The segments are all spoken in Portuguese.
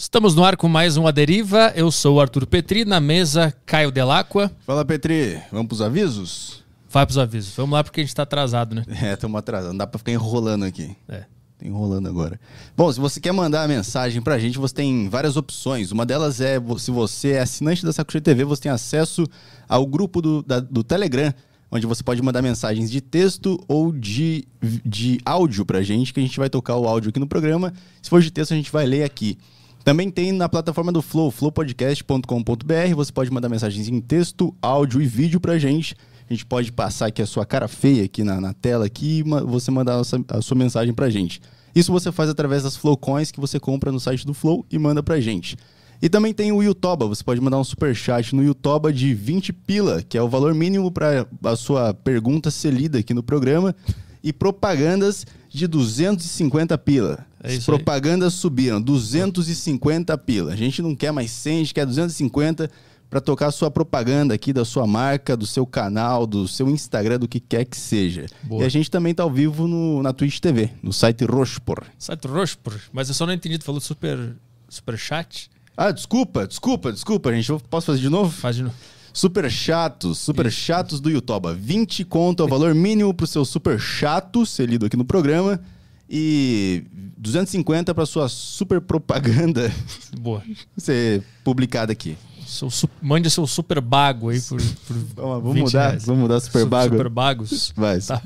Estamos no ar com mais um A Deriva. Eu sou o Arthur Petri, na mesa Caio Delacqua. Fala, Petri. Vamos pros avisos? Vai pros avisos. Vamos lá porque a gente tá atrasado, né? É, estamos atrasados. Não dá pra ficar enrolando aqui. É. Tô enrolando agora. Bom, se você quer mandar a mensagem pra gente, você tem várias opções. Uma delas é, se você é assinante da Sacuchi TV, você tem acesso ao grupo do, da- do Telegram, onde você pode mandar mensagens de texto ou de, de áudio pra gente, que a gente vai tocar o áudio aqui no programa. Se for de texto, a gente vai ler aqui. Também tem na plataforma do Flow, flowpodcast.com.br. Você pode mandar mensagens em texto, áudio e vídeo pra gente. A gente pode passar aqui a sua cara feia aqui na, na tela aqui e você mandar a sua, a sua mensagem pra gente. Isso você faz através das Flowcoins que você compra no site do Flow e manda pra gente. E também tem o Yutoba, você pode mandar um super chat no Yutoba de 20 pila, que é o valor mínimo para a sua pergunta ser lida aqui no programa, e propagandas de 250 pila. É As isso aí. propagandas subiram, 250 pila. A gente não quer mais 100, a gente quer 250 para tocar a sua propaganda aqui da sua marca, do seu canal, do seu Instagram, do que quer que seja. Boa. E a gente também tá ao vivo no, na Twitch TV, no site Roxpor. Site Rospor. Mas eu só não entendi. Tu falou super, super chat? Ah, desculpa, desculpa, desculpa, gente. Eu posso fazer de novo? Faz de novo. Super chatos, super chatos do Yutoba. 20 conto é o valor mínimo pro seu super chato ser lido aqui no programa. E 250 para sua super propaganda Boa. ser publicada aqui. Seu Mande seu super bago aí por, por Vamos, vamos 20 mudar, reais. vamos mudar super Su- bago. Super bagos. Vai, Tá.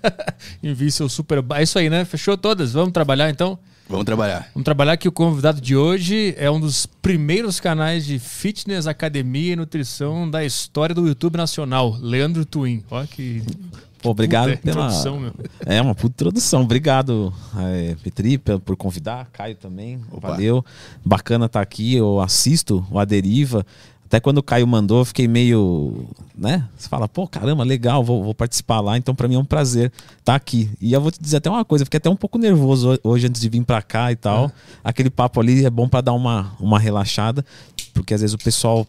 Envie seu super bago. É isso aí, né? Fechou todas. Vamos trabalhar então? Vamos trabalhar. Vamos trabalhar que o convidado de hoje é um dos primeiros canais de fitness, academia e nutrição da história do YouTube nacional, Leandro Twin. Olha que Pô, obrigado puta pela. introdução, meu. É uma puta introdução. Obrigado, é, Petri, pe- por convidar. Caio também. Opa. Valeu. Bacana estar aqui. Eu assisto o A Deriva. Até quando o Caio mandou, eu fiquei meio. né? Você fala, pô, caramba, legal, vou, vou participar lá. Então, pra mim é um prazer estar aqui. E eu vou te dizer até uma coisa, eu fiquei até um pouco nervoso ho- hoje antes de vir pra cá e tal. Aquele papo ali é bom pra dar uma, uma relaxada, porque às vezes o pessoal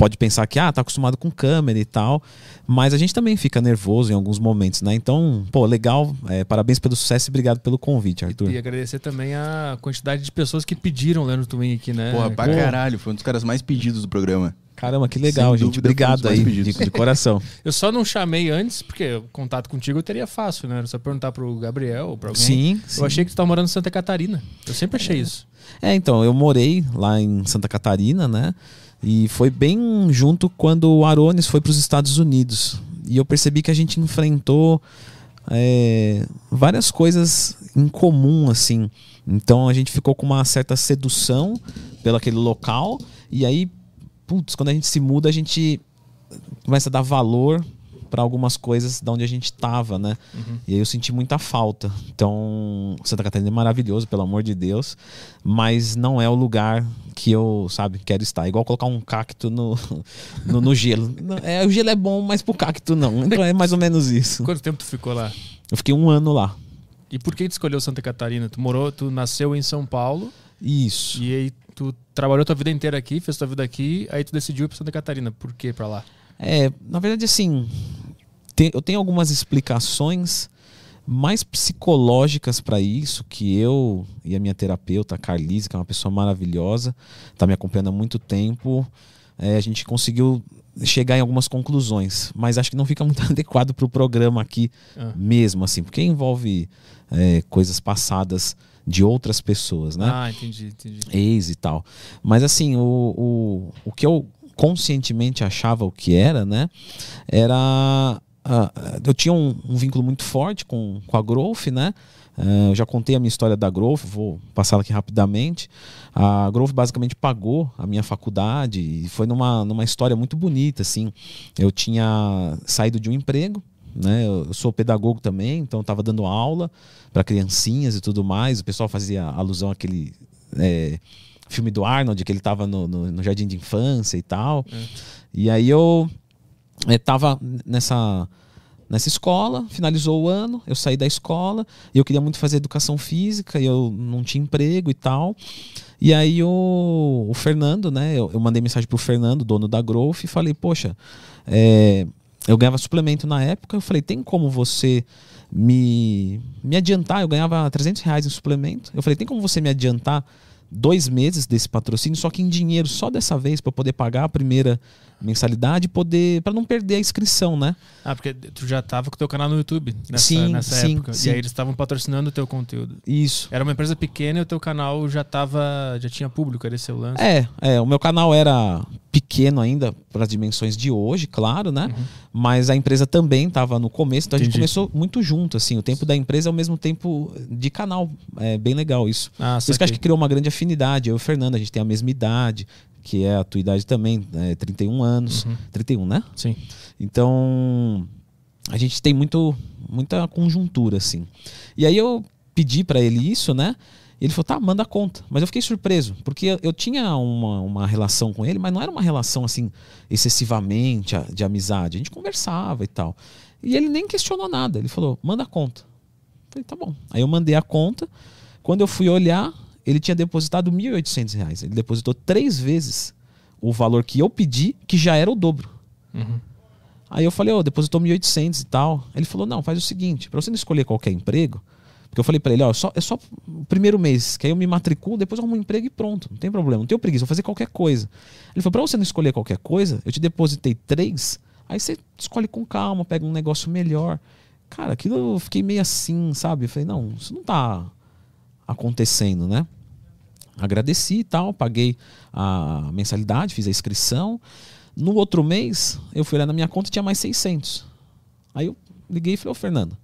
pode pensar que ah, tá acostumado com câmera e tal, mas a gente também fica nervoso em alguns momentos, né? Então, pô, legal, é, parabéns pelo sucesso e obrigado pelo convite, Arthur. E agradecer também a quantidade de pessoas que pediram Leandro Twin aqui, né? Porra, pra Pô, caralho, foi um dos caras mais pedidos do programa. Caramba, que legal, Sem gente. Obrigado aí, de, de coração. Eu só não chamei antes, porque o contato contigo eu teria fácil, né? Era só perguntar pro Gabriel ou pra alguém. Sim, Eu sim. achei que tu tava morando em Santa Catarina. Eu sempre achei isso. É, então, eu morei lá em Santa Catarina, né? E foi bem junto quando o Arones foi para os Estados Unidos. E eu percebi que a gente enfrentou é, várias coisas em comum, assim. Então a gente ficou com uma certa sedução pelo aquele local. E aí, putz, quando a gente se muda, a gente começa a dar valor para algumas coisas da onde a gente estava, né? E aí eu senti muita falta. Então, Santa Catarina é maravilhoso, pelo amor de Deus, mas não é o lugar que eu, sabe, quero estar. Igual colocar um cacto no, no, no gelo. É, o gelo é bom, mas pro cacto não. Então é mais ou menos isso. Quanto tempo tu ficou lá? Eu fiquei um ano lá. E por que tu escolheu Santa Catarina? Tu morou, tu nasceu em São Paulo Isso. e aí tu trabalhou tua vida inteira aqui, fez tua vida aqui, aí tu decidiu ir pra Santa Catarina. Por que pra lá? É, na verdade, assim, eu tenho algumas explicações mais psicológicas para isso, que eu e a minha terapeuta, a Carlise, que é uma pessoa maravilhosa, está me acompanhando há muito tempo, é, a gente conseguiu chegar em algumas conclusões, mas acho que não fica muito adequado para o programa aqui Ah. mesmo, assim, porque envolve é, coisas passadas de outras pessoas, né? Ah, entendi, entendi. ex e tal. Mas assim, o, o, o que eu conscientemente achava o que era, né? Era. ah, eu tinha um, um vínculo muito forte com, com a Growth, né? Ah, eu já contei a minha história da Growth, vou passá-la aqui rapidamente. A Growth basicamente pagou a minha faculdade e foi numa, numa história muito bonita, assim. Eu tinha saído de um emprego, né? Eu eu sou pedagogo também, então estava dando aula para criancinhas e tudo mais. O pessoal fazia alusão àquele é, filme do Arnold, que ele estava no, no, no jardim de infância e tal. E aí eu estava nessa nessa escola, finalizou o ano, eu saí da escola e eu queria muito fazer educação física e eu não tinha emprego e tal. E aí o, o Fernando, né? Eu, eu mandei mensagem pro Fernando, dono da Growth, e falei, poxa, é, eu ganhava suplemento na época, eu falei, tem como você me, me adiantar? Eu ganhava 300 reais em suplemento. Eu falei, tem como você me adiantar dois meses desse patrocínio, só que em dinheiro, só dessa vez, para poder pagar a primeira mensalidade poder para não perder a inscrição, né? Ah, porque tu já tava com o teu canal no YouTube nessa, sim, nessa sim, época. Sim. E aí eles estavam patrocinando o teu conteúdo. Isso. Era uma empresa pequena e o teu canal já tava. já tinha público, era esse seu lance. É, é, o meu canal era pequeno ainda para as dimensões de hoje, claro, né? Uhum. Mas a empresa também estava no começo, então a gente Entendi. começou muito junto, assim. O tempo da empresa é o mesmo tempo de canal. É bem legal isso. Ah, Por isso que acho que criou uma grande afinidade. Eu e o Fernando, a gente tem a mesma idade, que é a tua idade também, é 31 anos. Uhum. 31, né? Sim. Então, a gente tem muito, muita conjuntura, assim. E aí eu pedi pra ele isso, né? Ele falou, tá, manda a conta. Mas eu fiquei surpreso, porque eu- eu tinha uma, uma relação com ele, mas não era uma relação, assim, excessivamente de amizade. A gente conversava e tal. E ele nem questionou nada. Ele falou, manda a conta. Eu falei, tá bom. Aí eu mandei a conta. Quando eu fui olhar, ele tinha depositado 1.800 reais. Ele depositou três vezes o valor que eu pedi, que já era o dobro. Uhum. Aí eu falei, ô, depositou 1.800 e tal. Ele falou, não, faz o seguinte, pra você não escolher qualquer emprego, porque eu falei pra ele, ó, só, é só o primeiro mês, que aí eu me matriculo, depois eu arrumo um emprego e pronto, não tem problema, não tenho preguiça, vou fazer qualquer coisa. Ele falou, pra você não escolher qualquer coisa, eu te depositei três, aí você escolhe com calma, pega um negócio melhor. Cara, aquilo eu fiquei meio assim, sabe? Eu falei, não, isso não tá acontecendo, né? Agradeci e tal, paguei a mensalidade, fiz a inscrição. No outro mês, eu fui olhar na minha conta e tinha mais 600. Aí eu liguei e falei, ô Fernando,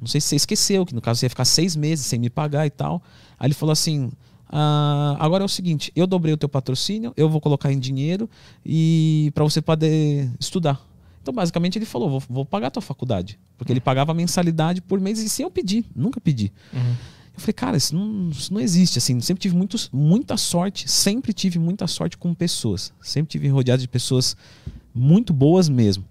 não sei se você esqueceu, que no caso você ia ficar seis meses sem me pagar e tal. Aí ele falou assim, "Ah, agora é o seguinte, eu dobrei o teu patrocínio, eu vou colocar em dinheiro e para você poder estudar. Então, basicamente, ele falou, vou, vou pagar a tua faculdade. Porque ele pagava mensalidade por mês e sem eu pedir, nunca pedi. Uhum. Eu falei, cara, isso não, isso não existe. Assim, sempre tive muitos, muita sorte, sempre tive muita sorte com pessoas. Sempre tive rodeado de pessoas muito boas mesmo.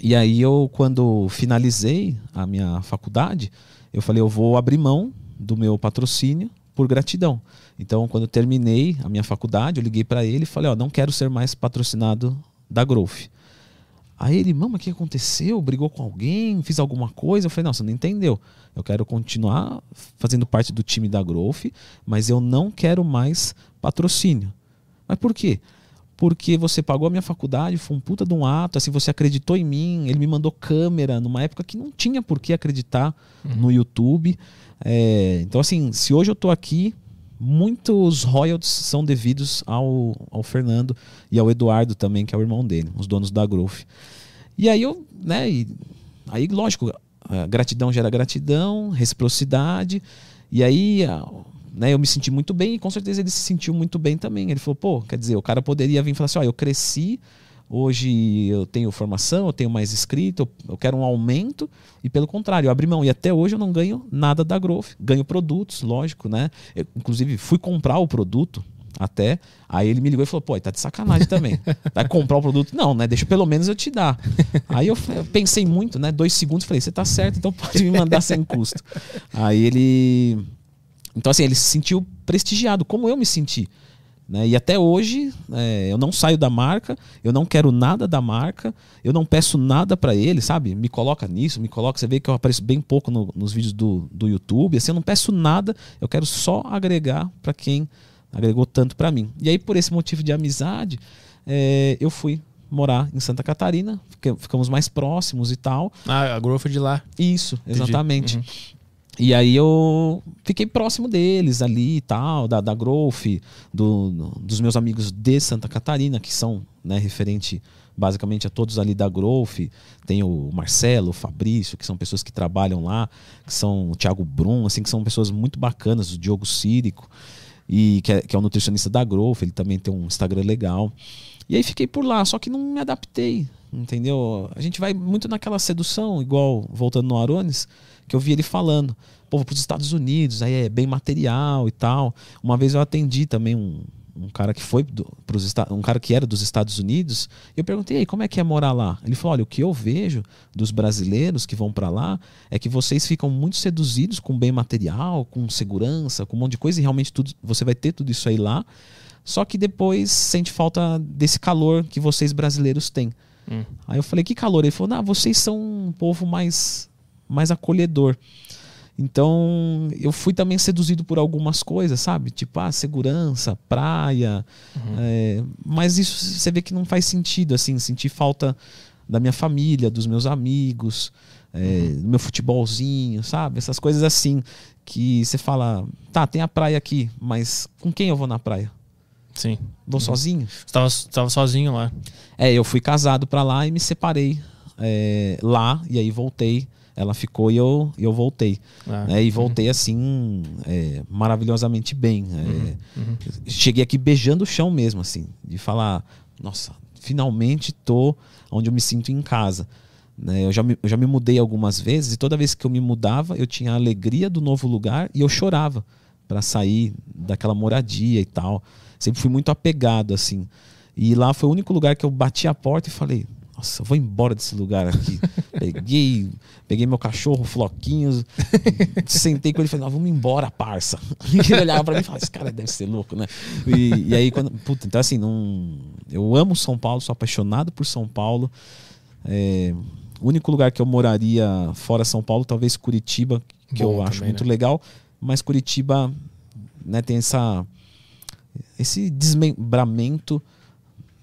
E aí eu, quando finalizei a minha faculdade, eu falei, eu vou abrir mão do meu patrocínio por gratidão. Então, quando eu terminei a minha faculdade, eu liguei para ele e falei, ó, não quero ser mais patrocinado da Growth. Aí ele, mama, o que aconteceu? Brigou com alguém? Fiz alguma coisa? Eu falei, não, você não entendeu. Eu quero continuar fazendo parte do time da Growth, mas eu não quero mais patrocínio. Mas por quê? Porque você pagou a minha faculdade, foi um puta de um ato, assim, você acreditou em mim, ele me mandou câmera numa época que não tinha por que acreditar no YouTube. É, então, assim, se hoje eu tô aqui, muitos royalties são devidos ao, ao Fernando e ao Eduardo também, que é o irmão dele, os donos da Growth. E aí eu, né, e, aí lógico, gratidão gera gratidão, reciprocidade, e aí né, eu me senti muito bem e com certeza ele se sentiu muito bem também. Ele falou, pô, quer dizer, o cara poderia vir e falar assim, ó, eu cresci, hoje eu tenho formação, eu tenho mais inscrito, eu, eu quero um aumento, e pelo contrário, eu abri mão. E até hoje eu não ganho nada da Growth. Ganho produtos, lógico, né? Eu, inclusive, fui comprar o produto até. Aí ele me ligou e falou, pô, tá de sacanagem também. Vai comprar o produto? Não, né? Deixa pelo menos eu te dar. Aí eu, eu pensei muito, né? Dois segundos, falei, você tá certo, então pode me mandar sem custo. Aí ele. Então, assim, ele se sentiu prestigiado, como eu me senti. Né? E até hoje é, eu não saio da marca, eu não quero nada da marca, eu não peço nada para ele, sabe? Me coloca nisso, me coloca. Você vê que eu apareço bem pouco no- nos vídeos do, do YouTube, assim, eu não peço nada, eu quero só agregar para quem agregou tanto para mim. E aí, por esse motivo de amizade, é, eu fui morar em Santa Catarina, fica- ficamos mais próximos e tal. Ah, a Growth é de lá. Isso, exatamente. Uhum. E aí eu fiquei próximo deles ali e tal, da, da Growth, do, dos meus amigos de Santa Catarina, que são né, referente basicamente a todos ali da Growth. Tem o Marcelo, o Fabrício, que são pessoas que trabalham lá, que são o Thiago Brum, assim, que são pessoas muito bacanas, o Diogo Círico, e que é, que é o nutricionista da Growth, ele também tem um Instagram legal. E aí fiquei por lá, só que não me adaptei, entendeu? A gente vai muito naquela sedução, igual voltando no Arones, que eu vi ele falando, pô, vou pros Estados Unidos, aí é bem material e tal. Uma vez eu atendi também um, um cara que foi do, pros, um cara que era dos Estados Unidos, e eu perguntei, "E aí, como é que é morar lá? Ele falou, olha, o que eu vejo dos brasileiros que vão para lá é que vocês ficam muito seduzidos com bem material, com segurança, com um monte de coisa, e realmente tudo, você vai ter tudo isso aí lá. Só que depois sente falta desse calor que vocês brasileiros têm. Hum. Aí eu falei, que calor? Ele falou, não, vocês são um povo mais, mais acolhedor. Então, eu fui também seduzido por algumas coisas, sabe? Tipo, ah, segurança, praia. É, mas isso você vê que não faz sentido, assim, sentir falta da minha família, dos meus amigos, é, do meu futebolzinho, sabe? Essas coisas assim que você fala, tá, tem a praia aqui, mas com quem eu vou na praia? Sim. Vou sozinho? Você tava, tava sozinho lá. É, eu fui casado pra lá e me separei é, lá, e aí voltei. Ela ficou e eu, eu voltei. Ah, né? E voltei assim, é, maravilhosamente bem. É, Cheguei aqui beijando o chão mesmo, assim, de falar: nossa, finalmente tô onde eu me sinto em casa. Né? Eu, já me, eu já me mudei algumas vezes e toda vez que eu me mudava, eu tinha a alegria do novo lugar e eu chorava para sair daquela moradia e tal. Sempre fui muito apegado, assim. E lá foi o único lugar que eu bati a porta e falei: Nossa, eu vou embora desse lugar aqui. peguei, peguei meu cachorro, Floquinhos, sentei com ele e falei: vamos embora, parça. E ele olhava pra mim e falava: Esse cara deve ser louco, né? E, e aí, quando. Puta, então assim, não, eu amo São Paulo, sou apaixonado por São Paulo. É, o único lugar que eu moraria fora São Paulo, talvez Curitiba, que Bom eu acho também, muito né? legal, mas Curitiba né, tem essa esse desmembramento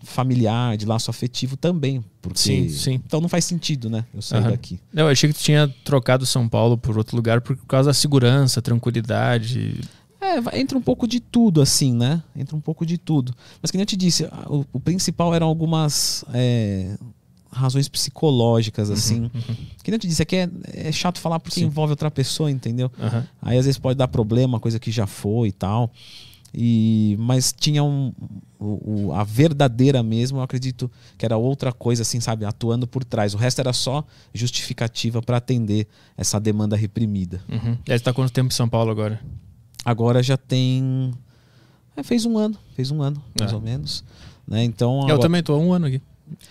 familiar, de laço afetivo também, porque Sim, sim. então não faz sentido, né? Eu sair Aham. daqui. Não, eu achei que tu tinha trocado São Paulo por outro lugar por causa da segurança, tranquilidade. É, entra um pouco de tudo, assim, né? Entra um pouco de tudo. Mas que nem eu te disse, o, o principal eram algumas é, razões Uhum, psicológicas, assim. Que nem eu te disse, é que é, é chato falar porque Sim. envolve outra pessoa, entendeu? Aí às vezes pode dar problema, coisa que já foi e tal. E, mas tinha um, o, o- a verdadeira mesmo, eu acredito que era outra coisa, assim, sabe, atuando por trás. O resto era só justificativa para atender essa demanda reprimida. Uhum. E aí você tá quanto tempo em São Paulo agora? Agora já tem. é, fez um ano, fez um ano, mais É. ou menos. Né? Então, Eu agora- também tô há um ano aqui.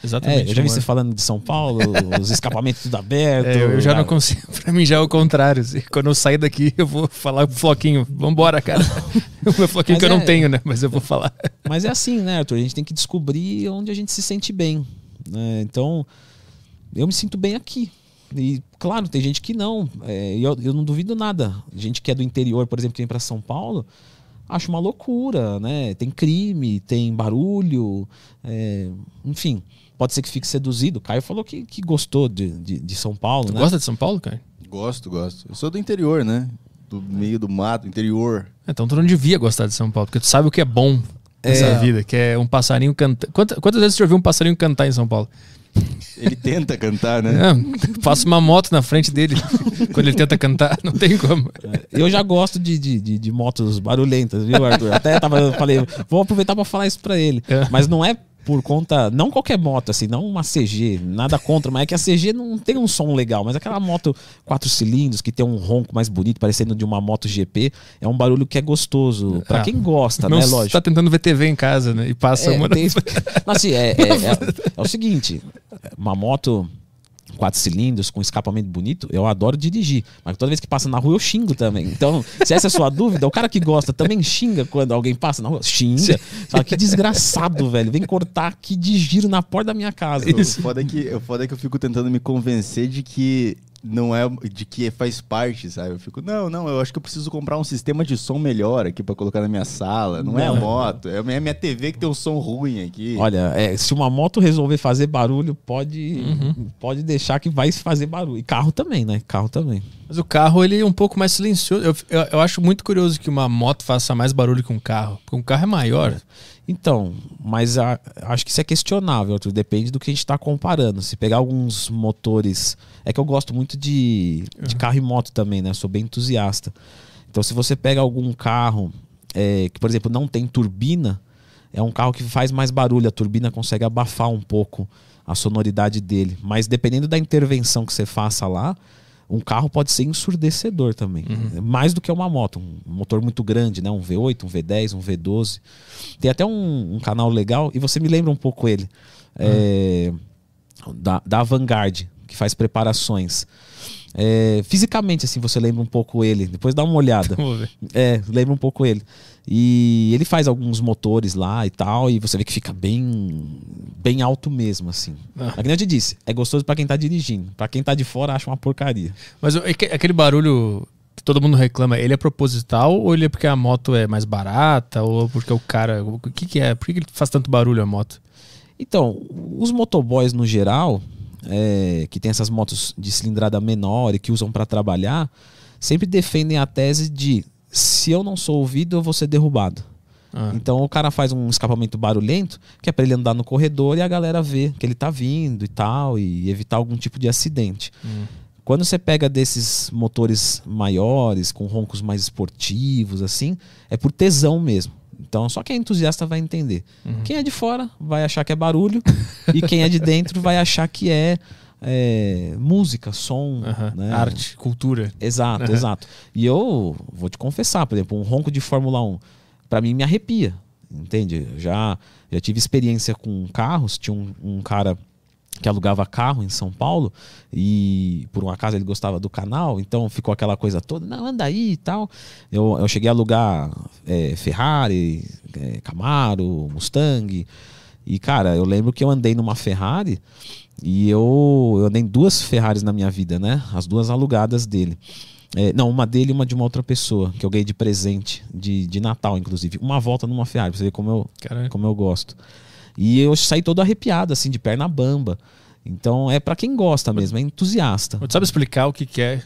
Exatamente. É, eu já vi você falando de São Paulo, os escapamentos tudo aberto. É, eu já não Ah, consigo. Pra mim já é o contrário. assim. Quando eu sair daqui, eu vou falar pro Floquinho. Vambora, cara. o meu Floquinho Mas que eu não é- tenho, né? Mas eu vou falar. Mas é assim, né, Arthur? A gente tem que descobrir onde a gente se sente bem. né? Então, eu me sinto bem aqui. E, claro, tem gente que não. É, eu, eu não duvido nada. Gente que é do interior, por exemplo, que vem para São Paulo, acha uma loucura, né? Tem crime, tem barulho, é, enfim. Pode ser que fique seduzido. O Caio falou que, que gostou de, de, de São Paulo, Tu né? gosta de São Paulo, cara? Gosto, gosto. Eu sou do interior, né? Do meio do mato, interior. Então tu não devia gostar de São Paulo, porque tu sabe o que é bom nessa É. vida, que é um passarinho cantar. Quantas, quantas vezes você já ouviu um passarinho cantar em São Paulo? Ele tenta cantar, né? É, passa uma moto na frente dele quando ele tenta cantar, não tem como. Eu já gosto de, de, de, de motos barulhentas, viu, Arthur? Até tava, eu falei, vou aproveitar para falar isso para ele. É. Mas não é por conta, não qualquer moto, assim, não uma CG, nada contra, mas é que a CG não tem um som legal, mas aquela moto quatro cilindros que tem um ronco mais bonito, parecendo de uma moto GP, é um barulho que é gostoso. Para Ah, quem gosta, não né? você Lógico. tá tentando ver TV em casa, né? E passa É, uma. tem- assim, é, é, é- é o seguinte: uma moto quatro cilindros com escapamento bonito, eu adoro dirigir. Mas toda vez que passa na rua, eu xingo também. Então, se essa é a sua dúvida, o cara que gosta também xinga quando alguém passa na rua. Xinga. Fala, que desgraçado, velho. Vem cortar aqui de giro na porta da minha casa. O foda, é que, o foda é que eu fico tentando me convencer de que não é de que faz parte, sabe? Eu fico, não, não, eu acho que eu preciso comprar um sistema de som melhor aqui pra colocar na minha sala. Não, é a Não. moto, é a minha, minha TV que tem um som ruim aqui. Olha, é, se uma moto resolver fazer barulho, pode, Uhum. pode deixar que vai fazer barulho. E carro também, né? Carro também. Mas o carro, ele é um pouco mais silencioso. Eu, eu, eu acho muito curioso que uma moto faça mais barulho que um carro. Porque um carro é maior. Então, mas a- acho que isso é questionável, Arthur. Depende do que a gente está comparando. Se pegar alguns motores. É que eu gosto muito de, de carro e moto também, né? Sou bem entusiasta. Então, se você pega algum carro é, que, por exemplo, não tem turbina, é um carro que faz mais barulho. A turbina consegue abafar um pouco a sonoridade dele. Mas dependendo da intervenção que você faça lá, um carro pode ser ensurdecedor também. Mais do que uma moto. Um motor muito grande, né? Um V8, um V10, um V12. Tem até um, um canal legal, e você me lembra um pouco ele. É, da, da Vanguard, que faz preparações. É, fisicamente, assim, você lembra um pouco ele. Depois dá uma olhada. Vamos ver. É, lembra um pouco ele. E ele faz alguns motores lá e tal, e você vê que fica bem bem alto mesmo, assim. Ah. Que nem eu te disse, é gostoso pra quem tá dirigindo. Pra quem tá de fora, acha uma porcaria. Mas aquele barulho todo mundo reclama, ele é proposital ou ele é porque a moto é mais barata ou porque o cara, o que que é? Por que, que ele faz tanto barulho a moto? Então, os motoboys no geral, é, que tem essas motos de cilindrada menor e que usam para trabalhar, sempre defendem a tese de se eu não sou ouvido, eu vou ser derrubado. Ah, Então o cara faz um escapamento barulhento, que é para ele andar no corredor e a galera vê que ele tá vindo e tal, e evitar algum tipo de acidente. hum, Quando você pega desses motores maiores, com roncos mais esportivos, assim, é por tesão mesmo. Então só quem é entusiasta vai entender. uhum. Quem é de fora vai achar que é barulho e quem é de dentro vai achar que é, é, música, som, né? Arte, cultura. Exato, exato. E eu vou te confessar, por exemplo, um ronco de Fórmula 1, pra mim me arrepia, entende? Já, já tive experiência com carros, tinha um, um cara que alugava carro em São Paulo e por um acaso ele gostava do canal, então ficou aquela coisa toda, não, anda aí e tal. Eu, eu cheguei a alugar é, Ferrari, é, Camaro, Mustang. E, cara, eu lembro que eu andei numa Ferrari e eu, eu andei em duas Ferraris na minha vida, né? As duas alugadas dele. É, não, uma dele e uma de uma outra pessoa, que eu ganhei de presente, de, de Natal, inclusive. Uma volta numa Ferrari, pra você ver como eu, como eu gosto. E eu saí todo arrepiado, assim, de perna bamba. Então é pra quem gosta mesmo, é entusiasta. tu sabe explicar o que, que é?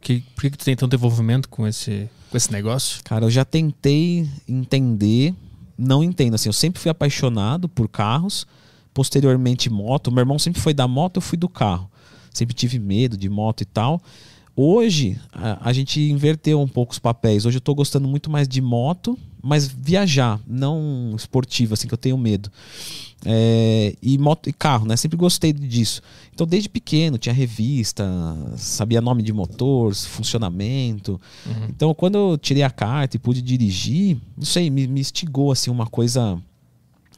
Que, por que, que tu tem tanto envolvimento com esse, com esse negócio? Cara, eu já tentei entender, não entendo. Assim, eu sempre fui apaixonado por carros, posteriormente moto. Meu irmão sempre foi da moto, eu fui do carro. Sempre tive medo de moto e tal. Hoje, a, a gente inverteu um pouco os papéis. Hoje eu tô gostando muito mais de moto, mas viajar, não esportivo, assim, que eu tenho medo. É, e moto e carro, né? Sempre gostei disso. Então, desde pequeno, tinha revista, sabia nome de motor, funcionamento. Então, quando eu tirei a carta e pude dirigir, não sei, me, me instigou assim uma coisa.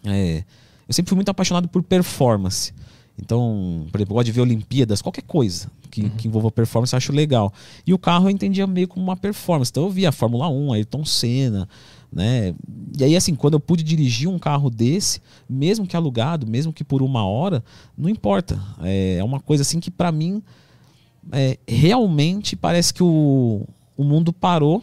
é, eu sempre fui muito apaixonado por performance. Então, por exemplo, eu gosto de ver Olimpíadas, qualquer coisa que, que envolva performance, eu acho legal. E o carro eu entendia meio como uma performance. Então eu via a Fórmula 1, Ayrton Senna, né? E aí, assim, quando eu pude dirigir um carro desse, mesmo que alugado, mesmo que por uma hora, não importa. É, é uma coisa assim que para mim é, realmente parece que o, o mundo parou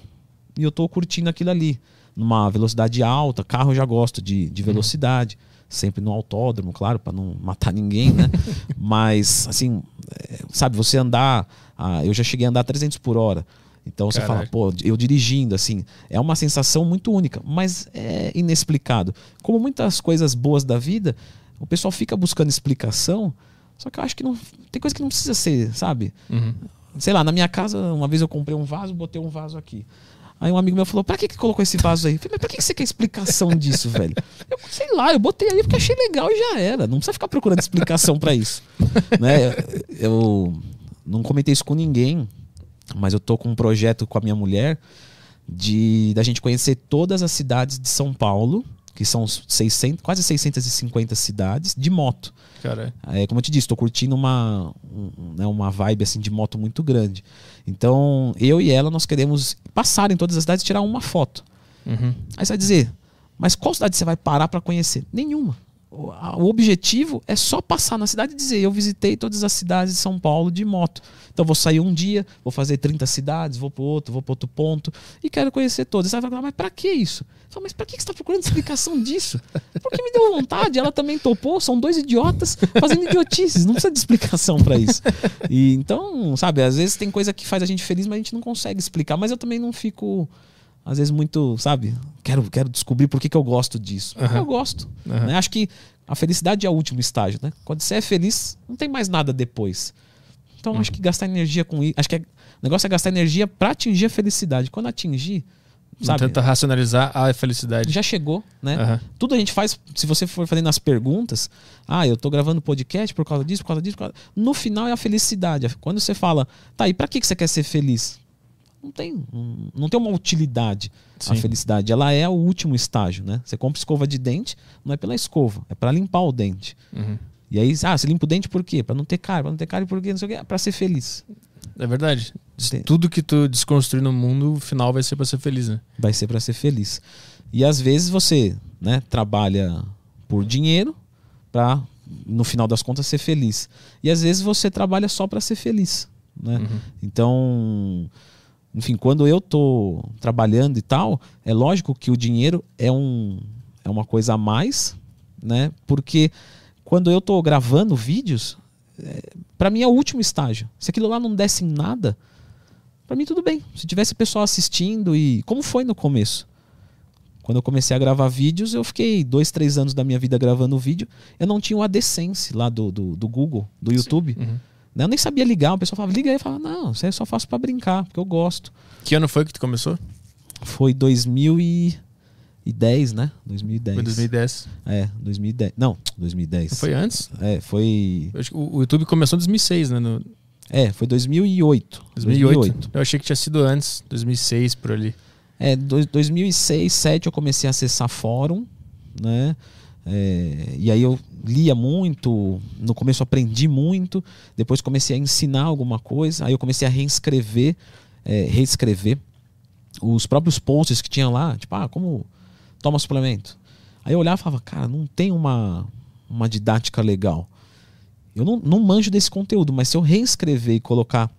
e eu tô curtindo aquilo ali. Numa velocidade alta, carro eu já gosto de, de velocidade. Sempre no autódromo, claro, para não matar ninguém, né? Mas, assim, é, sabe, você andar. ah, eu já cheguei a andar 300 por hora. Então você fala, Caraca. pô, eu dirigindo, assim, é uma sensação muito única, mas é inexplicado. Como muitas coisas boas da vida, o pessoal fica buscando explicação, só que eu acho que não. Tem coisa que não precisa ser, sabe? Uhum. Sei lá, na minha casa, uma vez eu comprei um vaso, botei um vaso aqui. Aí um amigo meu falou, pra que, que colocou esse vaso aí? Eu falei, mas pra que, que você quer explicação disso, velho? Eu, sei lá, eu botei aí porque achei legal e já era. Não precisa ficar procurando explicação pra isso. né? Eu não comentei isso com ninguém, mas eu tô com um projeto com a minha mulher de da gente conhecer todas as cidades de São Paulo, que são 600, quase 650 cidades, de moto. Cara, É, como eu te disse, estou curtindo uma, um- né, uma vibe assim de moto muito grande. Então, eu e ela, nós queremos passar em todas as cidades e tirar uma foto. uhum. Aí você vai dizer, mas qual cidade você vai parar para conhecer? Nenhuma. O, objetivo é só passar na cidade e dizer, eu visitei todas as cidades de São Paulo de moto. Então vou sair um dia, vou fazer 30 cidades, vou para outro, vou para outro ponto e quero conhecer todas. Você vai falar, mas para que isso? Falo, mas para que você está procurando explicação disso? Porque me deu vontade, ela também topou, são dois idiotas fazendo idiotices, não precisa de explicação para isso. E então, sabe, às vezes tem coisa que faz a gente feliz, mas a gente não consegue explicar, mas eu também não fico às vezes muito, sabe? Quero, quero descobrir por que, que eu gosto disso. Porque Aham. Eu gosto. Aham. né? Acho que a felicidade é o último estágio, né? Quando você é feliz, não tem mais nada depois. Então acho que gastar energia com isso. Acho que é- o negócio é gastar energia pra atingir a felicidade. Quando atingir, Não sabe? tenta racionalizar a felicidade. Já chegou, né? Aham. Tudo a gente faz, se você for fazendo as perguntas, ah, eu tô gravando podcast por causa disso, por causa disso, por causa... no final é a felicidade. Quando você fala, tá, e pra que que você quer ser feliz? Não tem, não- tem uma utilidade a Sim. felicidade. Ela é o último estágio, né? Você compra escova de dente, não é pela escova, é para limpar o dente. Uhum. E aí, ah, você limpa o dente por quê? Pra não ter cárie, pra não ter cárie por quê? Não sei o quê, pra ser feliz. É verdade. Sim. Tudo que tu desconstruir no mundo, o final vai ser pra ser feliz, né? Vai ser pra ser feliz. E às vezes você, né, trabalha por dinheiro pra no final das contas ser feliz. E às vezes você trabalha só pra ser feliz, né? Uhum. Então, enfim, quando eu tô trabalhando e tal, é lógico que o dinheiro é, um, é uma coisa a mais, né? Porque quando eu tô gravando vídeos, é, para mim é o último estágio. Se aquilo lá não desse em nada, para mim tudo bem. Se tivesse pessoal assistindo e como foi no começo, quando eu comecei a gravar vídeos, eu fiquei dois, três anos da minha vida gravando vídeo. Eu não tinha o AdSense lá do, do, do Google, do YouTube. Uhum. Né? Eu nem sabia ligar. O pessoal falava, liga aí. Eu falava, não, isso aí eu só faço para brincar, porque eu gosto. Que ano foi que tu começou? Foi 2010, né? 2010. Foi 2010. É, 2010. Não, 2010. Não foi antes? É, foi. o YouTube começou em 2006, né? No... É, foi 2008. 2008. 2008. Eu achei que tinha sido antes, 2006 por ali. É, 2006, 2007 eu comecei a acessar fórum, né? É, e aí eu lia muito, no começo aprendi muito, depois comecei a ensinar alguma coisa, aí eu comecei a reescrever, é, reescrever os próprios posts que tinha lá, tipo, ah, como toma suplemento. Aí eu olhava e falava, cara, não tem uma, uma didática legal. Eu não, não manjo desse conteúdo, mas se eu reescrever e colocar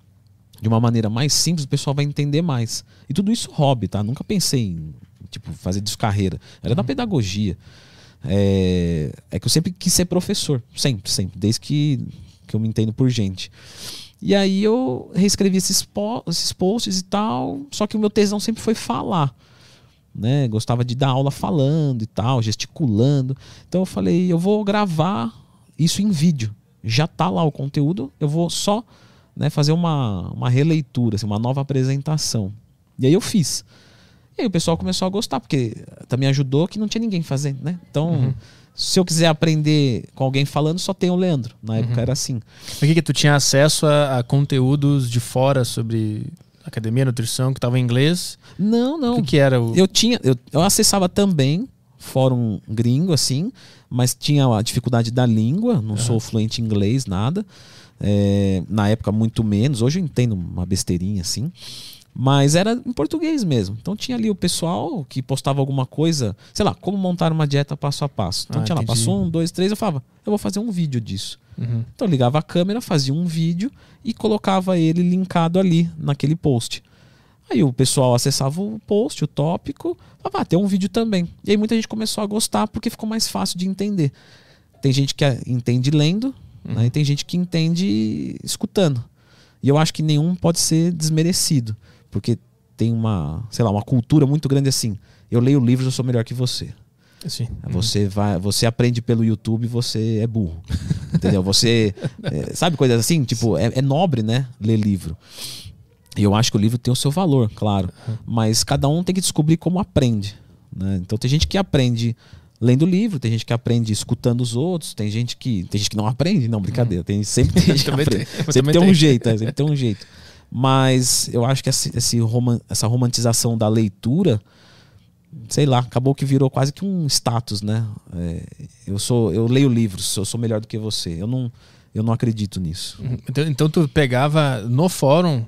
de uma maneira mais simples, o pessoal vai entender mais. E tudo isso hobby, tá? Nunca pensei em tipo, fazer disso carreira. Era uhum. da pedagogia. É, é que eu sempre quis ser professor. Sempre, sempre. Desde que, que eu me entendo por gente. E aí eu reescrevi esses, po esses posts e tal. Só que o meu tesão sempre foi falar. Né? Gostava de dar aula falando e tal, gesticulando. Então eu falei, eu vou gravar isso em vídeo. Já tá lá o conteúdo, eu vou só né, fazer uma, uma releitura, assim, uma nova apresentação. E aí eu fiz. E aí o pessoal começou a gostar, porque também ajudou que não tinha ninguém fazendo, né? Então, uhum. se eu quiser aprender com alguém falando, só tem o Leandro. Na época uhum. era assim. Por que, que tu tinha acesso a, a conteúdos de fora sobre academia, nutrição, que estava em inglês? Não, não. O que, que era? O... Eu tinha, eu, eu acessava também fórum gringo, assim, mas tinha a dificuldade da língua, não uhum. sou fluente em inglês, nada. É, na época, muito menos. Hoje eu entendo uma besteirinha assim. Mas era em português mesmo. Então tinha ali o pessoal que postava alguma coisa, sei lá, como montar uma dieta passo a passo. Então ah, tinha lá, passou um, dois, três, eu falava, eu vou fazer um vídeo disso. Uhum. Então eu ligava a câmera, fazia um vídeo e colocava ele linkado ali naquele post. Aí o pessoal acessava o post, o tópico, falava, ah, tem um vídeo também. E aí muita gente começou a gostar porque ficou mais fácil de entender. Tem gente que entende lendo, uhum. né, e tem gente que entende escutando. E eu acho que nenhum pode ser desmerecido. Porque tem uma, sei lá, uma cultura muito grande assim. Eu leio livros, eu sou melhor que você. Sim. Você uhum. vai, você aprende pelo YouTube, você é burro. Entendeu? Você é, sabe coisas assim, tipo, é, é, nobre, né, ler livro. E eu acho que o livro tem o seu valor, claro, uhum. mas cada um tem que descobrir como aprende, né? Então tem gente que aprende lendo livro, tem gente que aprende escutando os outros, tem gente que tem gente que não aprende, não, brincadeira, tem sempre tem gente que aprende. Tem, sempre tem um jeito, é, sempre tem um jeito. Mas eu acho que esse, esse roman, essa romantização da leitura, sei lá, acabou que virou quase que um status, né? É, eu sou, eu leio livros, eu sou melhor do que você. Eu não, eu não acredito nisso. Então, então tu pegava no fórum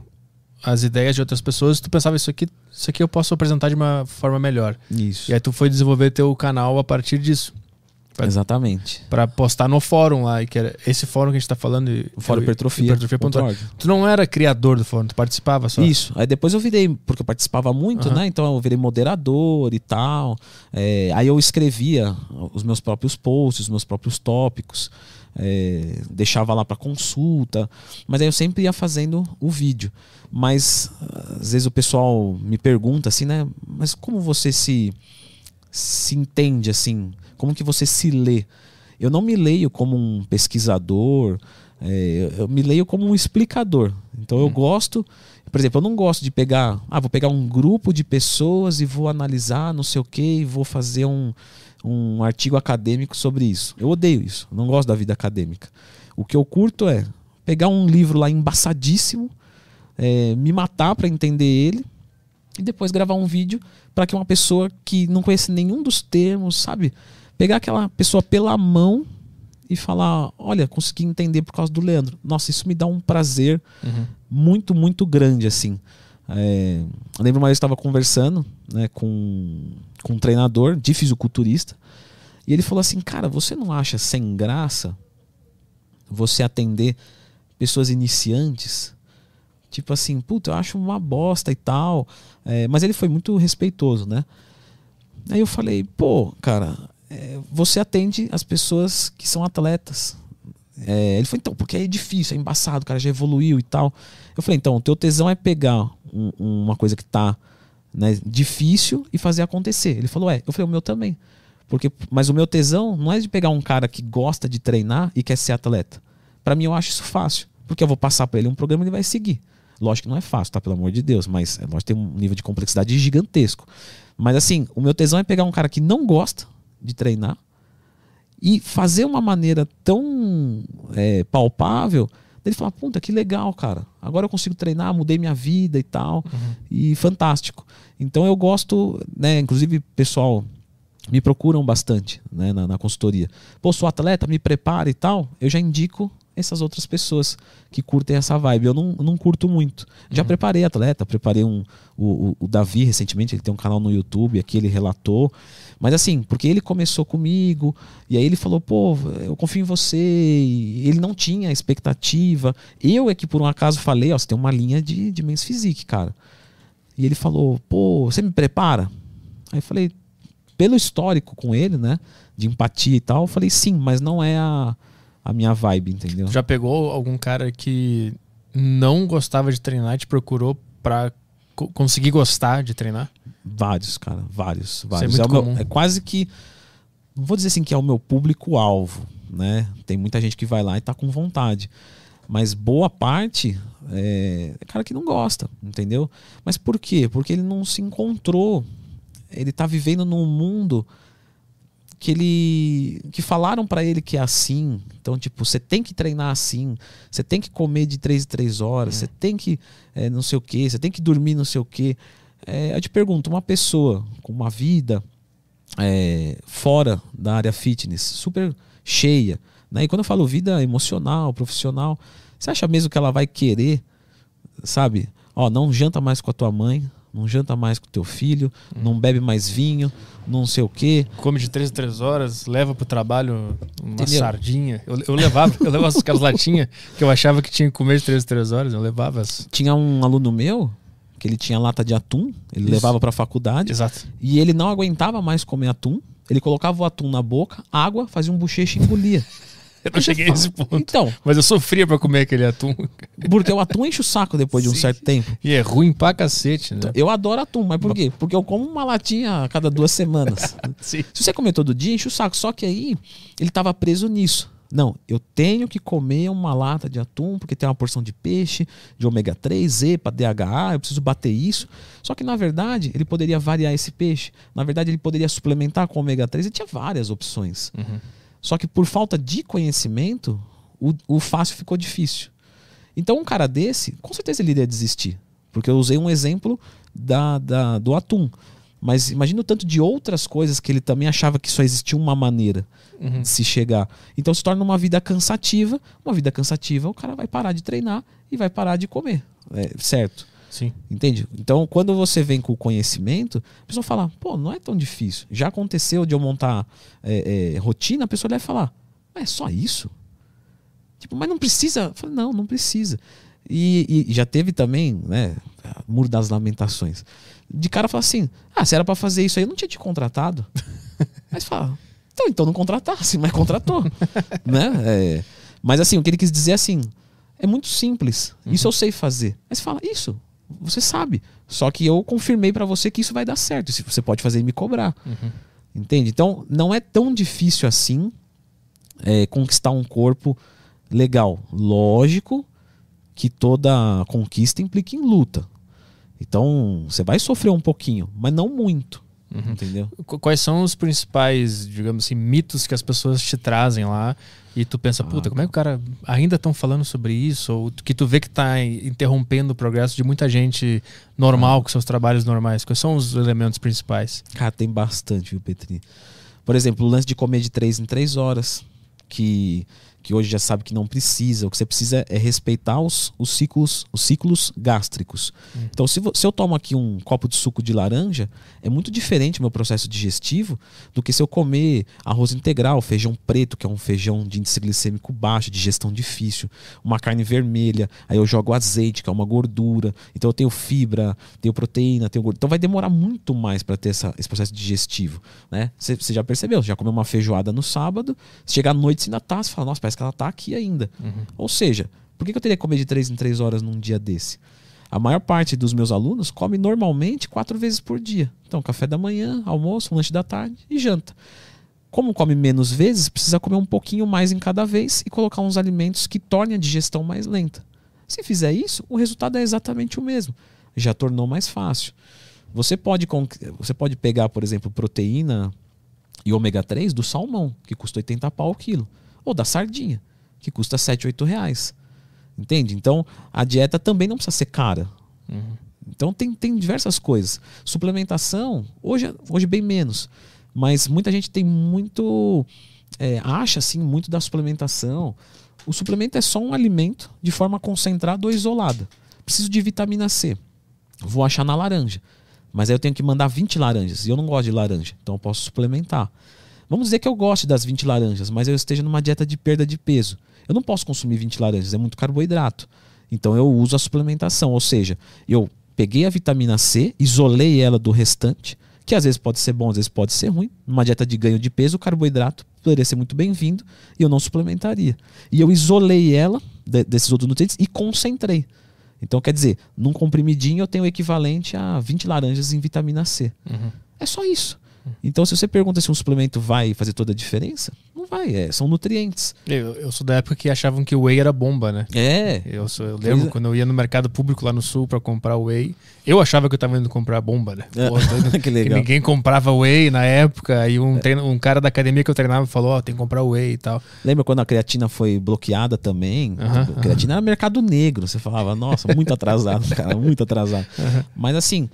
as ideias de outras pessoas, tu pensava isso aqui, isso aqui eu posso apresentar de uma forma melhor. Isso. E aí tu foi desenvolver teu canal a partir disso. Pra, Exatamente. Para postar no fórum lá, que era esse fórum que a gente tá falando. O fórum Hipertrofia. hipertrofia tu não era criador do fórum, tu participava só. Isso. Aí depois eu virei, porque eu participava muito, uhum. né? Então eu virei moderador e tal. É, aí eu escrevia os meus próprios posts, os meus próprios tópicos. É, deixava lá para consulta, mas aí eu sempre ia fazendo o vídeo. Mas às vezes o pessoal me pergunta assim, né? Mas como você se se entende assim? Como que você se lê? Eu não me leio como um pesquisador, é, eu me leio como um explicador. Então eu hum. gosto, por exemplo, eu não gosto de pegar, ah, vou pegar um grupo de pessoas e vou analisar não sei o que e vou fazer um, um artigo acadêmico sobre isso. Eu odeio isso, não gosto da vida acadêmica. O que eu curto é pegar um livro lá embaçadíssimo, é, me matar para entender ele e depois gravar um vídeo para que uma pessoa que não conhece nenhum dos termos, sabe, pegar aquela pessoa pela mão e falar: olha, consegui entender por causa do Leandro. Nossa, isso me dá um prazer uhum. muito, muito grande, assim. É, eu lembro uma vez eu estava conversando né, com, com um treinador de fisiculturista e ele falou assim: Cara, você não acha sem graça você atender pessoas iniciantes? Tipo assim, puta, eu acho uma bosta e tal. É, mas ele foi muito respeitoso, né? Aí eu falei, pô, cara, é, você atende as pessoas que são atletas. É, ele falou, então, porque é difícil, é embaçado, o cara já evoluiu e tal. Eu falei, então, o teu tesão é pegar um, uma coisa que tá né, difícil e fazer acontecer. Ele falou, é. Eu falei, o meu também. Porque, mas o meu tesão não é de pegar um cara que gosta de treinar e quer ser atleta. Para mim, eu acho isso fácil. Porque eu vou passar para ele um programa e ele vai seguir. Lógico que não é fácil, tá? Pelo amor de Deus, mas é que tem um nível de complexidade gigantesco. Mas assim, o meu tesão é pegar um cara que não gosta de treinar e fazer uma maneira tão é, palpável ele falar, puta, que legal, cara. Agora eu consigo treinar, mudei minha vida e tal. Uhum. E fantástico. Então eu gosto, né? Inclusive, pessoal me procuram bastante né, na, na consultoria. Pô, sou atleta, me prepara e tal. Eu já indico essas outras pessoas que curtem essa vibe. Eu não, não curto muito. Já uhum. preparei atleta, preparei um. O, o, Davi recentemente, ele tem um canal no YouTube, aqui ele relatou. Mas assim, porque ele começou comigo, e aí ele falou, pô, eu confio em você. E ele não tinha expectativa. Eu é que por um acaso falei, ó, você tem uma linha de, de men's physique, cara. E ele falou, pô, você me prepara? Aí eu falei, pelo histórico com ele, né? De empatia e tal, eu falei, sim, mas não é a a minha vibe, entendeu? Já pegou algum cara que não gostava de treinar e te procurou pra co conseguir gostar de treinar? Vários, cara, vários, vários. Isso é, é, meu, é quase que não vou dizer assim que é o meu público-alvo, né? Tem muita gente que vai lá e tá com vontade. Mas boa parte é, é cara que não gosta, entendeu? Mas por quê? Porque ele não se encontrou. Ele tá vivendo num mundo que ele que falaram para ele que é assim. Então, tipo, você tem que treinar assim, você tem que comer de três em três horas, você é. tem que é, não sei o que, você tem que dormir não sei o que. É, eu te pergunto, uma pessoa com uma vida é, fora da área fitness, super cheia, né? E quando eu falo vida emocional, profissional, você acha mesmo que ela vai querer, sabe? Ó, não janta mais com a tua mãe, não janta mais com teu filho, hum. não bebe mais vinho, não sei o quê. Come de três em três horas, leva pro trabalho uma Entendeu? sardinha. Eu, eu levava, eu levava aquelas latinhas que eu achava que tinha que comer de três em três horas, eu levava as... Tinha um aluno meu que ele tinha lata de atum, ele Isso. levava pra faculdade. Exato. E ele não aguentava mais comer atum, ele colocava o atum na boca, água, fazia um bochecho e engolia. Eu não cheguei a esse ponto. Então. Mas eu sofria para comer aquele atum. Porque o atum enche o saco depois de um Sim. certo tempo. E é ruim pra cacete, né? Eu adoro atum, mas por quê? Porque eu como uma latinha a cada duas semanas. Se você comer todo dia, enche o saco. Só que aí ele tava preso nisso. Não, eu tenho que comer uma lata de atum porque tem uma porção de peixe, de ômega 3, EPA, DHA, eu preciso bater isso. Só que na verdade ele poderia variar esse peixe. Na verdade ele poderia suplementar com ômega 3. Ele tinha várias opções. Uhum. Só que por falta de conhecimento, o, o fácil ficou difícil. Então, um cara desse, com certeza ele iria desistir. Porque eu usei um exemplo da, da, do atum. Mas imagina o tanto de outras coisas que ele também achava que só existia uma maneira uhum. de se chegar. Então se torna uma vida cansativa. Uma vida cansativa, o cara vai parar de treinar e vai parar de comer. É, certo? Sim. Entende? Então, quando você vem com o conhecimento, a pessoa fala, pô, não é tão difícil. Já aconteceu de eu montar é, é, rotina, a pessoa deve falar, é só isso? Tipo, mas não precisa. Eu falei, não, não precisa. E, e, já teve também, né, Muro das Lamentações. De cara fala assim: ah, se era para fazer isso aí, eu não tinha te contratado. mas fala, então, então não contratasse, mas contratou. né? É, mas assim, o que ele quis dizer é assim: é muito simples. Uhum. Isso eu sei fazer. Mas fala, isso, você sabe. Só que eu confirmei para você que isso vai dar certo. Se você pode fazer e me cobrar. Uhum. Entende? Então, não é tão difícil assim é, conquistar um corpo legal. Lógico que toda conquista implica em luta. Então, você vai sofrer um pouquinho, mas não muito. Uhum. Entendeu? Quais são os principais, digamos assim, mitos que as pessoas te trazem lá e tu pensa, puta, ah, como é que o cara ainda estão falando sobre isso? Ou que tu vê que está interrompendo o progresso de muita gente normal, ah. com seus trabalhos normais. Quais são os elementos principais? Cara, tem bastante, viu, Petri? Por exemplo, o lance de comer de três em três horas, que, que hoje já sabe que não precisa. O que você precisa é respeitar os, os ciclos, os ciclos gástricos. Hum. Então, se, se eu tomo aqui um copo de suco de laranja, é muito diferente o meu processo digestivo do que se eu comer arroz integral, feijão preto, que é um feijão de índice glicêmico baixo, digestão difícil, uma carne vermelha, aí eu jogo azeite, que é uma gordura. Então eu tenho fibra, tenho proteína, tenho gordura. Então vai demorar muito mais para ter essa, esse processo digestivo, né? Você já percebeu, já comeu uma feijoada no sábado, chega à noite você ainda tá, você fala, nossa, parece que ela tá aqui ainda. Uhum. Ou seja, por que eu teria que comer de 3 em 3 horas num dia desse? A maior parte dos meus alunos come normalmente quatro vezes por dia. Então, café da manhã, almoço, lanche da tarde e janta. Como come menos vezes, precisa comer um pouquinho mais em cada vez e colocar uns alimentos que tornem a digestão mais lenta. Se fizer isso, o resultado é exatamente o mesmo. Já tornou mais fácil. Você pode, você pode pegar, por exemplo, proteína e ômega 3 do salmão, que custa 80 pau o quilo ou da sardinha, que custa 7, 8 reais. Entende? Então, a dieta também não precisa ser cara. Uhum. Então, tem, tem diversas coisas. Suplementação, hoje, hoje bem menos. Mas muita gente tem muito. É, acha assim muito da suplementação. O suplemento é só um alimento de forma concentrada ou isolada. Preciso de vitamina C. Vou achar na laranja. Mas aí eu tenho que mandar 20 laranjas. E eu não gosto de laranja. Então eu posso suplementar. Vamos dizer que eu goste das 20 laranjas, mas eu esteja numa dieta de perda de peso. Eu não posso consumir 20 laranjas, é muito carboidrato. Então eu uso a suplementação, ou seja, eu peguei a vitamina C, isolei ela do restante, que às vezes pode ser bom, às vezes pode ser ruim. Numa dieta de ganho de peso, o carboidrato poderia ser muito bem-vindo e eu não suplementaria. E eu isolei ela de, desses outros nutrientes e concentrei. Então, quer dizer, num comprimidinho eu tenho o equivalente a 20 laranjas em vitamina C. Uhum. É só isso. Então, se você pergunta se um suplemento vai fazer toda a diferença, não vai, é, são nutrientes. Eu, eu, sou da época que achavam que o whey era bomba, né? É. Eu, sou, eu lembro é. quando eu ia no mercado público lá no sul para comprar whey, eu achava que eu tava indo comprar bomba, né? É. Pô, que legal. Que ninguém comprava whey na época, e um, é. treino, um cara da academia que eu treinava falou: Ó, oh, tem que comprar whey e tal. Lembra quando a creatina foi bloqueada também? Uh -huh, a creatina uh -huh. era mercado negro, você falava, nossa, muito atrasado, cara, muito atrasado. Uh -huh. Mas assim,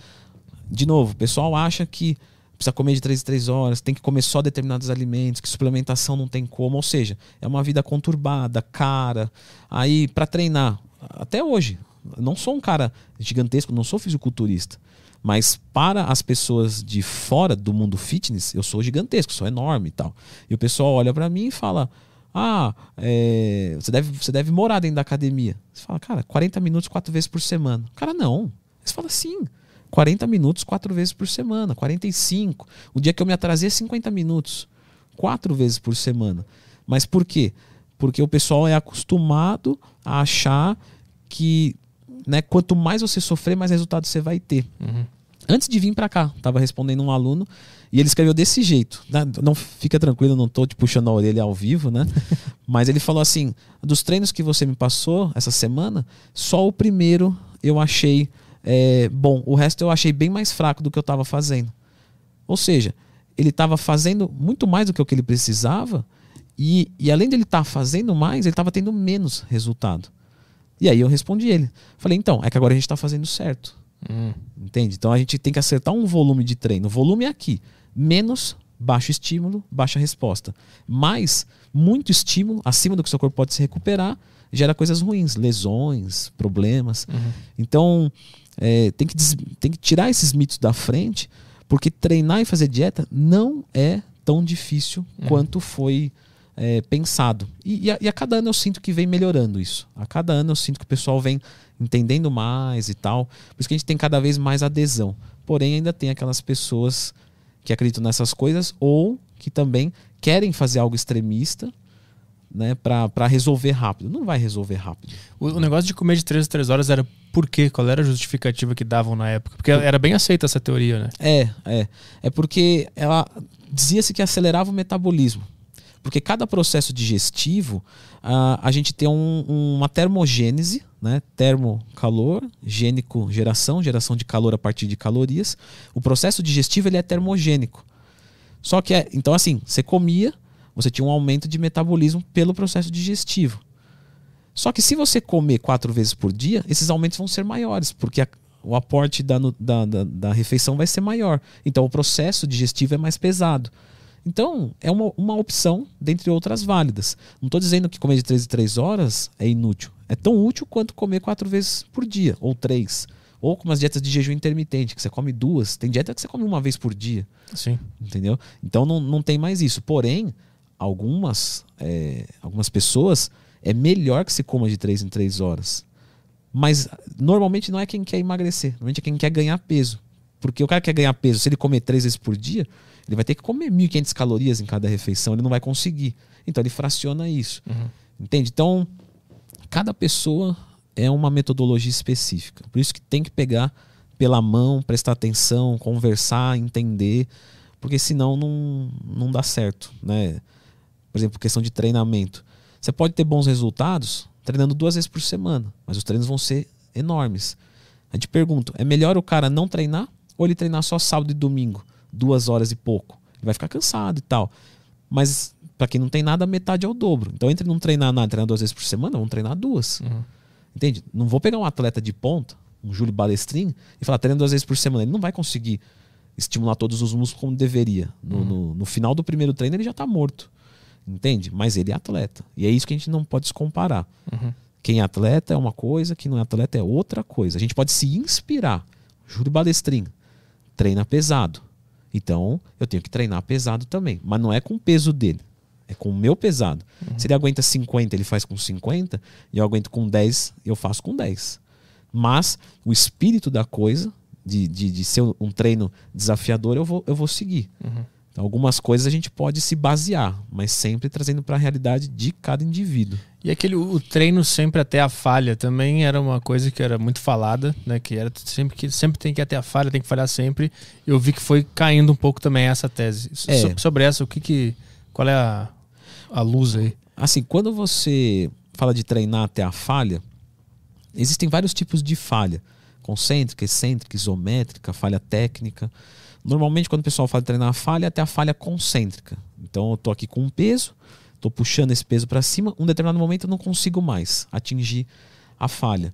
de novo, o pessoal acha que precisa comer de 3 em 3 horas, tem que comer só determinados alimentos, que suplementação não tem como. Ou seja, é uma vida conturbada, cara. Aí, para treinar, até hoje, não sou um cara gigantesco, não sou fisiculturista. Mas para as pessoas de fora do mundo fitness, eu sou gigantesco, sou enorme e tal. E o pessoal olha para mim e fala: Ah, é, você, deve, você deve morar dentro da academia. Você fala, cara, 40 minutos quatro vezes por semana. Cara, não. Você fala, sim. 40 minutos quatro vezes por semana, 45. O dia que eu me atrasei é 50 minutos, quatro vezes por semana. Mas por quê? Porque o pessoal é acostumado a achar que né, quanto mais você sofrer, mais resultado você vai ter. Uhum. Antes de vir para cá, estava respondendo um aluno e ele escreveu desse jeito. Né? Não fica tranquilo, não estou te puxando a orelha ao vivo, né? Mas ele falou assim: dos treinos que você me passou essa semana, só o primeiro eu achei é, bom, o resto eu achei bem mais fraco do que eu estava fazendo. Ou seja, ele estava fazendo muito mais do que o que ele precisava, e, e além de ele estar tá fazendo mais, ele estava tendo menos resultado. E aí eu respondi ele. Falei, então, é que agora a gente está fazendo certo. Hum. Entende? Então a gente tem que acertar um volume de treino. O volume é aqui. Menos baixo estímulo, baixa resposta. Mais muito estímulo, acima do que o seu corpo pode se recuperar, gera coisas ruins, lesões, problemas. Uhum. Então, é, tem, que tem que tirar esses mitos da frente, porque treinar e fazer dieta não é tão difícil uhum. quanto foi é, pensado. E, e, a, e, a, cada ano eu sinto que vem melhorando isso. A cada ano eu sinto que o pessoal vem entendendo mais e tal. Por isso que a gente tem cada vez mais adesão. Porém, ainda tem aquelas pessoas que acreditam nessas coisas ou que também querem fazer algo extremista né, para resolver rápido. Não vai resolver rápido. O, o, negócio de comer de 3 a 3 horas era por quê? Qual era a justificativa que davam na época? Porque era bem aceita essa teoria, né? É, é. É porque ela dizia-se que acelerava o metabolismo. Porque cada processo digestivo, a, a gente tem um, uma termogênese, né? Termo-calor, gênico, geração, geração de calor a partir de calorias. O processo digestivo ele é termogênico. Só que é, então assim, você comia, você tinha um aumento de metabolismo pelo processo digestivo. Só que se você comer quatro vezes por dia, esses aumentos vão ser maiores, porque a, o aporte da, da, da, da, refeição vai ser maior. Então o processo digestivo é mais pesado. Então, é uma, uma opção dentre outras válidas. Não estou dizendo que comer de 3 em 3 horas é inútil. É tão útil quanto comer quatro vezes por dia, ou três. Ou com umas dietas de jejum intermitente, que você come duas. Tem dieta que você come uma vez por dia. Sim. Entendeu? Então não, não tem mais isso. Porém, algumas, é, algumas pessoas é melhor que se coma de três em três horas. Mas normalmente não é quem quer emagrecer, normalmente é quem quer ganhar peso. Porque o cara quer ganhar peso, se ele comer três vezes por dia, ele vai ter que comer 1.500 calorias em cada refeição, ele não vai conseguir. Então ele fraciona isso. Uhum. Entende? Então, cada pessoa é uma metodologia específica. Por isso que tem que pegar pela mão, prestar atenção, conversar, entender, porque senão não, não dá certo. Né? Por exemplo, questão de treinamento. Você pode ter bons resultados treinando duas vezes por semana, mas os treinos vão ser enormes. A gente pergunta: é melhor o cara não treinar ou ele treinar só sábado e domingo, duas horas e pouco? Ele vai ficar cansado e tal. Mas para quem não tem nada, metade é o dobro. Então, entre não treinar nada e treinar duas vezes por semana, vamos treinar duas. Uhum. Entende? Não vou pegar um atleta de ponta, um Júlio Balestrin, e falar treina duas vezes por semana. Ele não vai conseguir estimular todos os músculos como deveria. No, Uhum. no, no final do primeiro treino, ele já está morto. Entende? Mas ele é atleta. E é isso que a gente não pode se comparar. Uhum. Quem é atleta é uma coisa, quem não é atleta é outra coisa. A gente pode se inspirar. Júlio Balestrin treina pesado. Então, eu tenho que treinar pesado também. Mas não é com o peso dele. É com o meu pesado. Se ele aguenta 50, ele faz com 50. E eu aguento com 10, eu faço com 10. Mas o espírito da coisa, de, de, de ser um treino desafiador, eu vou, eu vou seguir. Uhum. Então, algumas coisas a gente pode se basear, mas sempre trazendo para a realidade de cada indivíduo. E aquele o treino sempre até a falha também era uma coisa que era muito falada, né? Que era sempre que sempre tem que ir até a falha, tem que falhar sempre. Eu vi que foi caindo um pouco também essa tese. So- É. sobre essa, o que que qual é a, a luz aí? Assim, quando você fala de treinar até a falha, existem vários tipos de falha: concêntrica, excêntrica, isométrica, falha técnica. Normalmente, quando o pessoal fala de treinar a falha, até a falha concêntrica. Então, eu tô aqui com um peso, tô puxando esse peso para cima, um determinado momento eu não consigo mais atingir a falha.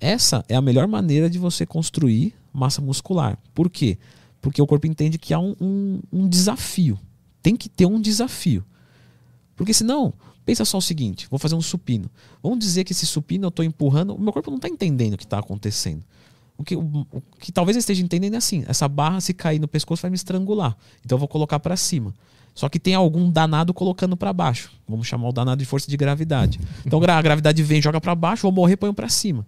Essa é a melhor maneira de você construir massa muscular. Por quê? Porque o corpo entende que há um, um- um desafio. Tem que ter um desafio. Porque senão, pensa só o seguinte: vou fazer um supino. Vamos dizer que esse supino eu estou empurrando, o meu corpo não está entendendo o que está acontecendo. O que, o, o que talvez eu esteja entendendo é assim: essa barra, se cair no pescoço, vai me estrangular. Então eu vou colocar para cima. Só que tem algum danado colocando para baixo. Vamos chamar o danado de força de gravidade. Então a gravidade vem, joga para baixo, vou morrer, ponho para cima.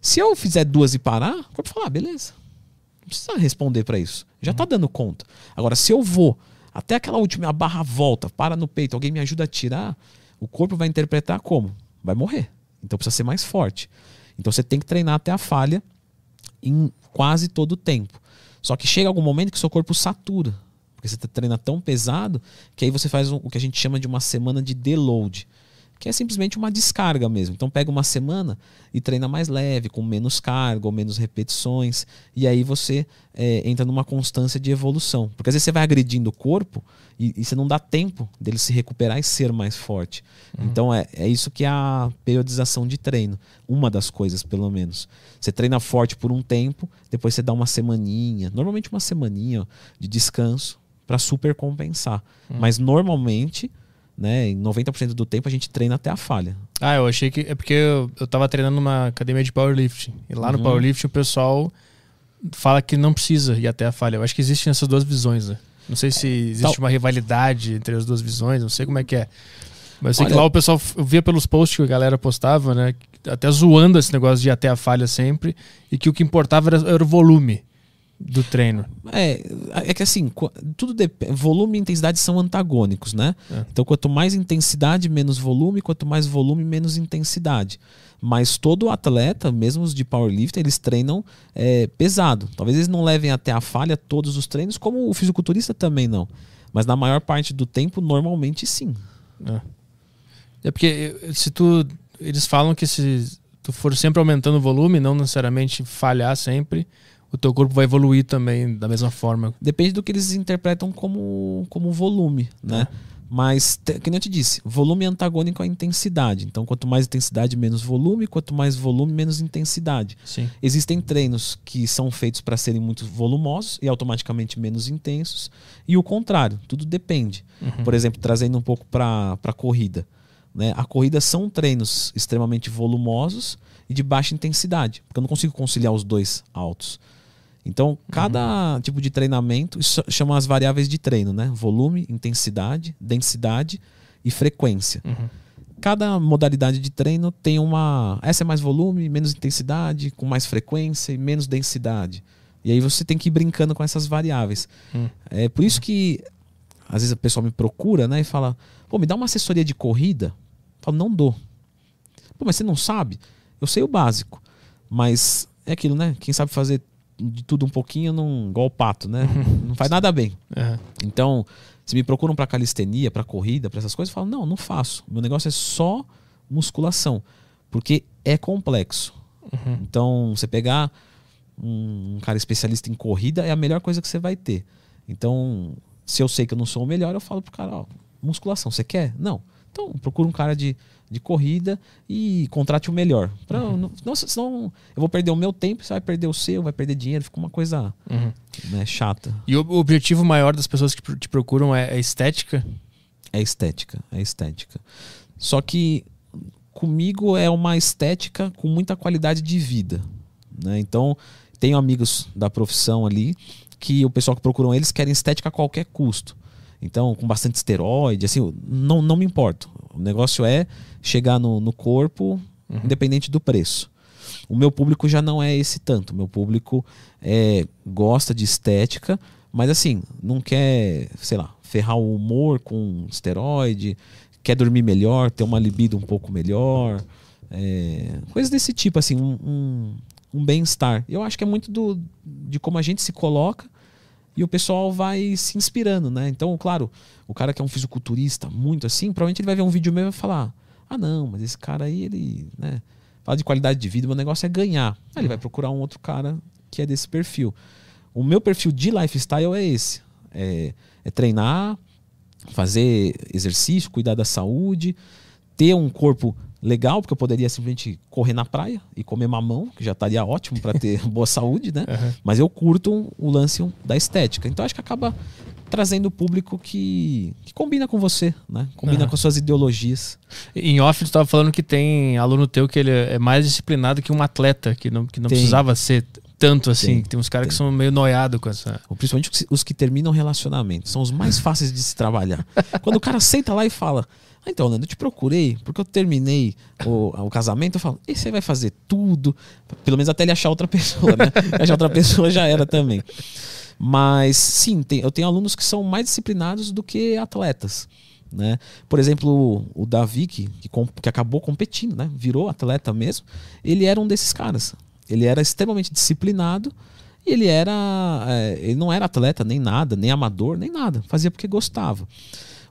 Se eu fizer duas e parar, o corpo fala: ah, beleza. Não precisa responder para isso. Já tá dando conta. Agora, se eu vou até aquela última, a barra volta, para no peito, alguém me ajuda a tirar, o corpo vai interpretar como? Vai morrer. Então precisa ser mais forte. Então você tem que treinar até a falha em quase todo o tempo. Só que chega algum momento que seu corpo satura. Porque você treina tão pesado que aí você faz o que a gente chama de uma semana de deload. Que é simplesmente uma descarga mesmo. Então pega uma semana e treina mais leve, com menos carga ou menos repetições. E aí você é, entra numa constância de evolução. Porque às vezes você vai agredindo o corpo e, e você não dá tempo dele se recuperar e ser mais forte. Então é, é isso que é a periodização de treino. Uma das coisas, pelo menos. Você treina forte por um tempo, depois você dá uma semaninha, normalmente uma semaninha ó, de descanso para super compensar. Mas normalmente, né, em 90% do tempo a gente treina até a falha. Ah, eu achei que é porque eu, eu tava treinando numa academia de powerlifting. E lá no Uhum. powerlifting o pessoal fala que não precisa ir até a falha. Eu acho que existem essas duas visões, né? Não sei se existe Tal- uma rivalidade entre as duas visões, não sei como é que é. Mas eu sei que Olha- lá o pessoal, eu via pelos posts que a galera postava, né? Até zoando esse negócio de ir até a falha sempre. E que o que importava era, era o volume do treino. É, é que assim, tudo depende. Volume e intensidade são antagônicos, né? É. Então, quanto mais intensidade, menos volume, quanto mais volume, menos intensidade. Mas todo atleta, mesmo os de powerlifting, eles treinam é, pesado. Talvez eles não levem até a falha todos os treinos, como o fisiculturista também não. Mas na maior parte do tempo, normalmente sim. É. É porque se tu. Eles falam que se tu for sempre aumentando o volume, não necessariamente falhar sempre, o teu corpo vai evoluir também da mesma forma. Depende do que eles interpretam como, como volume, né? Mas, te- que nem eu te disse, volume é antagônico à intensidade. Então, quanto mais intensidade, menos volume. Quanto mais volume, menos intensidade. Sim. Existem treinos que são feitos para serem muito volumosos e automaticamente menos intensos. E o contrário, tudo depende. Por exemplo, trazendo um pouco para a corrida. Né? A corrida são treinos extremamente volumosos e de baixa intensidade, porque eu não consigo conciliar os dois altos. Então, cada tipo de treinamento, chama as variáveis de treino, né? Volume, intensidade, densidade e frequência. Cada modalidade de treino tem uma. Essa é mais volume, menos intensidade, com mais frequência e menos densidade. E aí você tem que ir brincando com essas variáveis. Hum. É por isso que às vezes a pessoa me procura, né, e fala: "Pô, me dá uma assessoria de corrida?" Eu falo: "Não dou." Pô, mas você não sabe? Eu sei o básico, mas é aquilo, né? Quem sabe fazer de tudo um pouquinho, não igual o pato, né? Não faz nada bem. Aham. Então, se me procuram para calistenia, para corrida, para essas coisas, eu falo: "Não, não faço. Meu negócio é só musculação, porque é complexo." Então, você pegar um cara especialista em corrida é a melhor coisa que você vai ter. Então, se eu sei que eu não sou o melhor, eu falo pro cara, ó, musculação, você quer? Não. Então, procura um cara de, de corrida e contrate o melhor. Pra, não, não, senão eu vou perder o meu tempo, você vai perder o seu, vai perder dinheiro, fica uma coisa Uhum. né, chata. E o o objetivo maior das pessoas que te procuram é, é estética? É estética, é estética. Só que comigo é uma estética com muita qualidade de vida. Né? Então, tenho amigos da profissão ali que o pessoal que procuram eles querem estética a qualquer custo. Então, com bastante esteroide, assim, não, não me importo. O negócio é chegar no, no corpo, independente do preço. O meu público já não é esse tanto. O meu público é, gosta de estética, mas assim, não quer, sei lá, ferrar o humor com esteroide, quer dormir melhor, ter uma libido um pouco melhor. É, coisas desse tipo, assim, um, um, um bem-estar. Eu acho que é muito do, de como a gente se coloca e o pessoal vai se inspirando, né? Então, claro, o cara que é um fisiculturista muito assim, provavelmente ele vai ver um vídeo meu e vai falar: ah, não, mas esse cara aí, ele, né? Fala de qualidade de vida, meu negócio é ganhar. Aí ele vai procurar um outro cara que é desse perfil. O meu perfil de lifestyle é esse: é, é treinar, fazer exercício, cuidar da saúde, ter um corpo legal, porque eu poderia simplesmente correr na praia e comer mamão, que já estaria ótimo para ter boa saúde, né? Mas eu curto o lance da estética. Então acho que acaba trazendo o público que, que combina com você, né? Combina Aham. com suas ideologias. Em off, tu estava falando que tem aluno teu que ele é mais disciplinado que um atleta, que não, que não Tem. precisava ser tanto assim. Tem. que Tem uns caras que são meio noiados com essa. Principalmente os que- terminam relacionamento. São os mais fáceis de se trabalhar. Quando o cara senta lá e fala: ah, então, Nando, eu te procurei porque eu terminei o, o casamento. Eu falo: e você vai fazer tudo? Pelo menos até ele achar outra pessoa, né? achar outra pessoa já era também. Mas sim, tem- eu tenho alunos que são mais disciplinados do que atletas. Né? Por exemplo, o Davi, que, que, que acabou competindo, né? virou atleta mesmo, ele era um desses caras. Ele era extremamente disciplinado e ele era. é, ele não era atleta nem nada, nem amador, nem nada. Fazia porque gostava.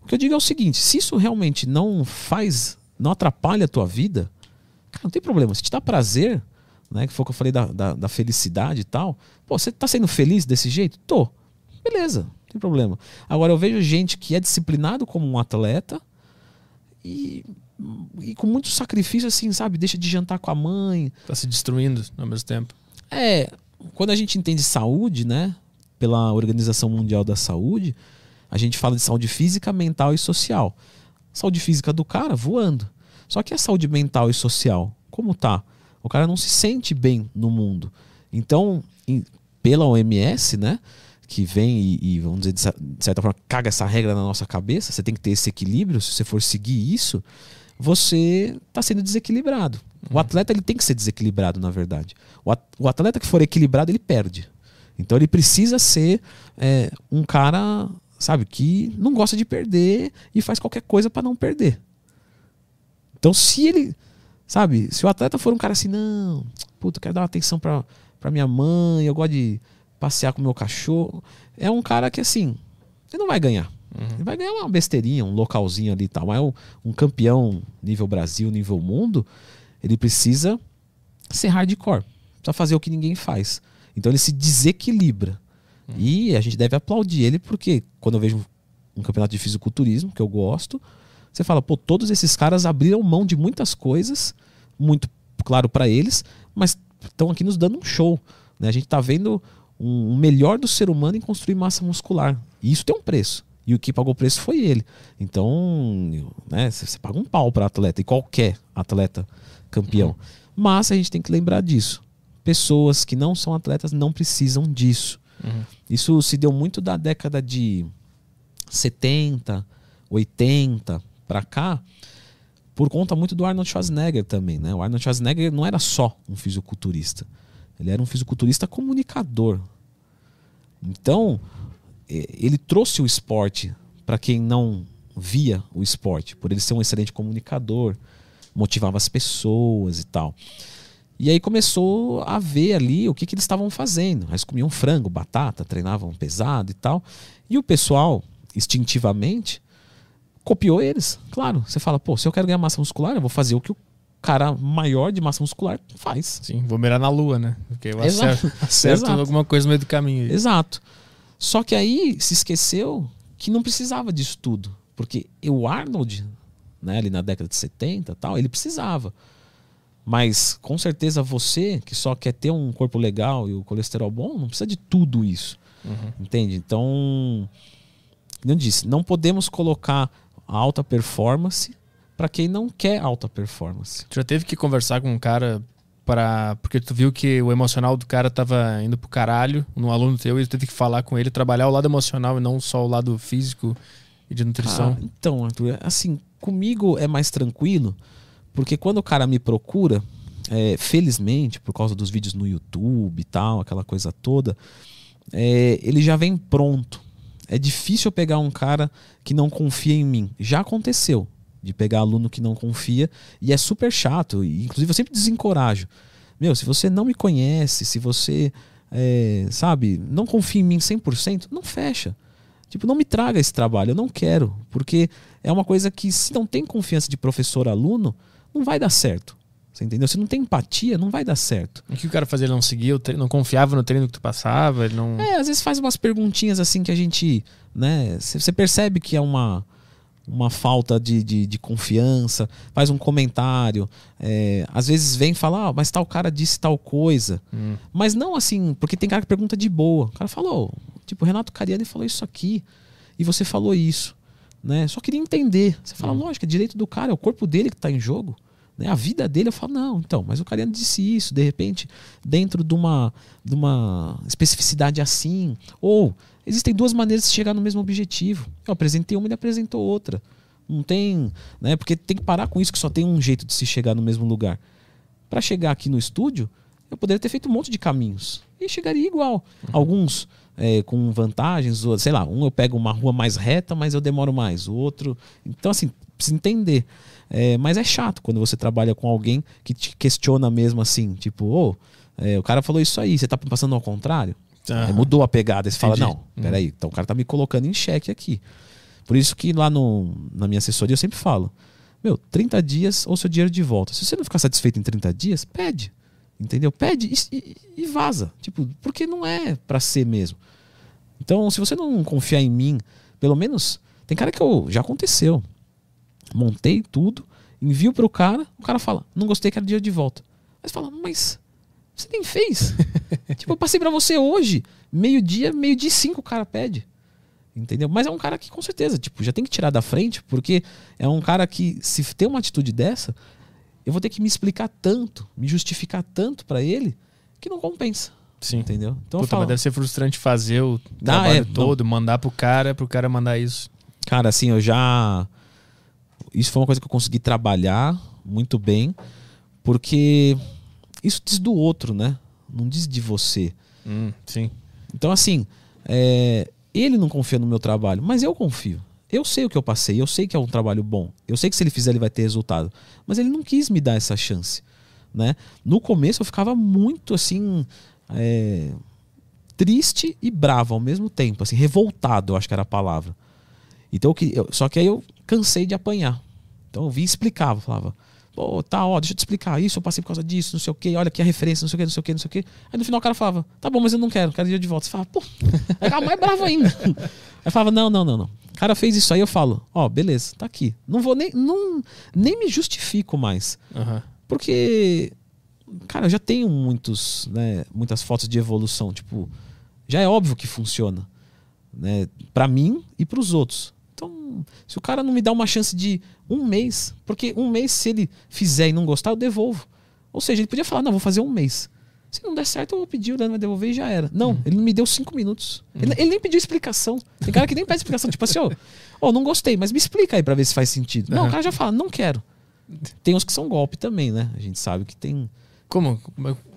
O que eu digo é o seguinte: se isso realmente não faz, não atrapalha a tua vida, cara, não tem problema. Se te dá prazer, né? Que foi o que eu falei da, da, da felicidade e tal. Pô, você tá sendo feliz desse jeito? Tô. Beleza, não tem problema. Agora eu vejo gente que é disciplinado como um atleta e, e com muito sacrifício, assim, sabe? Deixa de jantar com a mãe, Tá se destruindo ao mesmo tempo. é, quando a gente entende saúde, né, pela Organização Mundial da Saúde, a gente fala de saúde física, mental e social. Saúde física do cara voando. Só que a saúde mental e social, como tá? O cara não se sente bem no mundo. Então, em- pela OMS, né, que vem e, e, vamos dizer, de cer- de certa forma, caga essa regra na nossa cabeça, você tem que ter esse equilíbrio, se você for seguir isso, você está sendo desequilibrado. O atleta ele tem que ser desequilibrado, na verdade. O at- o atleta que for equilibrado, ele perde. Então ele precisa ser é, um cara, sabe, que não gosta de perder e faz qualquer coisa para não perder. Então se ele, sabe, se o atleta for um cara assim, não, puta, eu quero dar uma atenção pra, pra minha mãe, eu gosto de passear com meu cachorro, é um cara que assim, ele não vai ganhar. Ele vai ganhar uma besteirinha, um localzinho ali e tal. Mas um, um campeão nível Brasil, nível mundo, ele precisa ser hardcore. Precisa fazer o que ninguém faz. Então ele se desequilibra. E a gente deve aplaudir ele porque quando eu vejo um campeonato de fisiculturismo, que eu gosto. Você fala, pô, todos esses caras abriram mão de muitas coisas, muito claro para eles, mas estão aqui nos dando um show. Né? A gente está vendo um, um melhor do ser humano em construir massa muscular. E isso tem um preço. E o que pagou o preço foi ele. Então, né, você paga um pau para atleta, e qualquer atleta campeão. Uhum. Mas a gente tem que lembrar disso. Pessoas que não são atletas não precisam disso. Uhum. Isso se deu muito da década de 70, 80 para cá, por conta muito do Arnold Schwarzenegger também. Né? O Arnold Schwarzenegger não era só um fisiculturista. Ele era um fisiculturista comunicador. Então, ele trouxe o esporte para quem não via o esporte, por ele ser um excelente comunicador, motivava as pessoas e tal. E aí começou a ver ali o que, que eles estavam fazendo. Eles comiam frango, batata, treinavam pesado e tal. E o pessoal, instintivamente, copiou eles. Claro, você fala, pô, se eu quero ganhar massa muscular, eu vou fazer o que o cara maior de massa muscular faz. Sim, vou mirar na lua, né? Porque eu acerto, acerto Exato. alguma coisa no meio do caminho. Exato. Só que aí se esqueceu que não precisava disso tudo. Porque o Arnold, né, ali na década de 70 tal, ele precisava. Mas com certeza você, que só quer ter um corpo legal e o colesterol bom, não precisa de tudo isso. Uhum. Entende? Então, não disse, não podemos colocar alta performance para quem não quer alta performance. Já teve que conversar com um cara para porque tu viu que o emocional do cara tava indo pro caralho, no aluno teu, e tu teve que falar com ele, trabalhar o lado emocional e não só o lado físico e de nutrição. Ah, então, Arthur, assim, comigo é mais tranquilo, porque quando o cara me procura, é, felizmente, por causa dos vídeos no YouTube e tal, aquela coisa toda, é, ele já vem pronto. É difícil pegar um cara que não confia em mim. Já aconteceu de pegar aluno que não confia e é super chato. E, inclusive, eu sempre desencorajo. Meu, se você não me conhece, se você, é, sabe, não confia em mim 100%, não fecha. Tipo, não me traga esse trabalho, eu não quero. Porque é uma coisa que, se não tem confiança de professor-aluno, não vai dar certo. Você entendeu? Se não tem empatia, não vai dar certo. O que o cara fazia? Ele não seguia, não confiava no treino que tu passava? Ele não... É, às vezes faz umas perguntinhas assim que a gente, né? Você percebe que é uma uma falta de, de, de, confiança, faz um comentário, é, às vezes vem falar, ah, mas tal cara disse tal coisa. Hum. Mas não assim, porque tem cara que pergunta de boa. O cara falou, tipo, o Renato Cariani falou isso aqui, e você falou isso. Né? Só queria entender. Você fala, hum. lógico, é direito do cara, é o corpo dele que está em jogo. Né? A vida dele, eu falo, não, então, mas o Cariani disse isso, de repente, dentro de uma, de uma especificidade assim, ou Existem duas maneiras de chegar no mesmo objetivo. Eu apresentei uma e ele apresentou outra. Não tem, né? Porque tem que parar com isso que só tem um jeito de se chegar no mesmo lugar. Para chegar aqui no estúdio, eu poderia ter feito um monte de caminhos e chegaria igual. Uhum. Alguns é, com vantagens, sei lá, um eu pego uma rua mais reta, mas eu demoro mais. O outro, então assim, precisa entender. É, mas é chato quando você trabalha com alguém que te questiona mesmo assim, tipo, ô, oh, é, o cara falou isso aí, você tá passando ao contrário? Uhum. Mudou a pegada. Você Entendi. fala, não, uhum. peraí, então o cara tá me colocando em xeque aqui. Por isso que lá no, na minha assessoria eu sempre falo, meu, 30 dias ou seu dinheiro de volta. Se você não ficar satisfeito em 30 dias, pede. Entendeu? Pede e, e vaza. Tipo, porque não é para ser mesmo. Então, se você não confiar em mim, pelo menos, tem cara que eu, já aconteceu. Montei tudo, envio pro cara, o cara fala, não gostei, quero dinheiro de volta. Mas fala, mas você nem fez. tipo, eu passei para você hoje, meio-dia, meio-dia e cinco o cara pede. Entendeu? Mas é um cara que com certeza, tipo, já tem que tirar da frente, porque é um cara que, se tem uma atitude dessa, eu vou ter que me explicar tanto, me justificar tanto para ele, que não compensa. Sim. Entendeu? Então Puta, mas deve ser frustrante fazer o ah, trabalho é, todo, não. mandar pro cara, pro cara mandar isso. Cara, assim, eu já. Isso foi uma coisa que eu consegui trabalhar muito bem, porque isso diz do outro, né? Não diz de você. Hum, sim. Então, assim, é, ele não confia no meu trabalho, mas eu confio. Eu sei o que eu passei, eu sei que é um trabalho bom. Eu sei que se ele fizer, ele vai ter resultado. Mas ele não quis me dar essa chance. Né? No começo eu ficava muito assim. É, triste e bravo ao mesmo tempo, assim, revoltado, eu acho que era a palavra. Então, eu, só que aí eu cansei de apanhar. Então eu vim e explicava, falava: Pô, tá, ó, deixa eu te explicar isso, eu passei por causa disso, não sei o quê, olha aqui a referência, não sei o quê, não sei o quê, não sei o quê. Aí no final o cara falava, tá bom, mas eu não quero, quero ir de volta. Você fala, pô, aí ficava mais bravo ainda. Aí falava, não, não, não, não. O cara fez isso aí, eu falo, ó, beleza, tá aqui. Não vou nem, não, nem me justifico mais. Aham. Porque, cara, eu já tenho muitos, né, muitas fotos de evolução. Tipo, já é óbvio que funciona. Né, para mim e para os outros. Se o cara não me dá uma chance de um mês, porque um mês, se ele fizer e não gostar, eu devolvo. Ou seja, ele podia falar, não, vou fazer um mês. Se não der certo, eu vou pedir, o Leandro vai devolver e já era. Não, ele não me deu cinco minutos. Ele, ele nem pediu explicação. Tem cara que nem pede explicação. Tipo assim, ó, ó, não gostei, mas me explica aí pra ver se faz sentido. Não, o cara já fala, não quero. Tem uns que são golpe também, né? A gente sabe que tem. Como?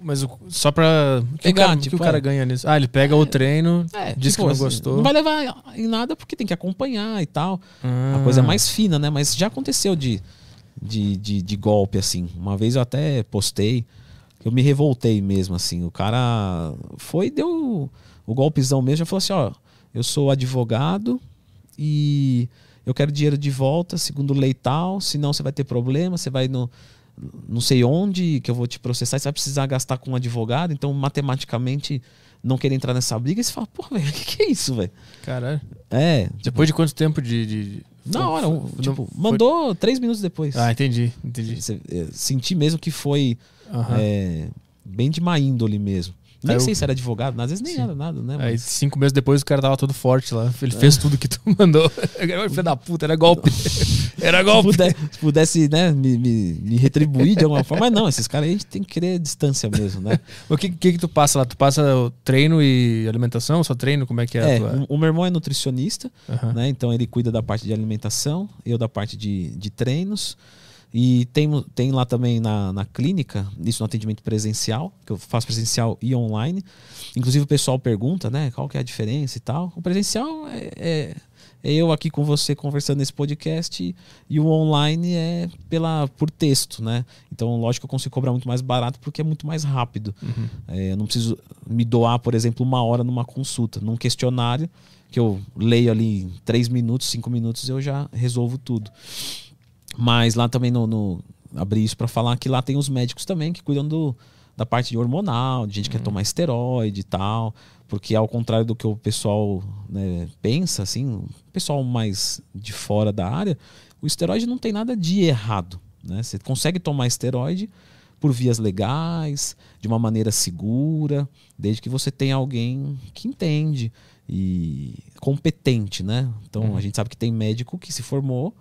Mas- o- só pra. O que, o Pegar, cara, o que tipo, o cara é. ganha nisso? Ah, ele pega o treino, É, diz tipo que não assim, gostou. Não vai levar em nada porque tem que acompanhar e tal. Ah. A coisa é mais fina, né? Mas já aconteceu de, de, de, de golpe, assim. Uma vez eu até postei, eu me revoltei mesmo, assim. O cara foi deu o golpezão mesmo. Já falou assim: ó, eu sou advogado e eu quero dinheiro de volta, segundo lei tal. Senão você vai ter problema, você vai no. Não sei onde que eu vou te processar, você vai precisar gastar com um advogado, então matematicamente não querer entrar nessa briga, e você fala, pô, velho, o que, que é isso, velho? Caralho. É, Depois de quanto tempo de. de- na hora, um, tipo, foi- mandou três minutos depois. Ah, entendi, entendi. É, senti mesmo que foi Aham. é, bem de má índole mesmo. Nem Aí sei eu- se era advogado, às vezes nem Sim. era nada, né? Aí Mas... cinco meses depois o cara tava todo forte lá. Ele fez tudo que tu mandou. Filho da puta, era golpe. Era Se golpe. puder- se pudesse né, me, me- me retribuir de alguma forma, mas não, esses caras aí a gente tem que querer distância mesmo, né? O que, que que tu passa lá? Tu passa o treino e alimentação? Só treino? Como é que é, É, tua... o, o meu irmão é nutricionista, Aham. né? Então ele cuida da parte de alimentação, eu da parte de, de treinos. E tem, tem lá também na, na clínica, isso no atendimento presencial, que eu faço presencial e online. Inclusive o pessoal pergunta, né, qual que é a diferença e tal. O presencial é, é, é eu aqui com você conversando nesse podcast e o online é pela, por texto, né? Então, lógico que eu consigo cobrar muito mais barato porque é muito mais rápido. Uhum. É, eu não preciso me doar, por exemplo, uma hora numa consulta. Num questionário que eu leio ali em três minutos, cinco minutos, eu já resolvo tudo. Mas lá também no, no abri isso para falar que lá tem os médicos também que cuidam do, da parte de hormonal, de gente que quer tomar esteroide e tal, porque ao contrário do que o pessoal né, pensa, assim, o pessoal mais de fora da área, o esteroide não tem nada de errado, né? Você consegue tomar esteroide por vias legais, de uma maneira segura, desde que você tenha alguém que entende e competente, né? Então a gente sabe que tem médico que se formou,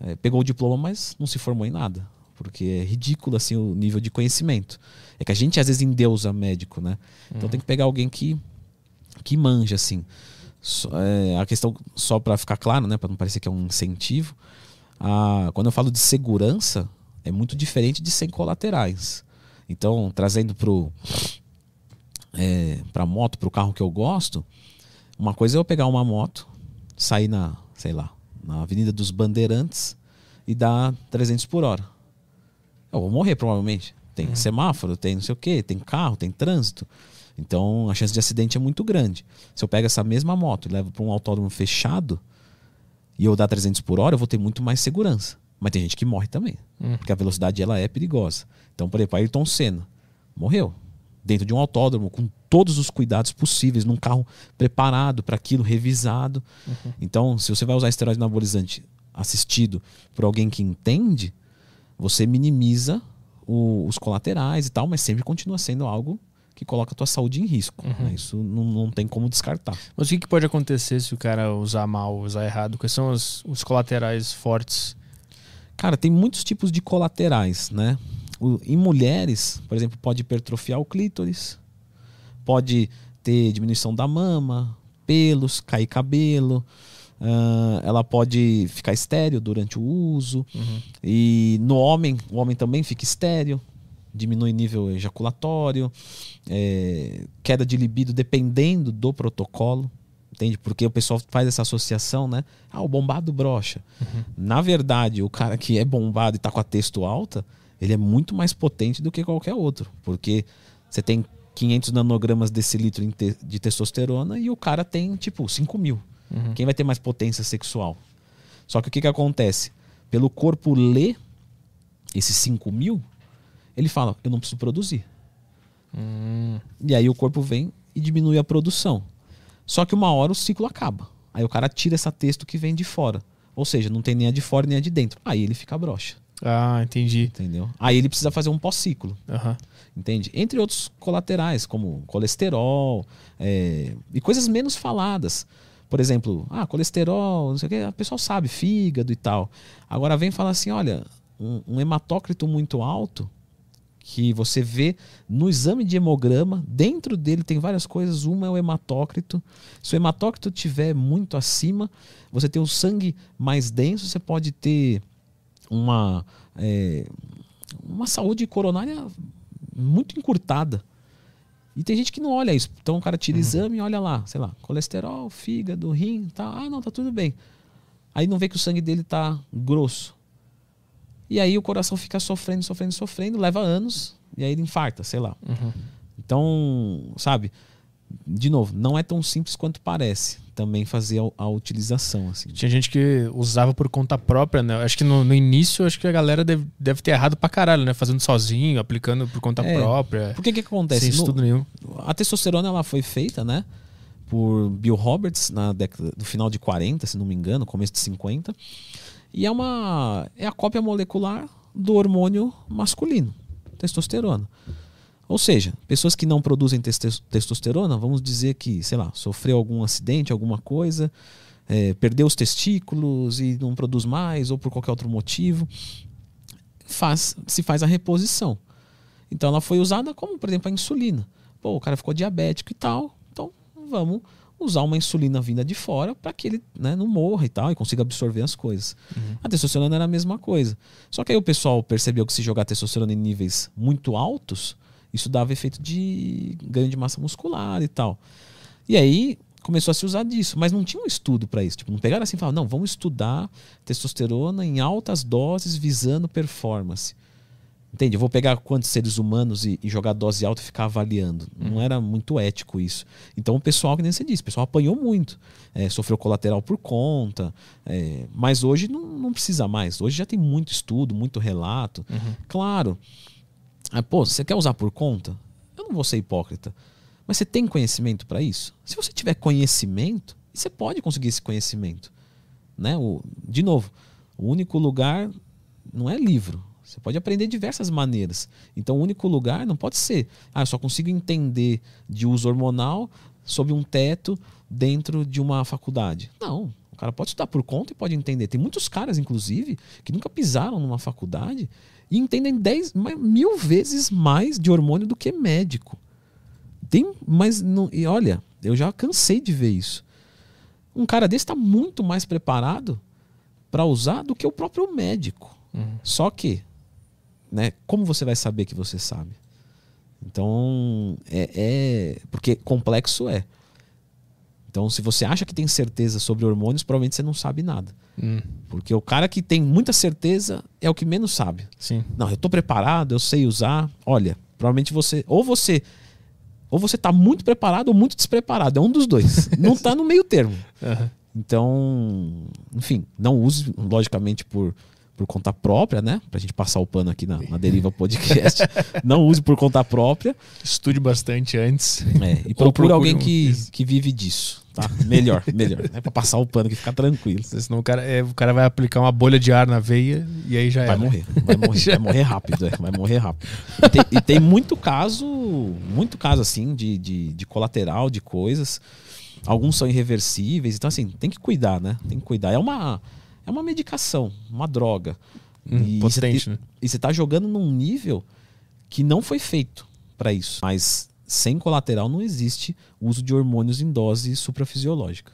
eh, pegou o diploma, mas não se formou em nada, porque é ridículo assim o nível de conhecimento. É que a gente às vezes endeusa médico, né? Então tem que pegar alguém que que manja assim. Só- é, a questão só para ficar claro, né, para não parecer que é um incentivo, a- quando eu falo de segurança é muito diferente de sem colaterais. Então trazendo pro é, para moto, para o carro que eu gosto, uma coisa é eu pegar uma moto, sair na, sei lá, na Avenida dos Bandeirantes e dar 300 por hora. Eu vou morrer provavelmente. Tem semáforo, tem não sei o quê, tem carro, tem trânsito. Então a chance de acidente é muito grande. Se eu pego essa mesma moto e levo para um autódromo fechado e eu dar 300 por hora, eu vou ter muito mais segurança. Mas tem gente que morre também, Hum. porque a velocidade ela é perigosa. Então, por exemplo, Ayrton Senna morreu dentro de um autódromo com todos os cuidados possíveis, num carro preparado para aquilo, revisado. Então, se você vai usar esteroide anabolizante assistido por alguém que entende, você minimiza o- os colaterais e tal, mas sempre continua sendo algo que coloca a tua saúde em risco. né? Isso não, não tem como descartar. Mas o que, que pode acontecer se o cara usar mal, usar errado? Quais são os, os colaterais fortes? Cara, tem muitos tipos de colaterais, né? O- em mulheres, por exemplo, pode hipertrofiar o clítoris, pode ter diminuição da mama, pelos, cair cabelo, ah, ela pode ficar estéreo durante o uso. E no homem, o homem também fica estéreo, diminui nível ejaculatório, é, queda de libido dependendo do protocolo. Entende? Porque o pessoal faz essa associação, né? Ah, o bombado brocha. Na verdade, o cara que é bombado e tá com a texto alta, ele é muito mais potente do que qualquer outro. Porque você tem 500 nanogramas em te- de testosterona e o cara tem, tipo, 5 mil. Quem vai ter mais potência sexual? Só que o que, que acontece? Pelo corpo ler esses 5 mil, ele fala, eu não preciso produzir. Hum. E aí o corpo vem e diminui a produção. Só que uma hora o ciclo acaba. Aí o cara tira essa texto que vem de fora. Ou seja, não tem nem a de fora nem a de dentro. Aí ele fica broxa. Ah, entendi. Entendeu? Aí ele precisa fazer um pós-ciclo. Aham. Entende? Entre outros colaterais, como colesterol é, e coisas menos faladas. Por exemplo, ah, colesterol, não sei o que, a pessoa sabe, fígado e tal. Agora vem falar assim: olha, um, um hematócrito muito alto, que você vê no exame de hemograma, dentro dele tem várias coisas. Uma é o hematócrito. Se o hematócrito tiver muito acima, você tem o sangue mais denso, você pode ter uma, é, uma saúde coronária muito encurtada. E tem gente que não olha isso. Então o cara tira exame e olha lá, sei lá, colesterol, fígado, rim, tá. Ah, não, tá tudo bem. Aí não vê que o sangue dele tá grosso. E aí o coração fica sofrendo, sofrendo, sofrendo, leva anos, e aí ele infarta, sei lá. Uhum. Então, sabe, de novo, não é tão simples quanto parece também fazer a, a utilização, assim. Tinha gente que usava por conta própria, né? Acho que no, no início, acho que a galera deve, deve ter errado pra caralho, né? Fazendo sozinho, aplicando por conta É. própria. Por que que acontece? Sem No- estudo nenhum. a testosterona ela foi feita, né, por Bill Roberts na década do final de 40, se não me engano, começo de 50. E é uma é a cópia molecular do hormônio masculino, testosterona. Ou seja, pessoas que não produzem testosterona, vamos dizer que, sei lá, sofreu algum acidente, alguma coisa, é, perdeu os testículos e não produz mais, ou por qualquer outro motivo, faz, se faz a reposição. Então ela foi usada como, por exemplo, a insulina. Pô, o cara ficou diabético e tal, então vamos usar uma insulina vinda de fora para que ele né, não morra e tal e consiga absorver as coisas. A testosterona era a mesma coisa. Só que aí o pessoal percebeu que se jogar testosterona em níveis muito altos, isso dava efeito de ganho de massa muscular e tal. E aí começou a se usar disso, mas não tinha um estudo para isso. Tipo, não pegaram assim e falaram, não, vamos estudar testosterona em altas doses visando performance. Entende? Eu vou pegar quantos seres humanos e, e jogar dose alta e ficar avaliando. Não era muito ético isso. Então o pessoal, que nem você disse, o pessoal apanhou muito. É, sofreu colateral por conta. é, mas hoje não, não precisa mais. Hoje já tem muito estudo, muito relato. Claro. Ah, pô, você quer usar por conta? Eu não vou ser hipócrita. Mas você tem conhecimento para isso? Se você tiver conhecimento, você pode conseguir esse conhecimento. Né? O, de novo, o único lugar não é livro. Você pode aprender de diversas maneiras. Então, o único lugar não pode ser, ah, eu só consigo entender de uso hormonal sob um teto dentro de uma faculdade. Não. O cara pode estudar por conta e pode entender. Tem muitos caras, inclusive, que nunca pisaram numa faculdade e entendem dez, mais- mil vezes mais de hormônio do que médico. Tem, mas não, e olha, eu já cansei de ver isso. Um cara desse está muito mais preparado para usar do que o próprio médico. Só que, né, como você vai saber que você sabe? Então, é, é- porque complexo é. Então, se você acha que tem certeza sobre hormônios, provavelmente você não sabe nada. Hum, Porque o cara que tem muita certeza é o que menos sabe. sim. Não, eu tô preparado, eu sei usar. Olha, provavelmente você. Ou você. Ou você tá muito preparado ou muito despreparado. É um dos dois. Não tá no meio termo. Aham. Então, enfim, não use, logicamente, por, por conta própria, né? Pra gente passar o pano aqui na, na Deriva Podcast. não use por conta própria. Estude bastante antes. É, e procure alguém um- que, isso. que vive disso. Tá? Melhor, melhor. É pra passar o pano aqui, ficar tranquilo. Senão o cara, é, o cara vai aplicar uma bolha de ar na veia e aí já Vai é. morrer, vai morrer, vai morrer rápido, é, vai morrer rápido. E tem, e tem muito caso, muito caso assim, de, de, de colateral, de coisas. Alguns são irreversíveis, então assim, tem que cuidar, né? Tem que cuidar. É uma, é uma medicação, uma droga. Hum, potente, você, né? e você tá jogando num nível que não foi feito para isso. Mas sem colateral não existe uso de hormônios em dose suprafisiológica.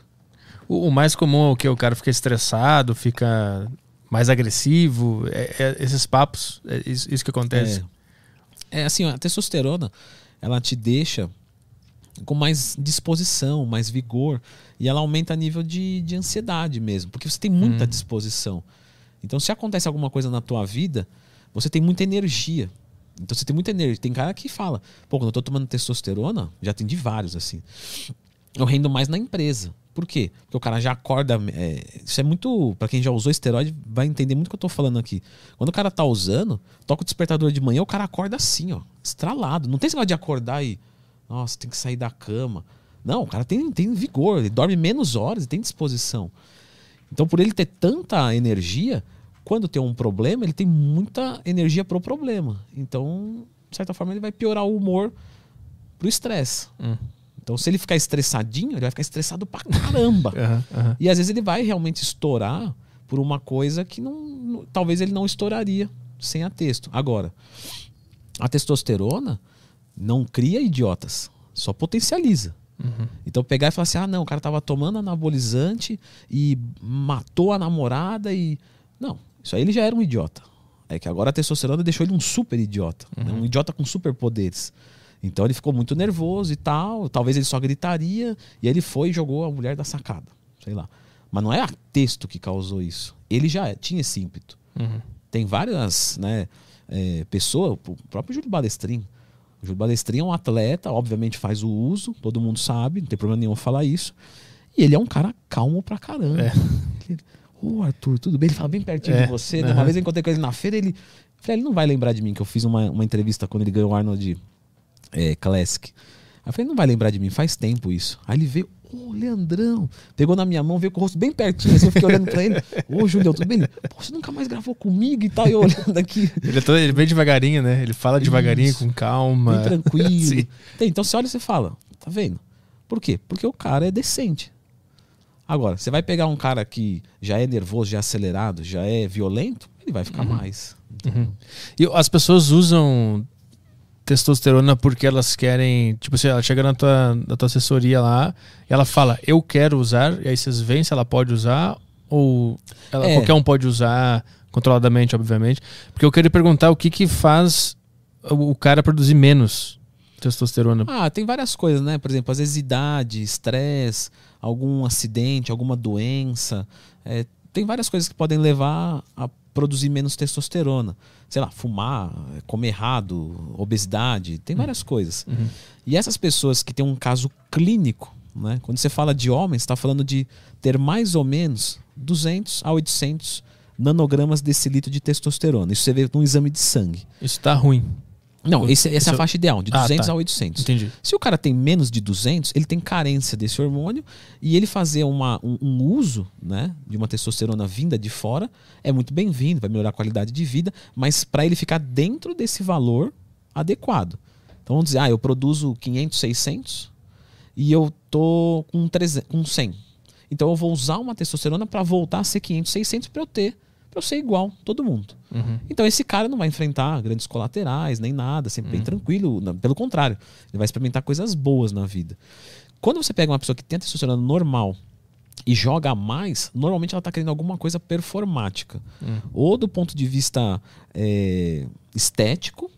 O, o mais comum é o que? O cara fica estressado, fica mais agressivo. É, é esses papos, é isso, isso que acontece. É, é assim, a testosterona, ela te deixa com mais disposição, mais vigor, e ela aumenta a nível de, de ansiedade mesmo, porque você tem muita disposição. Então, se acontece alguma coisa na tua vida, você tem muita energia. Então, você tem muita energia. Tem cara que fala, pô, quando eu tô tomando testosterona, já atendi vários assim. eu rendo mais na empresa. Por quê? Porque o cara já acorda. é, isso é muito. Pra quem já usou esteroide, vai entender muito o que eu tô falando aqui. Quando o cara tá usando, toca o despertador de manhã, o cara acorda assim, ó, estralado. Não tem esse negócio de acordar e. Nossa, tem que sair da cama. Não, o cara tem, tem vigor, ele dorme menos horas e tem disposição. Então, por ele ter tanta energia, quando tem um problema, ele tem muita energia pro problema. Então, de certa forma, ele vai piorar o humor pro estresse. Hum. Então, se ele ficar estressadinho, ele vai ficar estressado pra caramba. Aham, aham. E às vezes ele vai realmente estourar por uma coisa que não- talvez ele não estouraria sem a texto. Agora, a testosterona não cria idiotas, só potencializa. Então pegar e falar assim: "Ah, não, o cara tava tomando anabolizante e matou a namorada e não, isso aí ele já era um idiota. É que agora a testosterona deixou ele um super idiota, né? um idiota com superpoderes. Então ele ficou muito nervoso e tal, talvez ele só gritaria e aí ele foi e jogou a mulher da sacada, sei lá. Mas não é a texto que causou isso. Ele já tinha esse ímpeto. Uhum. Tem várias né, é, pessoas, o próprio Júlio Balestrin. O Júlio Balestrin é um atleta, obviamente faz o uso, todo mundo sabe, não tem problema nenhum falar isso. E ele é um cara calmo pra caramba. É. Ô Arthur, tudo bem? Ele fala bem pertinho É, de você. né? Uma vez eu encontrei com ele na feira, ele. Falei, ele não vai lembrar de mim, que eu fiz uma, uma entrevista quando ele ganhou o Arnold é, Classic. Aí eu falei, não vai lembrar de mim, faz tempo isso. Aí ele veio, ô Leandrão, pegou na minha mão, veio com o rosto bem pertinho, assim, eu fiquei olhando pra ele, ô Julião, tudo bem? Pô, você nunca mais gravou comigo e tal, e eu olhando aqui, Ele, é todo, ele vem devagarinho, né? Ele fala devagarinho, Isso. com calma. bem tranquilo. Então você olha e você fala, tá vendo? Por quê? Porque o cara é decente. Agora, você vai pegar um cara que já é nervoso, já é acelerado, já é violento, ele vai ficar mais. Uhum. E as pessoas usam testosterona porque elas querem. Tipo assim, ela chega na tua, na tua assessoria lá e ela fala, eu quero usar, e aí vocês veem se ela pode usar, ou ela- É. qualquer um pode usar, controladamente, obviamente. Porque eu queria perguntar o que que faz o, o cara produzir menos testosterona. Ah, tem várias coisas, né? Por exemplo, às vezes idade, estresse, algum acidente, alguma doença. É, tem várias coisas que podem levar a produzir menos testosterona. Sei lá, fumar, comer errado, obesidade, tem várias coisas. E essas pessoas que têm um caso clínico, né? Quando você fala de homens, está falando de ter mais ou menos 200 a 800 nanogramas desse litro de testosterona. Isso você vê num exame de sangue. Isso tá ruim. Não, esse, essa é a faixa ideal, de Ah, 200 tá. a 800. Entendi. Se o cara tem menos de 200, ele tem carência desse hormônio e ele fazer uma, um, um uso né, de uma testosterona vinda de fora é muito bem-vindo, vai melhorar a qualidade de vida, mas para ele ficar dentro desse valor adequado. Então vamos dizer, ah, eu produzo 500, 600 e eu tô com, 300, com 100. Então eu vou usar uma testosterona para voltar a ser 500, 600 para eu ter, para eu ser igual todo mundo. Uhum. Então esse cara não vai enfrentar grandes colaterais, nem nada, sempre bem tranquilo. Não, Pelo contrário, ele vai experimentar coisas boas na vida. Quando você pega uma pessoa que tem a testosterona normal e joga mais, normalmente ela está querendo alguma coisa performática. Ou do ponto de vista é, estético,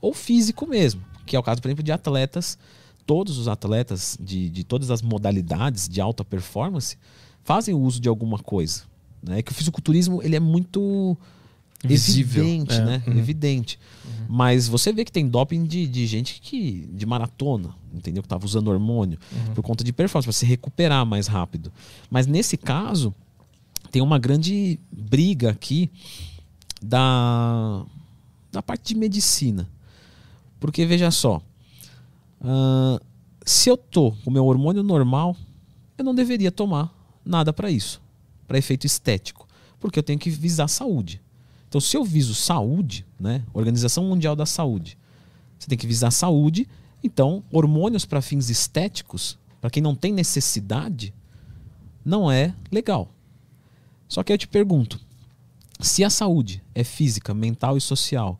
ou físico mesmo. Que é o caso, por exemplo, de atletas. Todos os atletas de, de todas as modalidades de alta performance fazem uso de alguma coisa. Né? Que o fisiculturismo ele é muito Visível, evidente, é. né? Uhum. Evidente. Mas você vê que tem doping de, de gente que. de maratona, entendeu? Que tava usando hormônio por conta de performance, para se recuperar mais rápido. Mas nesse caso, tem uma grande briga aqui da, da parte de medicina. Porque veja só, ah, se eu tô com o meu hormônio normal, eu não deveria tomar nada para isso, para efeito estético, porque eu tenho que visar saúde. Então, se eu viso saúde, né, Organização Mundial da Saúde, você tem que visar saúde. Então, hormônios para fins estéticos, para quem não tem necessidade, não é legal. Só que eu te pergunto, se a saúde é física, mental e social,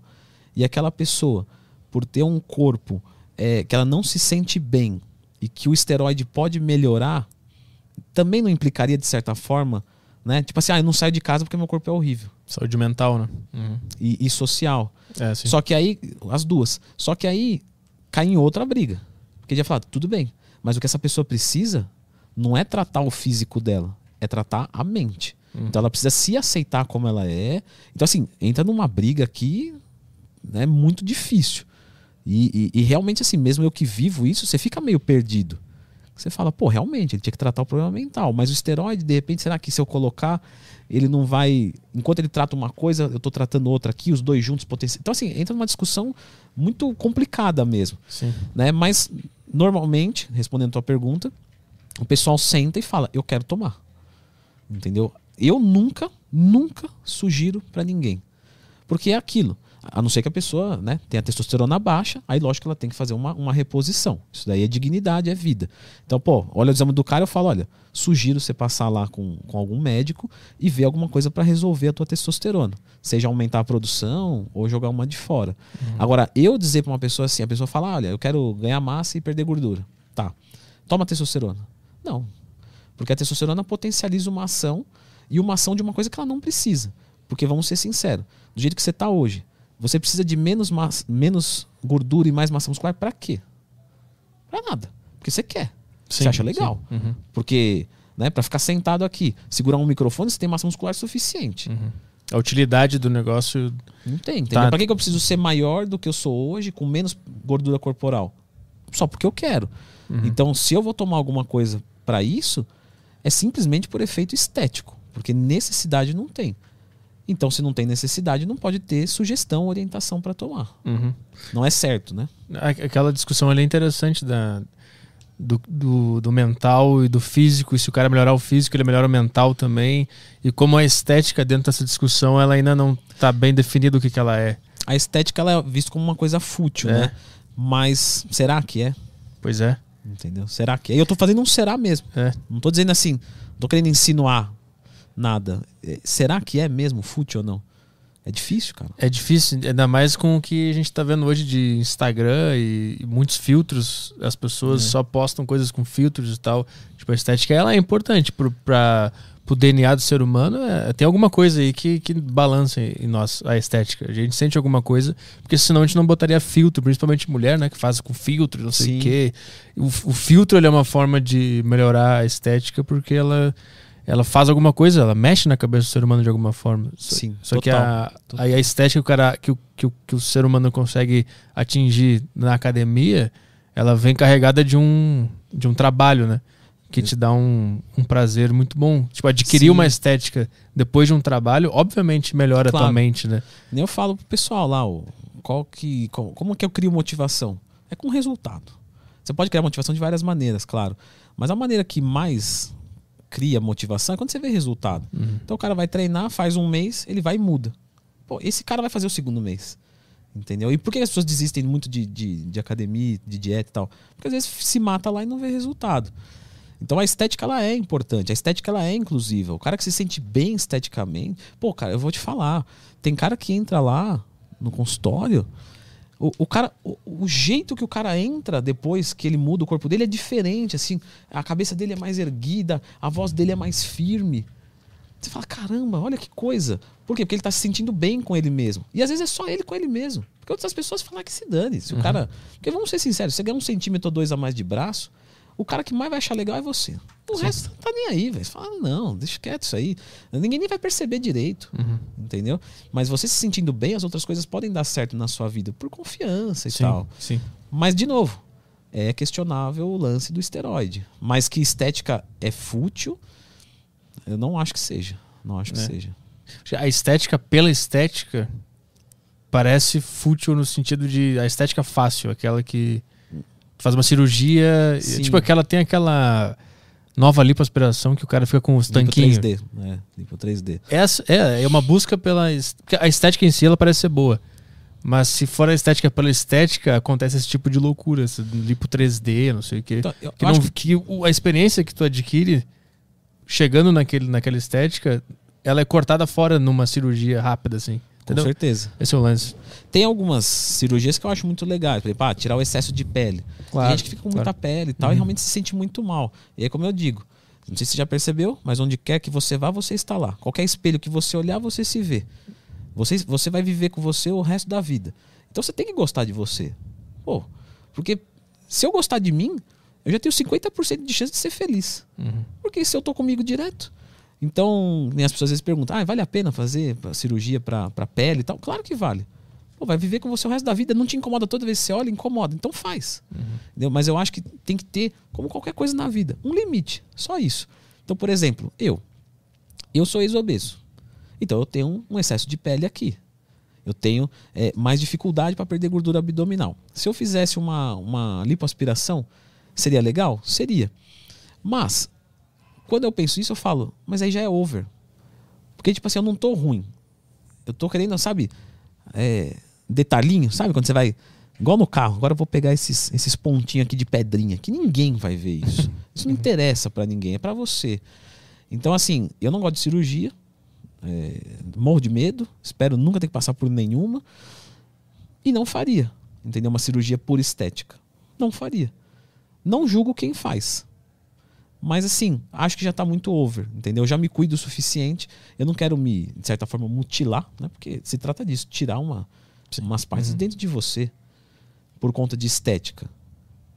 e aquela pessoa, por ter um corpo é, que ela não se sente bem e que o esteroide pode melhorar, também não implicaria, de certa forma, né? Tipo assim, ah, eu não saio de casa porque meu corpo é horrível. Saúde mental, né? Uhum. E, e social. É. Só que aí, as duas. Só que aí cai em outra briga. Porque ele ia falar, tudo bem, mas o que essa pessoa precisa não é tratar o físico dela, é tratar a mente. Então ela precisa se aceitar como ela é. Então, assim, entra numa briga aqui né, muito difícil. E, e- e realmente, assim, mesmo eu que vivo isso, você fica meio perdido. Você fala, pô, realmente, ele tinha que tratar o problema mental. Mas o esteroide, de repente, será que se eu colocar, ele não vai. Enquanto ele trata uma coisa, eu estou tratando outra aqui, os dois juntos potenciam. Então, assim, entra numa discussão muito complicada mesmo. Sim. Né? Mas, normalmente, respondendo a tua pergunta, o pessoal senta e fala, eu quero tomar. Entendeu? Eu nunca, nunca sugiro para ninguém. Porque é aquilo. A não ser que a pessoa né, tenha a testosterona baixa, aí lógico que ela tem que fazer uma, uma reposição. Isso daí é dignidade, é vida. Então, pô, olha o exame do cara, eu falo, olha, sugiro você passar lá com, com algum médico e ver alguma coisa para resolver a tua testosterona. Seja aumentar a produção ou jogar uma de fora. Uhum. Agora, eu dizer para uma pessoa assim, a pessoa fala, olha, eu quero ganhar massa e perder gordura. Tá. Toma testosterona. Não. Porque a testosterona potencializa uma ação e uma ação de uma coisa que ela não precisa. Porque vamos ser sinceros, do jeito que você está hoje, você precisa de menos, massa, menos gordura e mais massa muscular para quê? Para nada. Porque você quer. Sim, você acha legal. Uhum. Porque, né, para ficar sentado aqui, segurar um microfone, você tem massa muscular suficiente. Uhum. A utilidade do negócio. Não tem? Tá. Pra que eu preciso ser maior do que eu sou hoje, com menos gordura corporal? Só porque eu quero. Uhum. Então, se eu vou tomar alguma coisa para isso, é simplesmente por efeito estético. Porque necessidade não tem. Então, se não tem necessidade, não pode ter sugestão, orientação para tomar. Uhum. Não é certo, né? Aquela discussão ali é interessante da, do, do, do, mental e do físico. E se o cara melhorar o físico, ele melhora o mental também. E como a estética dentro dessa discussão, ela ainda não está bem definida o que, que ela é. A estética ela é vista como uma coisa fútil, é. né? Mas será que é? Pois é. Entendeu? Será que é? E eu tô fazendo um será mesmo. É. Não tô dizendo assim, não tô querendo insinuar nada. É, será que é mesmo fútil ou não? É difícil, cara. É difícil, ainda mais com o que a gente está vendo hoje de Instagram e, e muitos filtros. As pessoas é. só postam coisas com filtros e tal. Tipo, a estética ela é importante para o DNA do ser humano. É, tem alguma coisa aí que, que balança em nós a estética. A gente sente alguma coisa, porque senão a gente não botaria filtro, principalmente mulher, né? Que faz com filtro, não sei o quê. O, o filtro é uma forma de melhorar a estética porque ela ela faz alguma coisa, ela mexe na cabeça do ser humano de alguma forma. Sim, Só total, que a, total. a, a estética que o, cara, que, o, que, o, que o ser humano consegue atingir na academia, ela vem carregada de um, de um trabalho, né? Que te dá um, um prazer muito bom. Tipo, adquirir Sim. uma estética depois de um trabalho, obviamente melhora claro. a tua mente, né? Nem eu falo pro pessoal lá, qual que, qual, como que eu crio motivação? É com resultado. Você pode criar motivação de várias maneiras, claro. Mas a maneira que mais cria motivação é quando você vê resultado. Uhum. Então o cara vai treinar, faz um mês, ele vai e muda. Pô, esse cara vai fazer o segundo mês. Entendeu? E por que as pessoas desistem muito de, de, de academia, de dieta e tal? Porque às vezes se mata lá e não vê resultado. Então a estética ela é importante, a estética ela é inclusiva. O cara que se sente bem esteticamente, pô, cara, eu vou te falar, tem cara que entra lá no consultório, o, o cara, o, o, jeito que o cara entra depois que ele muda o corpo dele é diferente, assim, a cabeça dele é mais erguida, a voz dele é mais firme. Você fala, caramba, olha que coisa. Por quê? Porque ele está se sentindo bem com ele mesmo. E às vezes é só ele com ele mesmo. Porque outras pessoas falam que se dane. Se o uhum. cara. Porque vamos ser sinceros, você ganha um centímetro ou dois a mais de braço, o cara que mais vai achar legal é você. O Sim. resto tá nem aí, velho. Você fala, não, deixa quieto isso aí. Ninguém nem vai perceber direito. Uhum. Entendeu? Mas você se sentindo bem, as outras coisas podem dar certo na sua vida por confiança e sim, tal. Sim. Mas, de novo, é questionável o lance do esteroide. Mas que estética é fútil, eu não acho que seja. Não acho que é. seja. A estética pela estética parece fútil no sentido de a estética fácil, aquela que faz uma cirurgia. Sim. Tipo, aquela tem aquela nova lipoaspiração que o cara fica com os tanquinhos. 3D, né? Lipo 3D. Essa é, é uma busca pela. A estética em si ela parece ser boa. Mas se for a estética pela estética, acontece esse tipo de loucura, esse lipo 3D, não sei o quê. Então, que, não, que... que a experiência que tu adquire chegando naquele, naquela estética, ela é cortada fora numa cirurgia rápida, assim. Entendeu? Com certeza. Esse é o lance. Tem algumas cirurgias que eu acho muito legais. Por exemplo, ah, tirar o excesso de pele. Claro, Tem gente que fica com muita claro. pele e tal uhum. e realmente se sente muito mal. E aí, como eu digo, não sei se você já percebeu, mas onde quer que você vá, você está lá. Qualquer espelho que você olhar, você se vê. Você, você vai viver com você o resto da vida. Então você tem que gostar de você. Pô, porque se eu gostar de mim, eu já tenho 50% de chance de ser feliz. Uhum. Porque se eu tô comigo direto, então, as pessoas às vezes perguntam: ah, vale a pena fazer cirurgia para pele e tal? Claro que vale. Pô, vai viver com você o resto da vida, não te incomoda toda vez que você olha, incomoda. Então faz. Entendeu? Mas eu acho que tem que ter, como qualquer coisa na vida, um limite. Só isso. Então, por exemplo, eu. Eu sou ex-obeso. Então eu tenho um excesso de pele aqui. Eu tenho é, mais dificuldade para perder gordura abdominal. Se eu fizesse uma, uma lipoaspiração, seria legal? Seria. Mas, quando eu penso isso, eu falo, mas aí já é over. Porque, tipo assim, eu não tô ruim. Eu tô querendo, sabe, é, detalhinho, sabe? Quando você vai. Igual no carro, agora eu vou pegar esses, esses pontinhos aqui de pedrinha, que ninguém vai ver isso. Isso não interessa para ninguém, é para você. Então, assim, eu não gosto de cirurgia, é, morro de medo, espero nunca ter que passar por nenhuma, e não faria, entendeu? Uma cirurgia por estética. Não faria. Não julgo quem faz. Mas assim, acho que já tá muito over, entendeu? Eu já me cuido o suficiente. Eu não quero me, de certa forma, mutilar, né? Porque se trata disso, tirar uma, umas partes Uhum. dentro de você por conta de estética.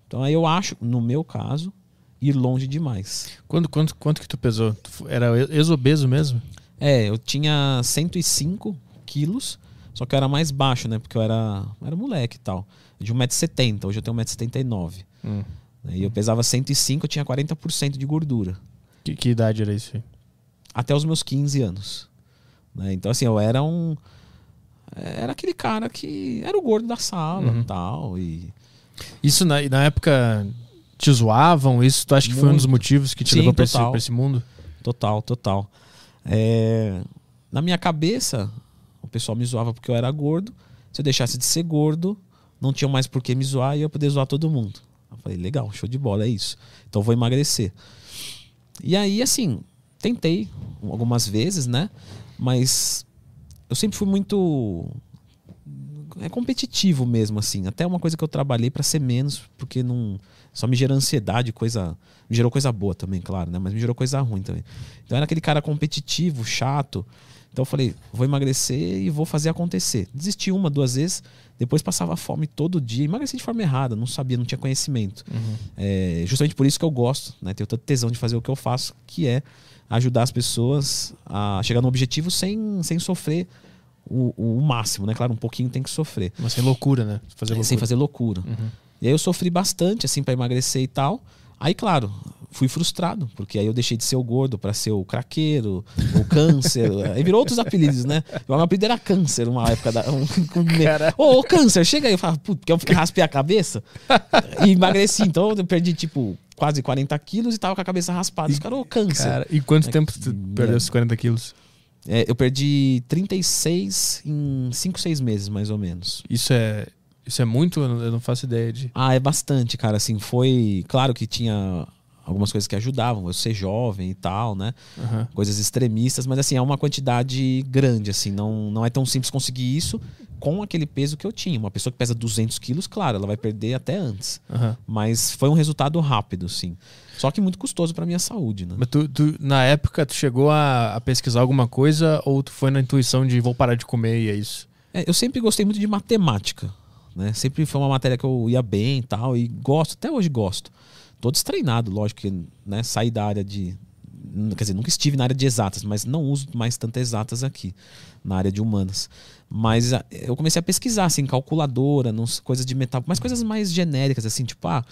Então aí eu acho, no meu caso, ir longe demais. Quanto, quanto, quanto que tu pesou? Tu Era ex-obeso mesmo? É, eu tinha 105 quilos, só que eu era mais baixo, né? Porque eu era, era moleque e tal. De 1,70m, hoje eu tenho 1,79m. Hum. E eu pesava 105, eu tinha 40% de gordura. Que, que idade era isso? Até os meus 15 anos. né? Então, assim, eu era um. Era aquele cara que era o gordo da sala Uhum. tal. E Isso na, na época te zoavam? Isso tu acha que foi um dos Muito. motivos que te Sim, levou pra esse, esse mundo? Total, total. É, Na minha cabeça, o pessoal me zoava porque eu era gordo. Se eu deixasse de ser gordo, não tinha mais por que me zoar e eu ia poder zoar todo mundo. Eu falei, legal, show de bola, é isso. Então vou emagrecer. E aí, assim, tentei algumas vezes, né? Mas eu sempre fui muito. É competitivo mesmo, assim. Até uma coisa que eu trabalhei pra ser menos, porque não. Só me gera ansiedade, coisa. Me gerou coisa boa também, claro, né? Mas me gerou coisa ruim também. Então era aquele cara competitivo, chato. Então eu falei, vou emagrecer e vou fazer acontecer. Desisti uma, duas vezes, depois passava fome todo dia. Emagreci de forma errada, não sabia, não tinha conhecimento. É, justamente por isso que eu gosto, né? Tenho tanto tesão de fazer o que eu faço, que é ajudar as pessoas a chegar no objetivo sem, sem sofrer o, o máximo, né? Claro, um pouquinho tem que sofrer. Mas sem loucura, né? Fazer loucura. Sem fazer loucura. Uhum. E aí eu sofri bastante, assim, pra emagrecer e tal. Aí, claro, fui frustrado, porque aí eu deixei de ser o gordo pra ser o craqueiro, o câncer. aí virou outros apelidos, né? O meu apelido era câncer, uma época da. Um, um, Ô, ô, câncer, chega aí. Eu falava, putz, porque eu raspei a cabeça e emagreci. Então eu perdi, tipo, quase 40 quilos e tava com a cabeça raspada. Os caras, ô, câncer. Cara, e quanto É tempo tu que perdeu esses 40 quilos? É, eu perdi 36 em 5, 6 meses, mais ou menos. Isso é, isso é muito? Eu não faço ideia de. Ah, é bastante, cara. Assim, foi. Claro que tinha algumas coisas que ajudavam, eu ser jovem e tal, né? Aham. Coisas extremistas, mas assim, é uma quantidade grande, assim. Não, não é tão simples conseguir isso com aquele peso que eu tinha. Uma pessoa que pesa 200 quilos, claro, ela vai perder até antes. Aham. Mas foi um resultado rápido, sim. Só que muito custoso pra minha saúde, né? Mas tu, tu- na época, tu chegou a, a pesquisar alguma coisa ou tu foi na intuição de vou parar de comer e é isso? É, eu sempre gostei muito de matemática, né? Sempre foi uma matéria que eu ia bem e tal, e gosto, até hoje gosto. Tô destreinado, lógico que, né? Saí da área de. Quer dizer, nunca estive na área de exatas, mas não uso mais tantas exatas aqui, na área de humanas. Mas ah, eu comecei a pesquisar, assim, calculadora, coisas de metal, mas coisas mais genéricas, assim, tipo, ah,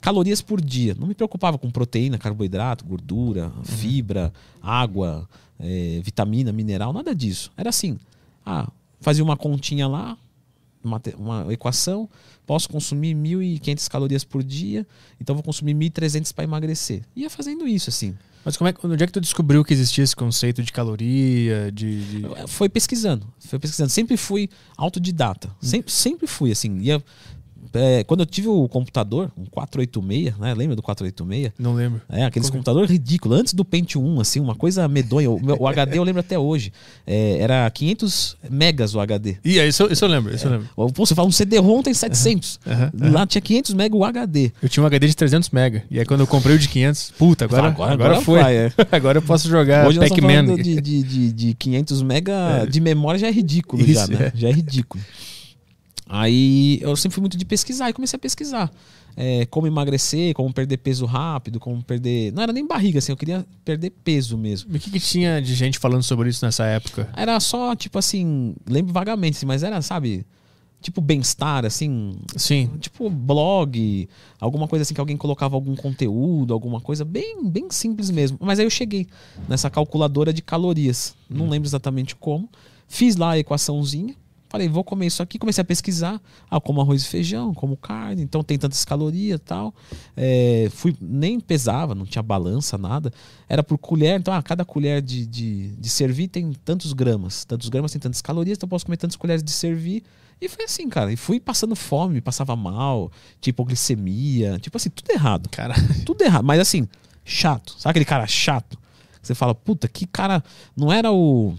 calorias por dia. Não me preocupava com proteína, carboidrato, gordura, fibra, água, eh, vitamina, mineral, nada disso. Era assim, ah, fazia uma continha lá, uma, uma equação, posso consumir 1.500 calorias por dia, então vou consumir 1.300 para emagrecer. Ia fazendo isso, assim. Mas como é, que- onde é que tu descobriu que existia esse conceito de caloria, de... de- Foi pesquisando, foi pesquisando. Sempre fui autodidata, sempre, sempre fui, assim. Ia, é, quando eu tive o computador, um 486, né? Lembra do 486? Não lembro. É, aqueles Como- computador ridículo, antes do Pentium 1, assim, uma coisa medonha. O, meu- o HD eu lembro até hoje. É, era 500 megas o HD. Ih, isso, eu- isso eu lembro, isso eu lembro. Pô, você fala um CD-ROM tem 700. Aham, Lá tinha 500 mega o HD. Eu tinha um HD de 300 mega. E aí quando eu comprei o de 500, puta, agora, Agora- agora, agora foi. vai, é. agora eu posso jogar Pac-Man. de, de, de, de 500 mega de memória já é ridículo já, Isso, né? é. Já é ridículo. Aí eu sempre fui muito de pesquisar e comecei a pesquisar. É, como emagrecer, como perder peso rápido, como perder. Não era nem barriga, assim, eu queria perder peso mesmo. E o que, que tinha de gente falando sobre isso nessa época? Era só, tipo assim, lembro vagamente, assim, mas era, sabe, tipo bem-estar, assim. Sim. Tipo blog, alguma coisa assim que alguém colocava algum conteúdo, alguma coisa bem, bem simples mesmo. Mas aí eu cheguei nessa calculadora de calorias. Não lembro exatamente como. Fiz lá a equaçãozinha. Falei, vou comer isso aqui. Comecei a pesquisar. Ah, como arroz e feijão, como carne, então tem tantas calorias e tal. É, fui, nem pesava, não tinha balança, nada. Era por colher, então, ah, cada colher de, de, de servir tem tantos gramas. Tantos gramas tem tantas calorias, então eu posso comer tantas colheres de servir. E foi assim, cara. E fui passando fome, passava mal, tipo glicemia, tipo assim, tudo errado. Cara, Tudo errado. Mas assim, chato. Sabe aquele cara chato? Você fala, puta, que cara. Não era o.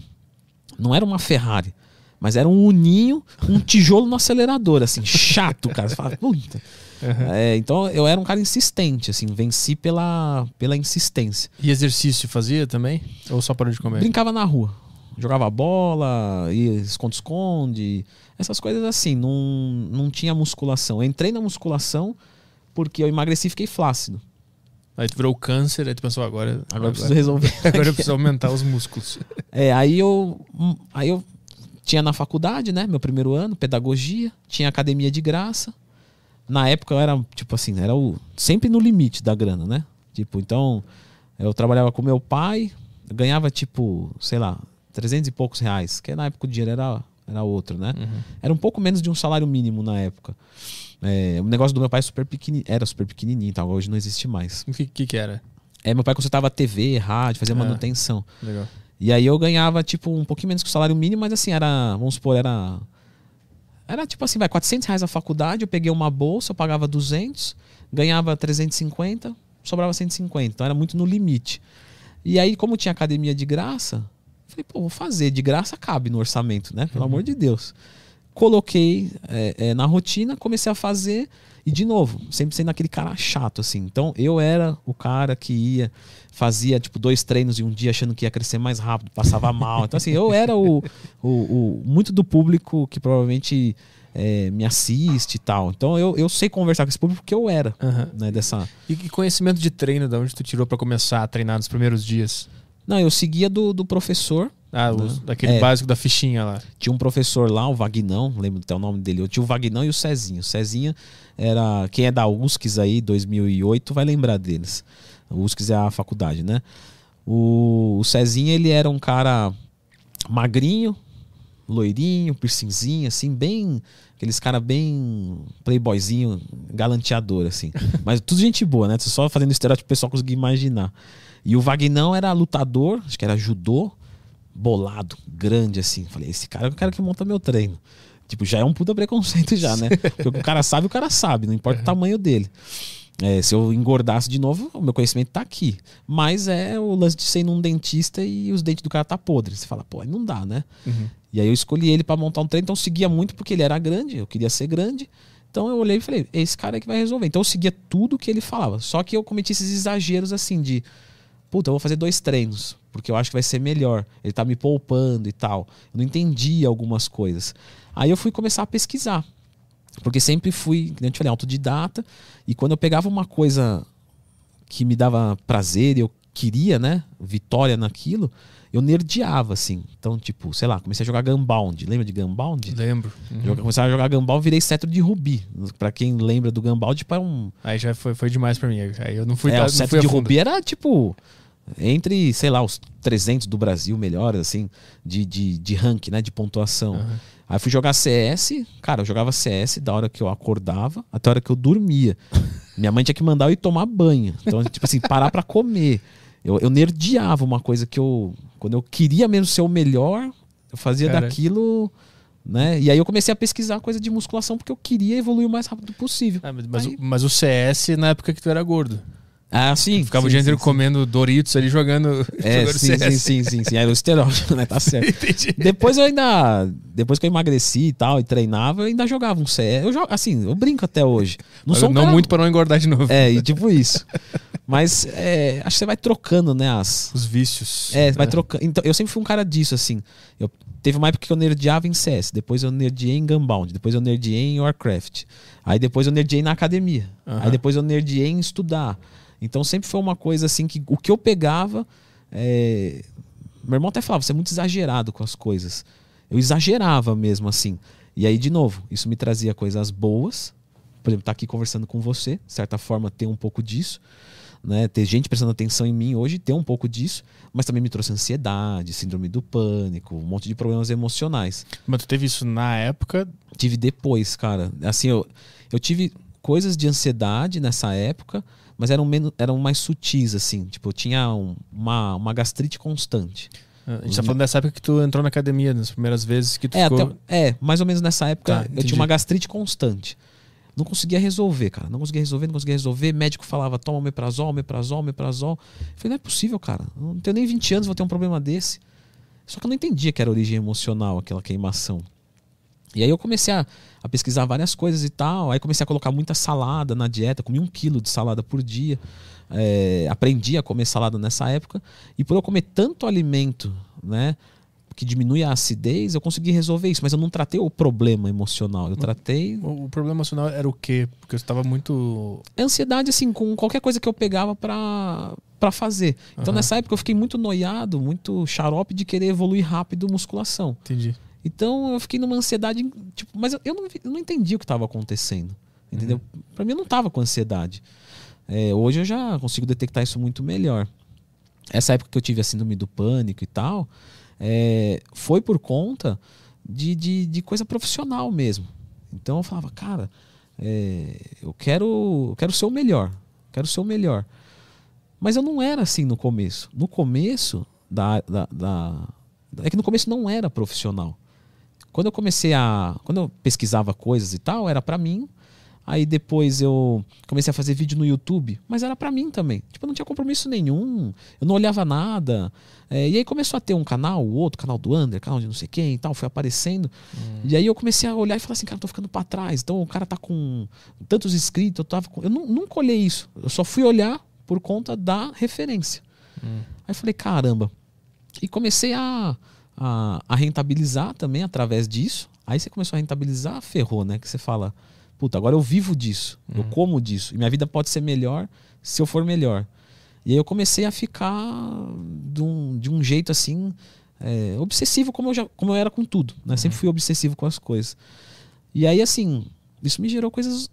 Não era uma Ferrari. Mas era um uninho, um tijolo no acelerador, assim, chato, cara. Você fala, puta. É, então eu era um cara insistente, assim, venci pela, pela insistência. e exercício fazia também? Ou só parou de comer? Brincava na rua. Jogava bola, ia esconde-esconde, essas coisas assim. Não, não tinha musculação. Eu entrei na musculação porque eu emagreci e fiquei flácido. Aí tu virou câncer, aí tu pensou, agora, Agora eu preciso resolver. agora eu preciso aumentar os músculos. É, aí eu, aí eu tinha na faculdade, né? Meu primeiro ano, pedagogia, tinha academia de graça. Na época eu era, tipo assim, era o, sempre no limite da grana, né? Tipo, então eu trabalhava com meu pai, ganhava tipo, sei lá, 300 e poucos reais, que na época o dinheiro era, era outro, né? Era um pouco menos de um salário mínimo na época. É, o negócio do meu pai é super pequeni, era super pequenininho, então hoje não existe mais. O que, que que era? É, meu pai consertava TV, rádio, fazia Ah. manutenção. Legal. E aí eu ganhava, tipo, um pouquinho menos que o salário mínimo, mas assim, era, vamos supor, era. Era tipo assim, vai, 400 reais a faculdade, eu peguei uma bolsa, eu pagava 200, ganhava 350, sobrava 150. Então era muito no limite. E aí, como tinha academia de graça, falei, pô, vou fazer. De graça cabe no orçamento, né? Pelo amor de Deus. Coloquei é, é, na rotina, comecei a fazer. E de novo, sempre sendo aquele cara chato, assim. Então eu era o cara que ia, fazia tipo dois treinos em um dia achando que ia crescer mais rápido, passava mal. Então, assim, eu era o, o, o- muito do público que provavelmente é, me assiste e tal. Então eu, eu sei conversar com esse público porque eu era, Aham. né? Dessa. E que conhecimento de treino, da onde tu tirou pra começar a treinar nos primeiros dias? Não, eu seguia do, do professor. Ah, os- daquele É. básico da fichinha lá. Tinha um professor lá, o Vagnão, lembro até o nome dele. Eu tinha o Vagnão e o Cezinho. O Cezinha era. Quem é da USCS aí, 2008, vai lembrar deles. O USCS é a faculdade, né? O, o Cezinha, ele era um cara magrinho, loirinho, piercingzinho, assim, bem. Aqueles cara bem playboyzinho, galanteador, assim. Mas tudo gente boa, né? Só fazendo estereótipo o pessoal conseguir imaginar. E o Vagnão era lutador, acho que era judô, bolado, grande, assim. Falei, esse cara é o cara que monta meu treino. Tipo, já é um puta preconceito já, né? Porque o cara sabe, o cara sabe, não importa o tamanho dele. É, se eu engordasse de novo, o meu conhecimento tá aqui. Mas é o lance de ser num dentista e os dentes do cara tá podres. Você fala, pô, aí não dá, né? E aí eu escolhi ele pra montar um treino, então eu seguia muito porque ele era grande, eu queria ser grande. Então eu olhei e falei, esse cara é que vai resolver. Então eu seguia tudo que ele falava. Só que eu cometi esses exageros assim de, puta, eu vou fazer dois treinos, porque eu acho que vai ser melhor. Ele tá me poupando e tal. Eu não entendia algumas coisas. Aí eu fui começar a pesquisar. Porque sempre fui, como eu te falei, autodidata. E quando eu pegava uma coisa que me dava prazer e eu queria, né, vitória naquilo, eu nerdeava, assim. Então, tipo, sei lá, comecei a jogar Gunbound. Lembra de Gunbound? Lembro. Uhum. A jogar Gunbound, virei cetro de rubi. Pra quem lembra do Gunbound, tipo, é um... Aí já foi, foi demais pra mim. Aí eu não fui, é, tá- o cetro de rubi era, tipo, entre, sei lá, os 300 do Brasil melhores, assim, de, de, de rank, né, de pontuação. Aham. Aí fui jogar CS, cara, eu jogava CS da hora que eu acordava até a hora que eu dormia. Minha mãe tinha que mandar eu ir tomar banho. Então, tipo assim, parar pra comer. Eu, eu nerdeava uma coisa que eu. Quando eu queria mesmo ser o melhor, eu fazia Cara. daquilo. Né? E aí eu comecei a pesquisar coisa de musculação porque eu queria evoluir o mais rápido possível. Ah, mas, mas Aí- o, mas o CS na época que tu era gordo. Ah, sim. Ficava sim, o dia sim, inteiro sim. comendo Doritos ali jogando, É, jogando sim, sim, CS. sim, sim, sim. Era o esteroide, né? Tá certo. Entendi. Depois eu ainda. Depois que eu emagreci e tal, e treinava, eu ainda jogava um CS. Eu jogo, assim, eu brinco até hoje. Não sou um não cara- muito pra não engordar de novo. É, e tipo isso. Mas é, acho que você vai trocando, né? As. Os vícios. É, vai trocando. Então, eu sempre fui um cara disso, assim. Eu, teve uma época que eu nerdeava em CS, depois eu nerdeei em Gunbound, depois eu nerdeei em Warcraft. Aí depois eu nerdeei na academia. Aham. Aí depois eu nerdeei em estudar. Então sempre foi uma coisa assim que o que eu pegava. é, Meu irmão até falava, você é muito exagerado com as coisas. Eu exagerava mesmo, assim. E aí, de novo, isso me trazia coisas boas. Por exemplo, estar tá aqui conversando com você, de certa forma, ter um pouco disso. Né? Ter gente prestando atenção em mim hoje, ter um pouco disso. Mas também me trouxe ansiedade, síndrome do pânico, um monte de problemas emocionais. Mas tu teve isso na época? Tive depois, cara. Assim, eu, eu tive coisas de ansiedade nessa época, mas eram, menos, eram mais sutis, assim. Tipo, eu tinha um, uma, uma gastrite constante. A gente tá falando dessa época que tu entrou na academia, nas primeiras vezes que tu é, ficou... até, é, mais ou menos nessa época Tá, eu tinha uma gastrite constante. Não conseguia resolver, cara. Não conseguia resolver, não conseguia resolver. Médico falava, toma omeprazol, omeprazol, omeprazol. Eu falei, não é possível, cara. Eu não tenho nem 20 anos, vou ter um problema desse. Só que eu não entendia que era origem emocional, aquela queimação. E aí eu comecei a, a pesquisar várias coisas e tal. Aí comecei a colocar muita salada na dieta, comi um quilo de salada por dia. É, aprendi a comer salada nessa época. E por eu comer tanto alimento, né? que diminui a acidez, eu consegui resolver isso, mas eu não tratei o problema emocional. Eu tratei. O, o problema emocional era o quê? Porque eu estava muito. Ansiedade, assim, com qualquer coisa que eu pegava para para fazer. Então, uhum. nessa época, eu fiquei muito noiado, muito xarope de querer evoluir rápido musculação. Entendi. Então, eu fiquei numa ansiedade. Tipo, mas eu, eu, não, eu não entendi o que estava acontecendo. Entendeu? Uhum. Para mim, eu não estava com ansiedade. É, hoje eu já consigo detectar isso muito melhor. Essa época que eu tive a síndrome do pânico e tal, é, foi por conta de, de, de, coisa profissional mesmo. Então eu falava, cara, é, eu quero, eu quero ser o melhor, quero ser o melhor. Mas eu não era assim no começo. No começo da, da, da é que no começo não era profissional. Quando eu comecei a, quando eu pesquisava coisas e tal, era para mim Aí depois eu comecei a fazer vídeo no YouTube, mas era para mim também. Tipo, eu não tinha compromisso nenhum, eu não olhava nada. É, e aí começou a ter um canal, o outro, canal do Under, canal de não sei quem e tal, foi aparecendo. Hum. E aí eu comecei a olhar e falar assim, cara, eu tô ficando para trás. Então o cara tá com tantos inscritos, eu tava com... Eu não, nunca olhei isso. Eu só fui olhar por conta da referência. Hum. Aí eu falei, caramba. E comecei a, a, a rentabilizar também através disso. Aí você começou a rentabilizar, ferrou, né? Que você fala puta, agora eu vivo disso, uhum. eu como disso, e minha vida pode ser melhor se eu for melhor. E aí eu comecei a ficar de um, de um jeito assim, é, obsessivo como eu, já, como eu era com tudo. Né? Uhum. Sempre fui obsessivo com as coisas. E aí, assim, isso me gerou coisas,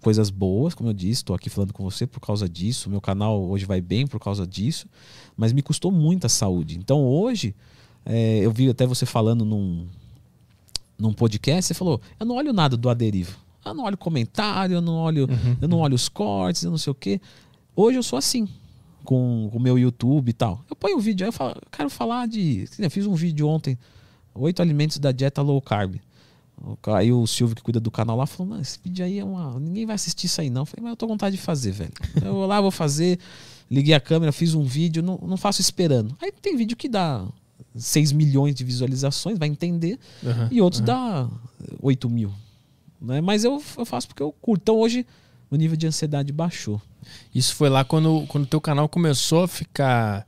coisas boas, como eu disse, estou aqui falando com você por causa disso. Meu canal hoje vai bem por causa disso, mas me custou muito a saúde. Então hoje, é, eu vi até você falando num, num podcast, você falou: eu não olho nada do Aderivo. Eu não olho comentário, eu não olho, uhum. eu não olho os cortes, eu não sei o quê. Hoje eu sou assim com o meu YouTube e tal. Eu ponho um vídeo, aí eu falo, quero falar de. Eu fiz um vídeo ontem, oito alimentos da dieta low carb. Aí o Silvio que cuida do canal lá falou: esse vídeo aí é uma. Ninguém vai assistir isso aí, não. Eu falei, mas eu tô com vontade de fazer, velho. Eu vou lá, vou fazer. Liguei a câmera, fiz um vídeo, não, não faço esperando. Aí tem vídeo que dá 6 milhões de visualizações, vai entender, uhum, e outros uhum. dá 8 mil. Né? Mas eu, eu faço porque eu curto. Então hoje o nível de ansiedade baixou. Isso foi lá quando o teu canal começou a ficar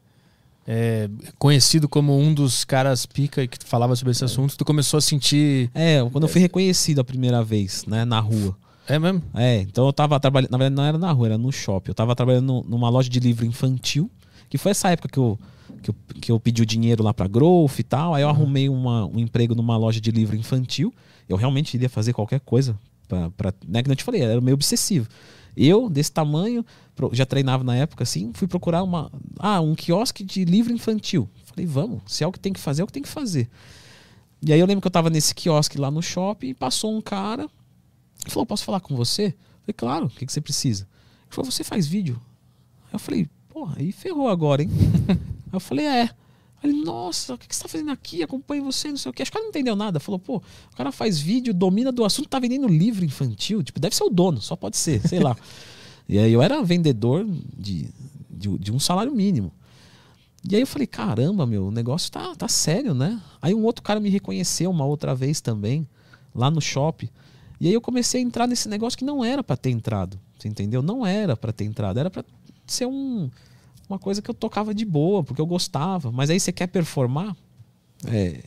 é, conhecido como um dos caras pica que falava sobre esse é. assunto. Tu começou a sentir. É, quando eu fui reconhecido a primeira vez, né, na rua. É mesmo? É, então eu tava trabalhando. Na verdade, não era na rua, era no shopping. Eu tava trabalhando numa loja de livro infantil, que foi essa época que eu, que eu, que eu pedi o dinheiro lá pra Growth e tal. Aí eu uhum. arrumei uma, um emprego numa loja de livro infantil. Eu realmente iria fazer qualquer coisa. Pra, pra, né, que não te falei, era meio obsessivo. Eu, desse tamanho, já treinava na época assim, fui procurar uma, ah, um quiosque de livro infantil. Falei, vamos, se é o que tem que fazer, é o que tem que fazer. E aí eu lembro que eu tava nesse quiosque lá no shopping e passou um cara e falou: Posso falar com você? falei, claro, o que, que você precisa? Ele falou, você faz vídeo? Eu falei, porra, aí ferrou agora, hein? aí eu falei, é. Ele, nossa, o que você está fazendo aqui? Acompanho você, não sei o que. Acho que ela não entendeu nada. Falou, pô, o cara faz vídeo, domina do assunto, tá vendendo livro infantil. Tipo, deve ser o dono, só pode ser, sei lá. e aí eu era vendedor de, de, de, um salário mínimo. E aí eu falei, caramba, meu, o negócio tá, tá sério, né? Aí um outro cara me reconheceu uma outra vez também, lá no shopping. E aí eu comecei a entrar nesse negócio que não era para ter entrado. Você entendeu? Não era para ter entrado, era para ser um uma coisa que eu tocava de boa, porque eu gostava. Mas aí você quer performar, é,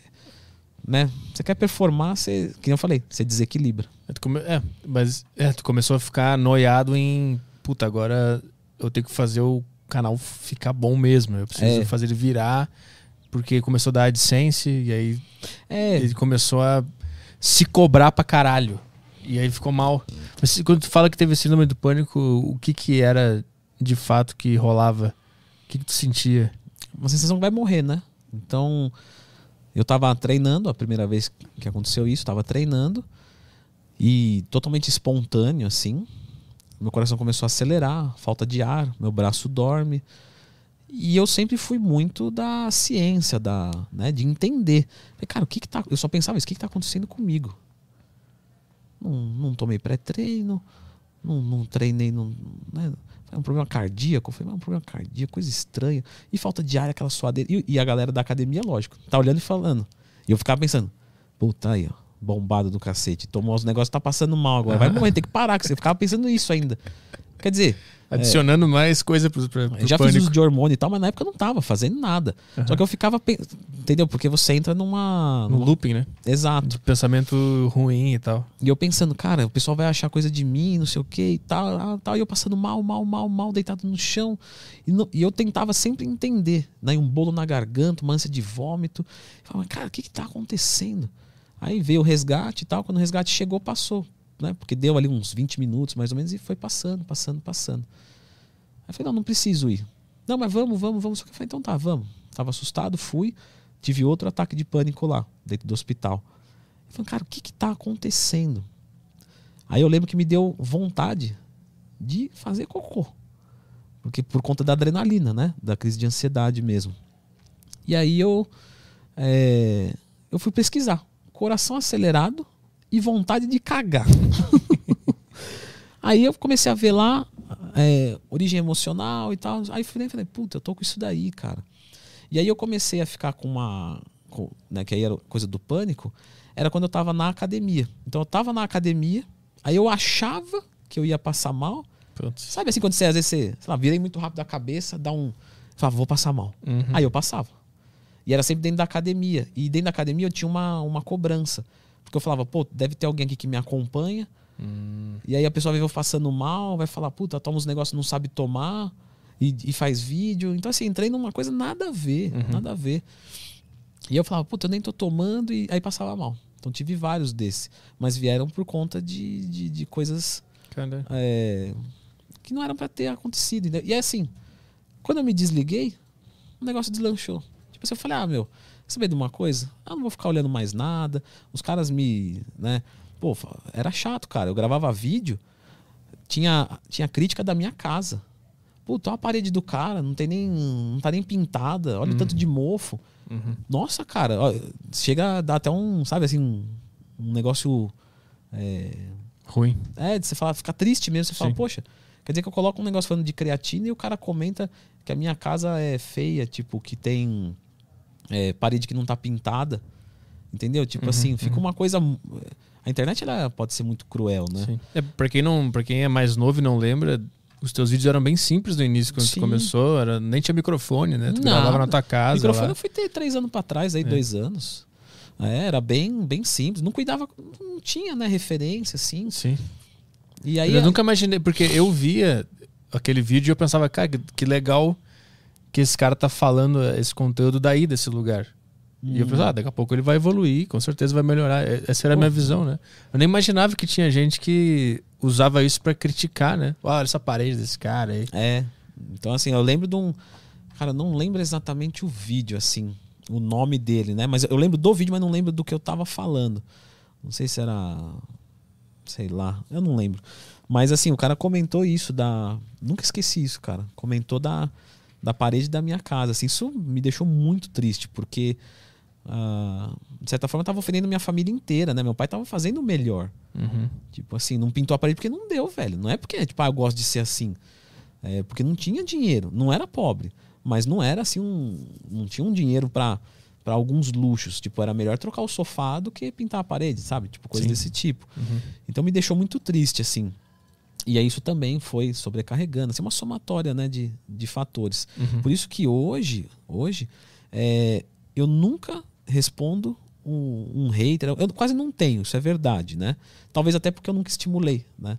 né? Você quer performar, você, que eu falei, você desequilibra. É, come... é, mas é, tu começou a ficar noiado em, puta, agora eu tenho que fazer o canal ficar bom mesmo. Eu preciso é. fazer ele virar, porque começou a dar AdSense e aí é. ele começou a se cobrar pra caralho. E aí ficou mal. Mas quando tu fala que teve síndrome do pânico, o que que era de fato que rolava? O que, que tu sentia? Uma sensação que vai morrer, né? Então, eu tava treinando, a primeira vez que aconteceu isso, tava treinando. E totalmente espontâneo, assim. Meu coração começou a acelerar, falta de ar, meu braço dorme. E eu sempre fui muito da ciência, da, né, de entender. Falei, cara, o que que tá. Eu só pensava isso, o que que tá acontecendo comigo? Não, não tomei pré-treino, não, não treinei, não, né, é um problema cardíaco. Eu falei, mas é um problema cardíaco, coisa estranha. E falta de ar, aquela suadeira. E, e a galera da academia, lógico, tá olhando e falando. E eu ficava pensando, puta aí, ó, bombado do cacete. Tomou os negócios, tá passando mal agora. Vai morrer, tem que parar, que você ficava pensando nisso ainda. Quer dizer, Adicionando mais coisa pro, pro, pro já pânico. fiz uso de hormônio e tal, mas na época eu não tava fazendo nada. Só que eu ficava. Entendeu? Porque você entra numa. No looping, né? Exato. De pensamento ruim e tal. E eu pensando, cara, o pessoal vai achar coisa de mim, não sei o que e tal, ah, tal. E eu passando mal, mal, mal, mal, deitado no chão. E, não- e eu tentava sempre entender, né? Um bolo na garganta, uma ânsia de vômito. Eu falava, cara, o que que tá acontecendo? Aí veio o resgate e tal. Quando o resgate chegou, passou. Né? Porque deu ali uns 20 minutos, mais ou menos, e foi passando, passando, passando. Aí eu falei, não, não preciso ir. Não, mas vamos, vamos, vamos. Só que eu falei, então tá, vamos. Tava assustado, fui. Tive outro ataque de pânico lá, dentro do hospital. Eu falei, cara, o que que tá acontecendo? Aí eu lembro que me deu vontade de fazer cocô. Porque por conta da adrenalina, né? Da crise de ansiedade mesmo. E aí eu, é, eu fui pesquisar. Coração acelerado e vontade de cagar. aí eu comecei a ver lá é, origem emocional e tal. Aí falei, falei, puta, eu tô com isso daí, cara. E aí eu comecei a ficar com uma. com- né, que aí era coisa do pânico. Era quando eu tava na academia. Então eu tava na academia, aí eu achava que eu ia passar mal. Putz. Sabe assim, quando você, às vezes, você, sei lá, virei muito rápido a cabeça, dá um. Falava, vou passar mal. Uhum. Aí eu passava. E era sempre dentro da academia. E dentro da academia eu tinha uma, uma cobrança. Porque eu falava, pô, deve ter alguém aqui que me acompanha. Hum. E aí a pessoa vai ver eu passando mal, vai falar, puta, toma uns negócios, não sabe tomar. E, e faz vídeo. Então, assim, entrei numa coisa nada a ver, Uhum. nada a ver. E eu falava, puta, eu nem tô tomando, e aí passava mal. Então tive vários desses. Mas vieram por conta de, de, de coisas é, que não eram pra ter acontecido. E é assim, quando eu me desliguei, o negócio deslanchou. Tipo assim, eu falei, ah, meu, saber de uma coisa? Eu não vou ficar olhando mais nada. Os caras me, né? Pô, era chato, cara. Eu gravava vídeo, tinha, tinha crítica da minha casa. Puta, olha a parede do cara, não tem nem. não tá nem pintada, olha o tanto de mofo. Uhum. Nossa, cara, ó, chega a dar até um, sabe assim, um, um negócio. é, ruim. é, de você falar, ficar triste mesmo. Você fala, Sim. poxa, quer dizer que eu coloco um negócio falando de creatina e o cara comenta que a minha casa é feia, tipo, que tem é, parede que não tá pintada. Entendeu? Tipo Uhum, assim, fica uma coisa. A internet ela pode ser muito cruel, né? Sim. É, pra, quem não, pra quem é mais novo e não lembra, os teus vídeos eram bem simples no início, quando Sim. tu começou. Era, nem tinha microfone, né? Tu Nada. gravava na tua casa. microfone lá. eu fui ter três anos pra trás, É. aí, dois anos. É, era bem, bem simples. Não cuidava, não tinha, né, referência, assim. Sim. E aí. eu nunca imaginei, porque eu via aquele vídeo e eu pensava, cara, que- que legal que esse cara tá falando esse conteúdo daí, desse lugar. E eu Uhum. pensava, ah, daqui a pouco ele vai evoluir, com certeza vai melhorar. Essa era a minha Pô. visão, né? Eu nem imaginava que tinha gente que usava isso pra criticar, né? Olha essa parede desse cara aí. É. Então, assim, eu lembro de um. Cara, eu não lembro exatamente o vídeo, assim, o nome dele, né? Mas eu lembro do vídeo, mas não lembro do que eu tava falando. Não sei se era. Sei lá, eu não lembro. Mas, assim, o cara comentou isso da. Nunca esqueci isso, cara. Comentou da, da parede da minha casa. Assim, isso me deixou muito triste, porque. ah, de certa forma, eu tava ofendendo minha família inteira, né? Meu pai tava fazendo o melhor. Uhum. Tipo assim, não pintou a parede porque não deu, velho. Não é porque, tipo, ah, eu gosto de ser assim. É porque não tinha dinheiro. Não era pobre. Mas não era assim um. Não tinha um dinheiro pra para alguns luxos. Tipo, era melhor trocar o sofá do que pintar a parede, sabe? Tipo, coisa Sim. desse tipo. Uhum. Então me deixou muito triste, assim. E aí isso também foi sobrecarregando. Assim, uma somatória né, de, de fatores. Uhum. Por isso que hoje, hoje, é, eu nunca respondo um, um hater. Eu quase não tenho, isso é verdade, né? Talvez até porque eu nunca estimulei, né?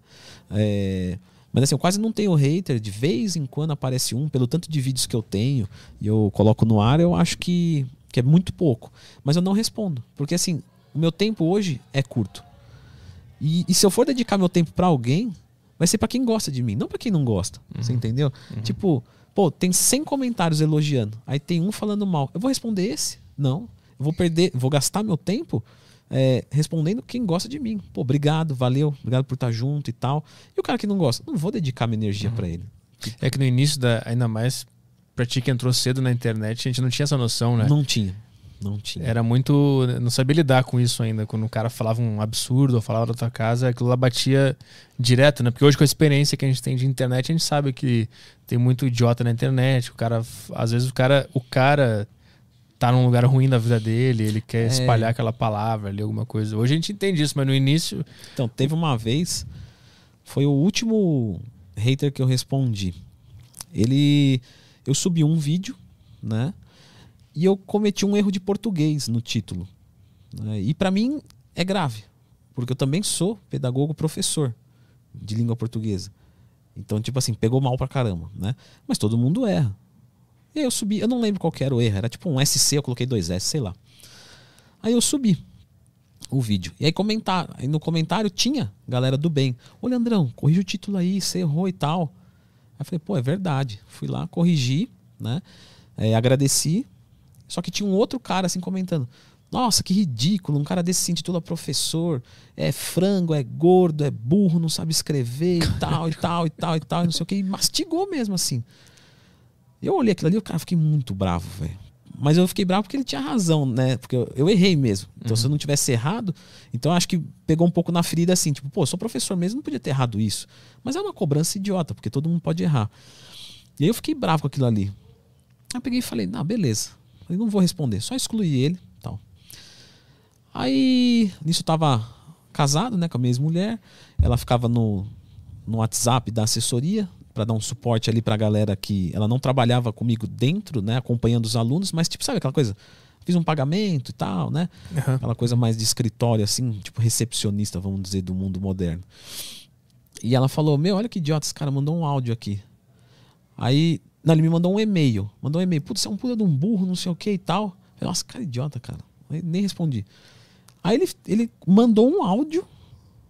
É, mas assim, eu quase não tenho hater. De vez em quando aparece um, pelo tanto de vídeos que eu tenho e eu coloco no ar, eu acho que, que é muito pouco. Mas eu não respondo. Porque assim, O meu tempo hoje é curto. E, e se eu for dedicar meu tempo para alguém, vai ser para quem gosta de mim, não para quem não gosta. Uhum. Você entendeu? Uhum. Tipo, pô, tem 100 comentários elogiando, aí tem um falando mal. Eu vou responder esse? Não. Eu vou perder, vou gastar meu tempo é, respondendo quem gosta de mim. Pô, obrigado, valeu, obrigado por estar junto e tal. E o cara que não gosta, não vou dedicar minha energia uhum. para ele. É que no início, da, ainda mais pra ti que entrou cedo na internet, a gente não tinha essa noção, né? Não tinha. Não tinha. Era muito. Não sabia lidar com isso ainda. Quando o cara falava um absurdo ou falava da tua casa, aquilo lá batia direto, né? Porque hoje, com a experiência que a gente tem de internet, a gente sabe que tem muito idiota na internet. O cara. Às vezes o cara. O cara tá num lugar ruim da vida dele, ele quer é. espalhar aquela palavra ali, alguma coisa. Hoje a gente entende isso, mas no início. Então, teve uma vez. Foi o último hater que eu respondi. Ele. Eu subi um vídeo, né? E eu cometi um erro de português no título. Né? E para mim é grave, porque eu também sou pedagogo professor de língua portuguesa. Então, tipo assim, pegou mal pra caramba, né? Mas todo mundo erra. E aí eu subi, eu não lembro qual era o erro, era tipo um SC, eu coloquei dois S, sei lá. Aí eu subi o vídeo. E aí comentar, aí no comentário tinha galera do bem. Ô Leandrão, corrija o título aí, você errou e tal. Aí eu falei, pô, é verdade. Fui lá, corrigi, né? É, agradeci, só que tinha um outro cara assim comentando: Nossa, que ridículo, um cara desse se intitula professor, é frango, é gordo, é burro, não sabe escrever e tal, e tal, e tal, e tal, e não sei o que. E mastigou mesmo assim. Eu olhei aquilo ali, o cara fiquei muito bravo, velho. Mas eu fiquei bravo porque ele tinha razão, né? Porque eu, eu errei mesmo. Então, uhum. se eu não tivesse errado, então acho que pegou um pouco na ferida assim, tipo, pô, sou professor mesmo, não podia ter errado isso. Mas é uma cobrança idiota, porque todo mundo pode errar. E aí eu fiquei bravo com aquilo ali. Aí eu peguei e falei, não, beleza. Falei, não vou responder, só excluí ele tal. Aí, nisso eu tava casado, né, com a minha ex-mulher. Ela ficava no, no WhatsApp da assessoria para dar um suporte ali pra galera que ela não trabalhava comigo dentro, né, acompanhando os alunos, mas tipo, sabe aquela coisa? Fiz um pagamento e tal, né? Uhum. Aquela coisa mais de escritório, assim, tipo recepcionista, vamos dizer, do mundo moderno. E ela falou: Meu, olha que idiota, esse cara mandou um áudio aqui. Aí não, ele me mandou um e-mail. Mandou um e-mail. Putz, você é um puta de um burro, não sei o que e tal. Nossa, cara idiota, cara. Eu nem respondi. Aí ele, ele mandou um áudio,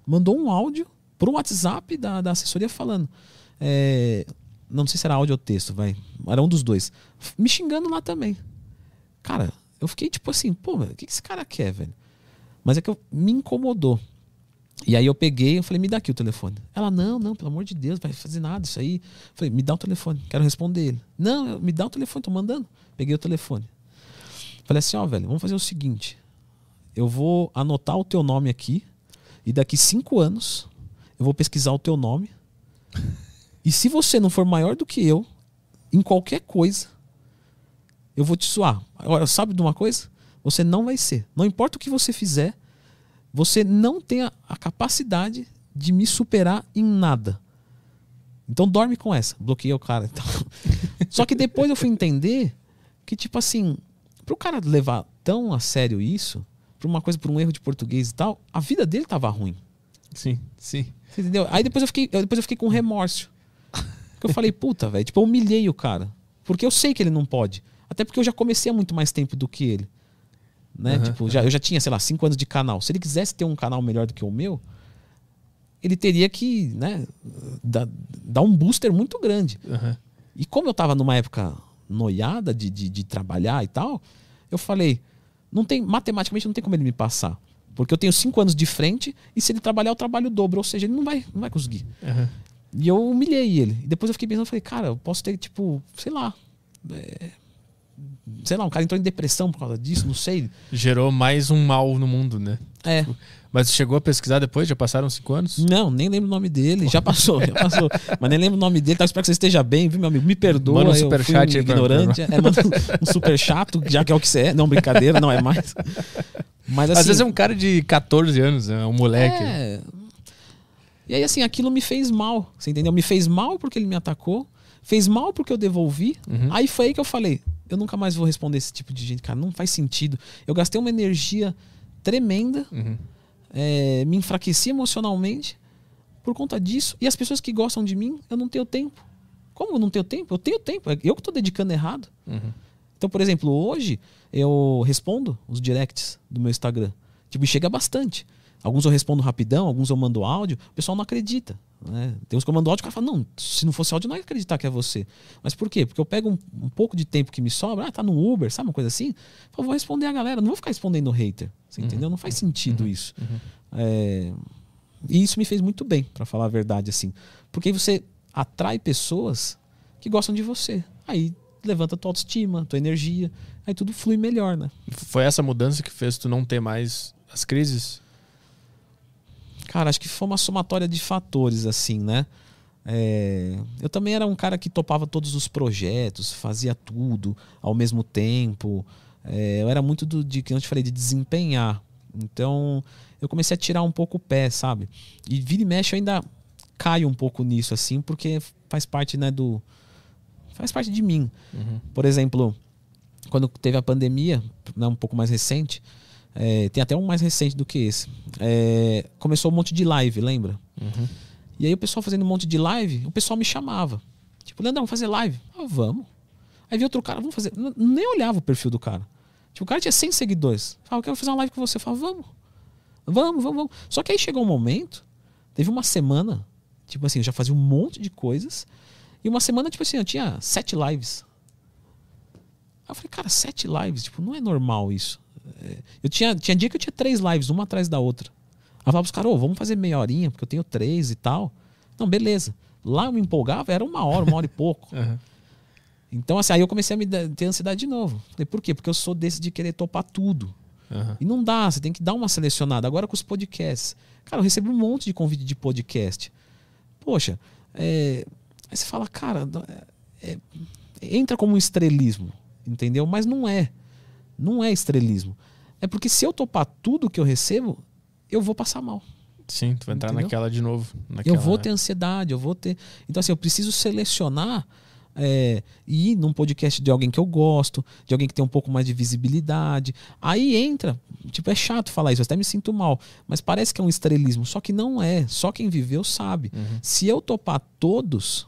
mandou um áudio pro WhatsApp da, da assessoria falando. É, não sei se era áudio ou texto, vai. Era um dos dois. Me xingando lá também. Cara, eu fiquei tipo assim, pô, o que, que esse cara quer, velho? Mas é que eu, me incomodou. E aí eu peguei e falei, me dá aqui o telefone. Ela, não, não, pelo amor de Deus, vai fazer nada isso aí. falei, me dá o telefone, quero responder ele. Não, me dá o telefone, tô mandando. Peguei o telefone. Falei assim, ó, velho, vamos fazer o seguinte. Eu vou anotar o teu nome aqui e daqui cinco anos eu vou pesquisar o teu nome. e se você não for maior do que eu, em qualquer coisa, eu vou te suar. Agora, sabe de uma coisa? Você não vai ser. Não importa o que você fizer, você não tem a, a capacidade de me superar em nada. Então dorme com essa. Bloqueei o cara. Então. Só que depois eu fui entender que, tipo assim, pro cara levar tão a sério isso, por uma coisa, por um erro de português e tal, a vida dele tava ruim. Sim, sim. Você entendeu? Aí depois eu fiquei, depois eu fiquei com remorso. Porque eu falei, puta, velho, tipo, eu humilhei o cara. Porque eu sei que ele não pode. Até porque eu já comecei há muito mais tempo do que ele. Né? Uhum, tipo, já, eu já tinha, sei lá, cinco anos de canal. Se ele quisesse ter um canal melhor do que o meu, ele teria que né, dar, dar um booster muito grande. Uhum. E como eu tava numa época noiada de, de, de, trabalhar e tal, eu falei, não tem, matematicamente não tem como ele me passar. Porque eu tenho cinco anos de frente e se ele trabalhar, eu trabalho o dobro. Ou seja, ele não vai, não vai conseguir. Uhum. E eu humilhei ele. E depois eu fiquei pensando, falei, cara, eu posso ter, tipo, sei lá, é, sei lá, um cara entrou em depressão por causa disso, não sei. Gerou mais um mal no mundo, né? É. Mas chegou a pesquisar depois? Já passaram cinco anos? Não, nem lembro o nome dele. Já passou, já passou. Mas nem lembro o nome dele. Então, espero que você esteja bem, viu, meu amigo? Me perdoa. Manda um superchat um ignorante. Pra... É, manda um super chato, já que é o que você é. Não, brincadeira, não é mais. Mas, assim, Às vezes é um cara de 14 anos, é um moleque. É. E aí, assim, aquilo me fez mal. Você entendeu? Me fez mal porque ele me atacou. Fez mal porque eu devolvi. Uhum. Aí foi aí que eu falei: eu nunca mais vou responder esse tipo de gente, cara. Não faz sentido. Eu gastei uma energia tremenda, uhum. é, me enfraqueci emocionalmente por conta disso. E as pessoas que gostam de mim, eu não tenho tempo. Como eu não tenho tempo? Eu tenho tempo. É eu que estou dedicando errado. Uhum. Então, por exemplo, hoje eu respondo os directs do meu Instagram. Tipo, chega bastante. Alguns eu respondo rapidão, alguns eu mando áudio, o pessoal não acredita. Né? Tem uns que eu mando áudio, o cara fala, não, se não fosse áudio, não ia acreditar que é você. Mas por quê? Porque eu pego um, um pouco de tempo que me sobra, ah, tá no Uber, sabe uma coisa assim? Eu vou responder a galera, não vou ficar respondendo hater. Você uhum. entendeu? Não faz sentido uhum. isso. Uhum. É... E isso me fez muito bem, para falar a verdade, assim. Porque você atrai pessoas que gostam de você. Aí levanta tua autoestima, tua energia, aí tudo flui melhor, né? Foi essa mudança que fez tu não ter mais as crises? Cara, acho que foi uma somatória de fatores, assim, né? É, eu também era um cara que topava todos os projetos, fazia tudo ao mesmo tempo. É, eu era muito do, de que eu te falei de desempenhar. Então eu comecei a tirar um pouco o pé, sabe? E vira e mexe eu ainda caio um pouco nisso, assim, porque faz parte, né, do. Faz parte de mim. Uhum. Por exemplo, quando teve a pandemia, né, um pouco mais recente, é, tem até um mais recente do que esse. É, começou um monte de live, lembra? Uhum. E aí o pessoal fazendo um monte de live, o pessoal me chamava. Tipo, Leandrão, vamos fazer live? Ah, vamos. Aí vi outro cara, vamos fazer. Nem olhava o perfil do cara. Tipo, o cara tinha 100 seguidores. Falava, eu quero fazer uma live com você. Eu falava, vamos. Vamos, vamos, vamos. Só que aí chegou um momento, teve uma semana, tipo assim, eu já fazia um monte de coisas. E uma semana, tipo assim, eu tinha sete lives. Aí eu falei, cara, sete lives, tipo, não é normal isso. É, eu tinha, tinha dia que eu tinha três lives, uma atrás da outra. Aí eu falava pros caras, oh, vamos fazer meia horinha, porque eu tenho três e tal. Não, beleza. Lá eu me empolgava, era uma hora, uma hora e pouco. uhum. Então, assim, aí eu comecei a me ter ansiedade de novo. Falei, por quê? Porque eu sou desse de querer topar tudo. Uhum. E não dá, você tem que dar uma selecionada. Agora com os podcasts. Cara, eu recebo um monte de convite de podcast. Poxa, é... aí você fala, cara, é... entra como um estrelismo, entendeu? Mas não é. Não é estrelismo. É porque se eu topar tudo que eu recebo, eu vou passar mal. Sim, tu vai entrar Entendeu? naquela de novo. Naquela... Eu vou ter ansiedade, eu vou ter. Então, assim, eu preciso selecionar é, e ir num podcast de alguém que eu gosto, de alguém que tem um pouco mais de visibilidade. Aí entra, tipo, é chato falar isso, eu até me sinto mal, mas parece que é um estrelismo, só que não é. Só quem viveu sabe. Uhum. Se eu topar todos,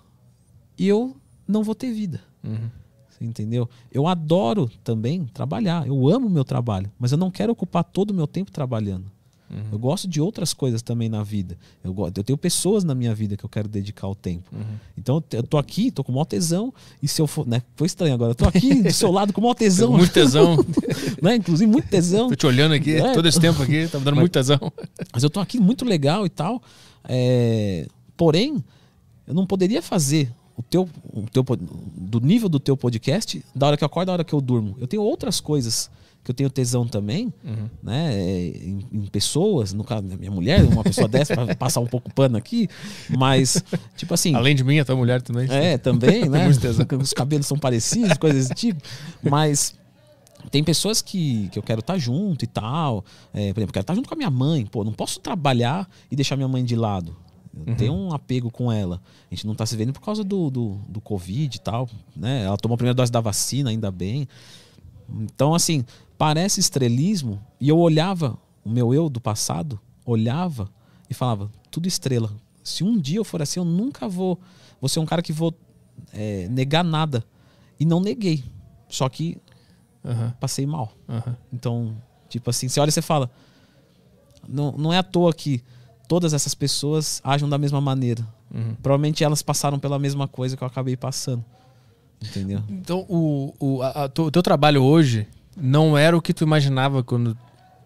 eu não vou ter vida. Uhum entendeu? Eu adoro também trabalhar, eu amo o meu trabalho, mas eu não quero ocupar todo o meu tempo trabalhando. Uhum. Eu gosto de outras coisas também na vida. Eu, eu tenho pessoas na minha vida que eu quero dedicar o tempo. Uhum. Então eu tô aqui, tô com maior tesão. E se eu for. Né, foi estranho agora. Eu tô aqui do seu lado com maior tesão. muito tesão. né, inclusive, muito tesão. Tô te olhando aqui é. todo esse tempo aqui, tá me dando mas, muito tesão. Mas eu tô aqui muito legal e tal. É, porém, eu não poderia fazer o teu, o teu do nível do teu podcast da hora que eu acordo da hora que eu durmo. Eu tenho outras coisas que eu tenho tesão também, uhum. né? Em, em, pessoas, no caso da minha mulher, uma pessoa dessa, para passar um pouco pano aqui, mas, tipo assim. Além de mim, a tua mulher também. É, também, né? Os cabelos são parecidos, coisas desse tipo. Mas tem pessoas que, que eu quero estar tá junto e tal. É, por exemplo, eu quero estar tá junto com a minha mãe. Pô, não posso trabalhar e deixar minha mãe de lado. Eu uhum. tenho um apego com ela. A gente não está se vendo por causa do, do, do Covid e tal. Né? Ela tomou a primeira dose da vacina, ainda bem. Então, assim, parece estrelismo. E eu olhava, o meu eu do passado, olhava e falava, tudo estrela. Se um dia eu for assim, eu nunca vou. Vou ser um cara que vou é, negar nada. E não neguei. Só que uhum. passei mal. Uhum. Então, tipo assim, você olha e você fala. Não, não é à toa que todas essas pessoas ajam da mesma maneira. Uhum. Provavelmente elas passaram pela mesma coisa que eu acabei passando. Entendeu? Então, o, o, a, a, o teu trabalho hoje não era o que tu imaginava quando,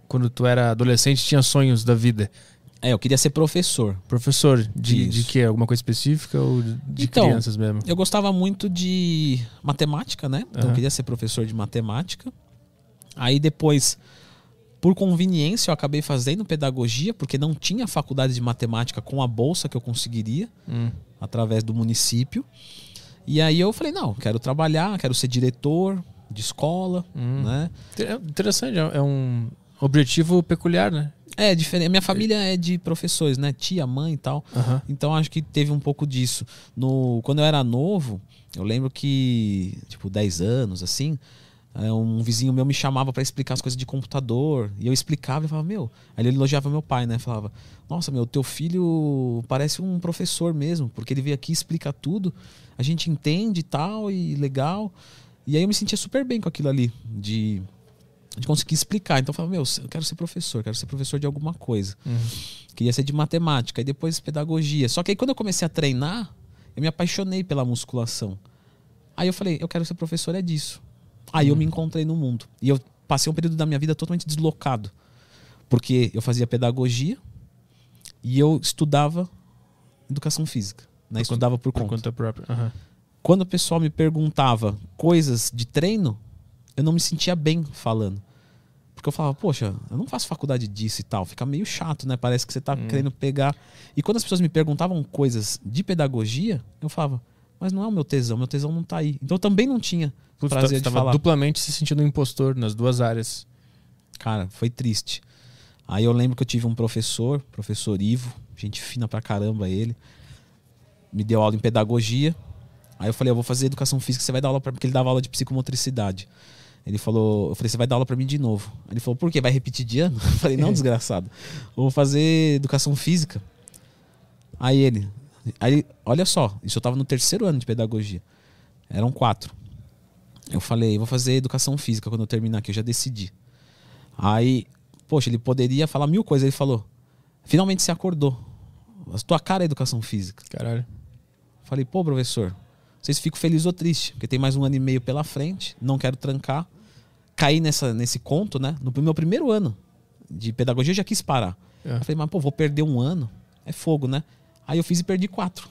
quando tu era adolescente tinha sonhos da vida. É, eu queria ser professor. Professor de, de quê? Alguma coisa específica ou de então, crianças mesmo? Eu gostava muito de matemática, né? Então uhum. eu queria ser professor de matemática. Aí depois por conveniência, eu acabei fazendo pedagogia, porque não tinha faculdade de matemática com a bolsa que eu conseguiria, hum. através do município. E aí eu falei, não, quero trabalhar, quero ser diretor de escola, hum. né? Interessante, é um objetivo peculiar, né? É, diferente. Minha família é de professores, né? Tia, mãe e tal. Uhum. Então acho que teve um pouco disso. No, quando eu era novo, eu lembro que, tipo, 10 anos, assim, é, um vizinho meu me chamava para explicar as coisas de computador. E eu explicava e falava, meu. Aí ele elogiava meu pai, né? Falava, nossa, meu, teu filho parece um professor mesmo, porque ele veio aqui explica tudo. A gente entende e tal, e legal. E aí eu me sentia super bem com aquilo ali, de gente conseguia explicar. Então eu falava, meu, eu quero ser professor, quero ser professor de alguma coisa. Uhum. Queria ser de matemática, e depois pedagogia. Só que aí quando eu comecei a treinar, eu me apaixonei pela musculação. Aí eu falei, eu quero ser professor é disso. Aí eu me encontrei no mundo. E eu passei um período da minha vida totalmente deslocado. Porque eu fazia pedagogia e eu estudava educação física. Né? Estudava por, Por conta. conta própria. Aham. Quando o pessoal me perguntava coisas de treino, eu não me sentia bem falando. Porque eu falava, poxa, eu não faço faculdade disso e tal. Fica meio chato, né? Parece que você tá querendo pegar. E quando as pessoas me perguntavam coisas de pedagogia, eu falava, mas não é o meu tesão, meu tesão não tá aí. Então eu também não tinha Putz, prazer tu de falar. duplamente se sentindo um impostor nas duas áreas. Cara, foi triste. Aí eu lembro que eu tive um professor, professor Ivo, gente fina pra caramba ele, me deu aula em pedagogia. Aí eu falei, eu vou fazer educação física, você vai dar aula para porque ele dava aula de psicomotricidade. Ele falou, eu falei, você vai dar aula para mim de novo. Ele falou, por quê? Vai repetir de ano? Eu falei, não, desgraçado. Eu vou fazer educação física. Aí ele, aí, olha só, isso eu tava no terceiro ano de pedagogia. Eram quatro. Eu falei, vou fazer educação física quando eu terminar aqui, eu já decidi. Aí, poxa, ele poderia falar mil coisas. Ele falou: finalmente você acordou. A tua cara é educação física. Caralho. Falei, pô, professor, não sei se fico feliz ou triste, porque tem mais um ano e meio pela frente, não quero trancar. Caí nessa, nesse conto, né? No meu primeiro ano de pedagogia, eu já quis parar. É. Eu falei, mas pô, vou perder um ano. É fogo, né? Aí eu fiz e perdi quatro.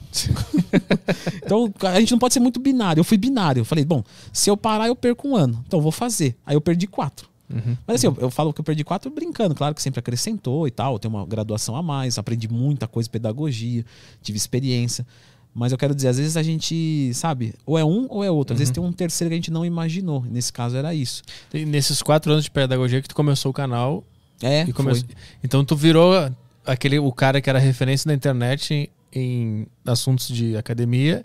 então a gente não pode ser muito binário. Eu fui binário. Eu falei, bom, se eu parar, eu perco um ano. Então eu vou fazer. Aí eu perdi quatro. Uhum. Mas assim, eu, eu falo que eu perdi quatro brincando, claro que sempre acrescentou e tal. Eu tenho uma graduação a mais, aprendi muita coisa, pedagogia, tive experiência. Mas eu quero dizer, às vezes a gente, sabe, ou é um ou é outro. Às vezes tem um terceiro que a gente não imaginou. Nesse caso era isso. E nesses quatro anos de pedagogia que tu começou o canal. É, começou... Então tu virou aquele, o cara que era referência na internet em, em assuntos de academia.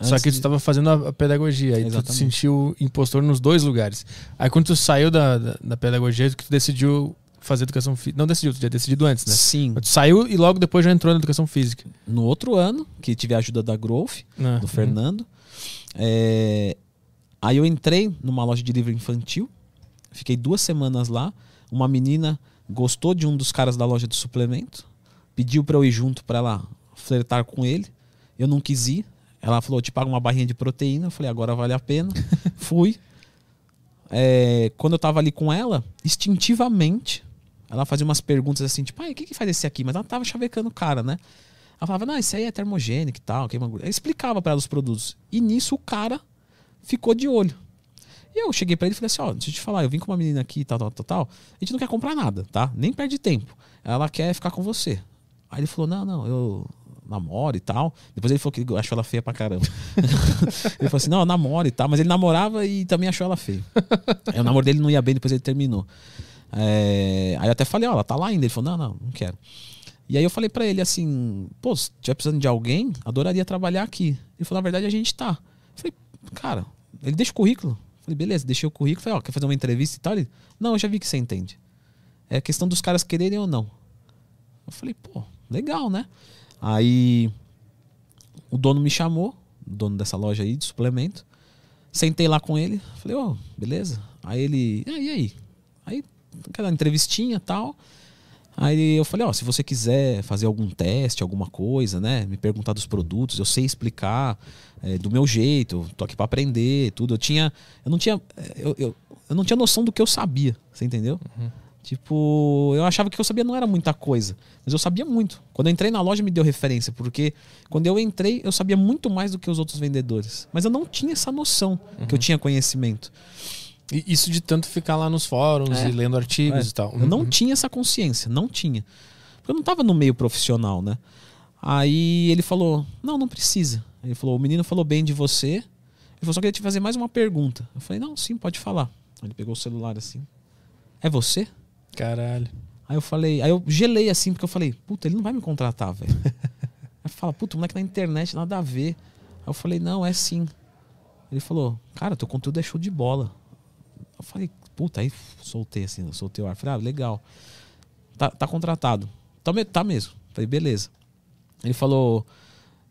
só Antes que tu de- estava fazendo a, pedagogia. Aí tu te sentiu impostor nos dois lugares. Aí quando tu saiu da, da, da pedagogia, tu decidiu fazer educação física. Não decidiu, tu tinha decidido antes, né? Sim. Mas Tu saiu e logo depois já entrou na educação física. No outro ano, que tive a ajuda da Growth, Ah, do Fernando. É, Aí eu entrei numa loja de livro infantil, fiquei duas semanas lá. Uma menina gostou de um dos caras da loja de suplemento, pediu pra eu ir junto pra ela flertar com ele. Eu não quis ir. Ela falou: "Eu te pago uma barrinha de proteína. Eu falei: agora vale a pena. Fui. É, quando eu tava ali com ela, instintivamente, ela fazia umas perguntas assim, tipo, ai, o que, que faz esse aqui? Mas ela tava chavecando o cara, né? Ela falava, não, esse aí é termogênico e tal. queima gordura. Eu explicava pra ela os produtos. E nisso o cara ficou de olho. E eu cheguei pra ele e falei assim: ó, deixa eu te falar, eu vim com uma menina aqui, tal, tal, tal, tal. A gente não quer comprar nada, tá? Nem perde tempo. Ela quer ficar com você. Aí ele falou: não, não, eu namoro e tal. Depois ele falou que achou ela feia pra caramba. ele falou assim: não, eu namoro e tal. Mas ele namorava e também achou ela feia. Aí o namoro dele não ia bem, depois ele terminou. É, Aí eu até falei: ó, ela tá lá ainda. Ele falou: não, não, não quero. E aí eu falei pra ele assim: pô, se tiver precisando de alguém, adoraria trabalhar aqui. Ele falou: na verdade a gente tá. Eu falei: cara, ele deixa o currículo. Falei: beleza, deixei o currículo. Falei: ó, quer fazer uma entrevista e tal? Ele: não, eu já vi que você entende. É questão dos caras quererem ou não. Eu falei: pô, legal, né? Aí o dono me chamou, dono dessa loja aí de suplemento. Sentei lá com ele, falei, ô, beleza? Aí ele, ah, e aí? Aí, aquela entrevistinha e tal. Aí eu falei, ó, se você quiser fazer algum teste, alguma coisa, né? Me perguntar dos produtos, eu sei explicar é, do meu jeito, tô aqui pra aprender, tudo. Eu tinha. Eu não tinha. Eu, eu, eu não tinha noção do que eu sabia, você entendeu? Tipo, eu achava que eu sabia não era muita coisa, mas eu sabia muito. Quando eu entrei na loja me deu referência, porque quando eu entrei eu sabia muito mais do que os outros vendedores. Mas eu não tinha essa noção que eu tinha conhecimento. Isso de tanto ficar lá nos fóruns É. e lendo artigos É, e tal. Eu não Uhum. tinha essa consciência, não tinha. Porque eu não tava no meio profissional, né? Aí ele falou: Não, não precisa. Ele falou: O menino falou bem de você. Ele falou: Só queria te fazer mais uma pergunta. Eu falei: Não, sim, pode falar. Ele pegou o celular assim: É você? Caralho. Aí eu falei, aí eu gelei assim, porque eu falei, puta, ele não vai me contratar, velho. aí fala, puta, moleque na internet, nada a ver. Aí eu falei, não, é sim. Ele falou, cara, teu conteúdo é show de bola. Eu falei, puta, aí soltei assim, soltei o ar. Falei, ah, legal. Tá, tá contratado. Tá, tá mesmo. Falei, beleza. Ele falou,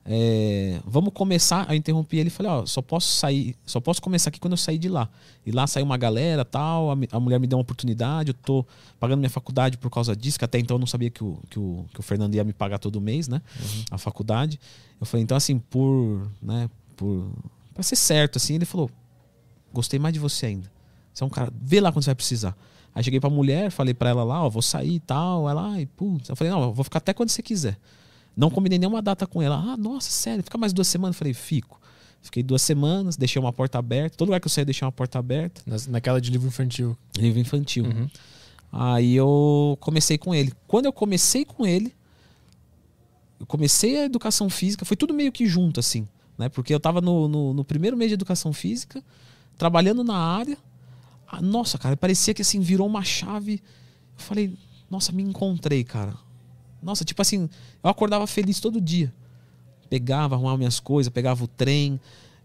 é, vamos começar. Aí eu interrompi ele e falei, ó, só posso sair, só posso começar aqui quando eu sair de lá. E lá saiu uma galera, tal, a, a, mulher me deu uma oportunidade, eu tô pagando minha faculdade por causa disso, que até então eu não sabia que o, que o, que o Fernando ia me pagar todo mês, né? Uhum. A faculdade. Eu falei, então assim, por, né, por para ser certo assim, ele falou: "Gostei mais de você ainda. Você é um cara, vê lá quando você vai precisar". Aí cheguei pra mulher, falei para ela lá, ó, vou sair e tal. Ela, ai, putz. Eu falei, não, eu vou ficar até quando você quiser. Não combinei nenhuma data com ela. Ah, nossa, sério, fica mais duas semanas? Eu falei, fico. Fiquei duas semanas, deixei uma porta aberta. Todo lugar que eu saí, deixei uma porta aberta. naquela de livro infantil. Livro infantil. Uhum. Aí eu comecei com ele. Quando eu comecei com ele, eu comecei a educação física, foi tudo meio que junto, assim. Né? Porque eu estava no, no, no, primeiro mês de educação física, trabalhando na área. Ah, nossa, cara, parecia que assim, virou uma chave. Eu falei, nossa, me encontrei, cara. Nossa, tipo assim, eu acordava feliz todo dia. Pegava, arrumava minhas coisas, pegava o trem,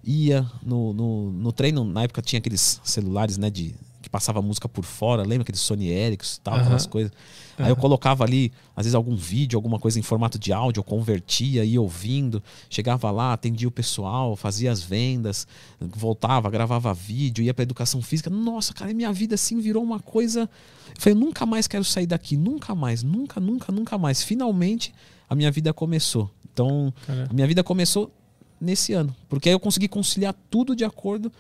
ia no, no, no trem. Na época tinha aqueles celulares, né, de, que passava música por fora, lembra aqueles Sony Ericsson e tal, uhum. aquelas coisas. Uhum. Aí eu colocava ali, às vezes, algum vídeo, alguma coisa em formato de áudio, eu convertia, ia ouvindo, chegava lá, atendia o pessoal, fazia as vendas, voltava, gravava vídeo, ia pra educação física. Nossa, cara, minha vida assim virou uma coisa. Eu falei, nunca mais quero sair daqui, nunca mais, nunca, nunca, nunca mais. Finalmente a minha vida começou. Então, a minha vida começou nesse ano, porque aí eu consegui conciliar tudo de acordo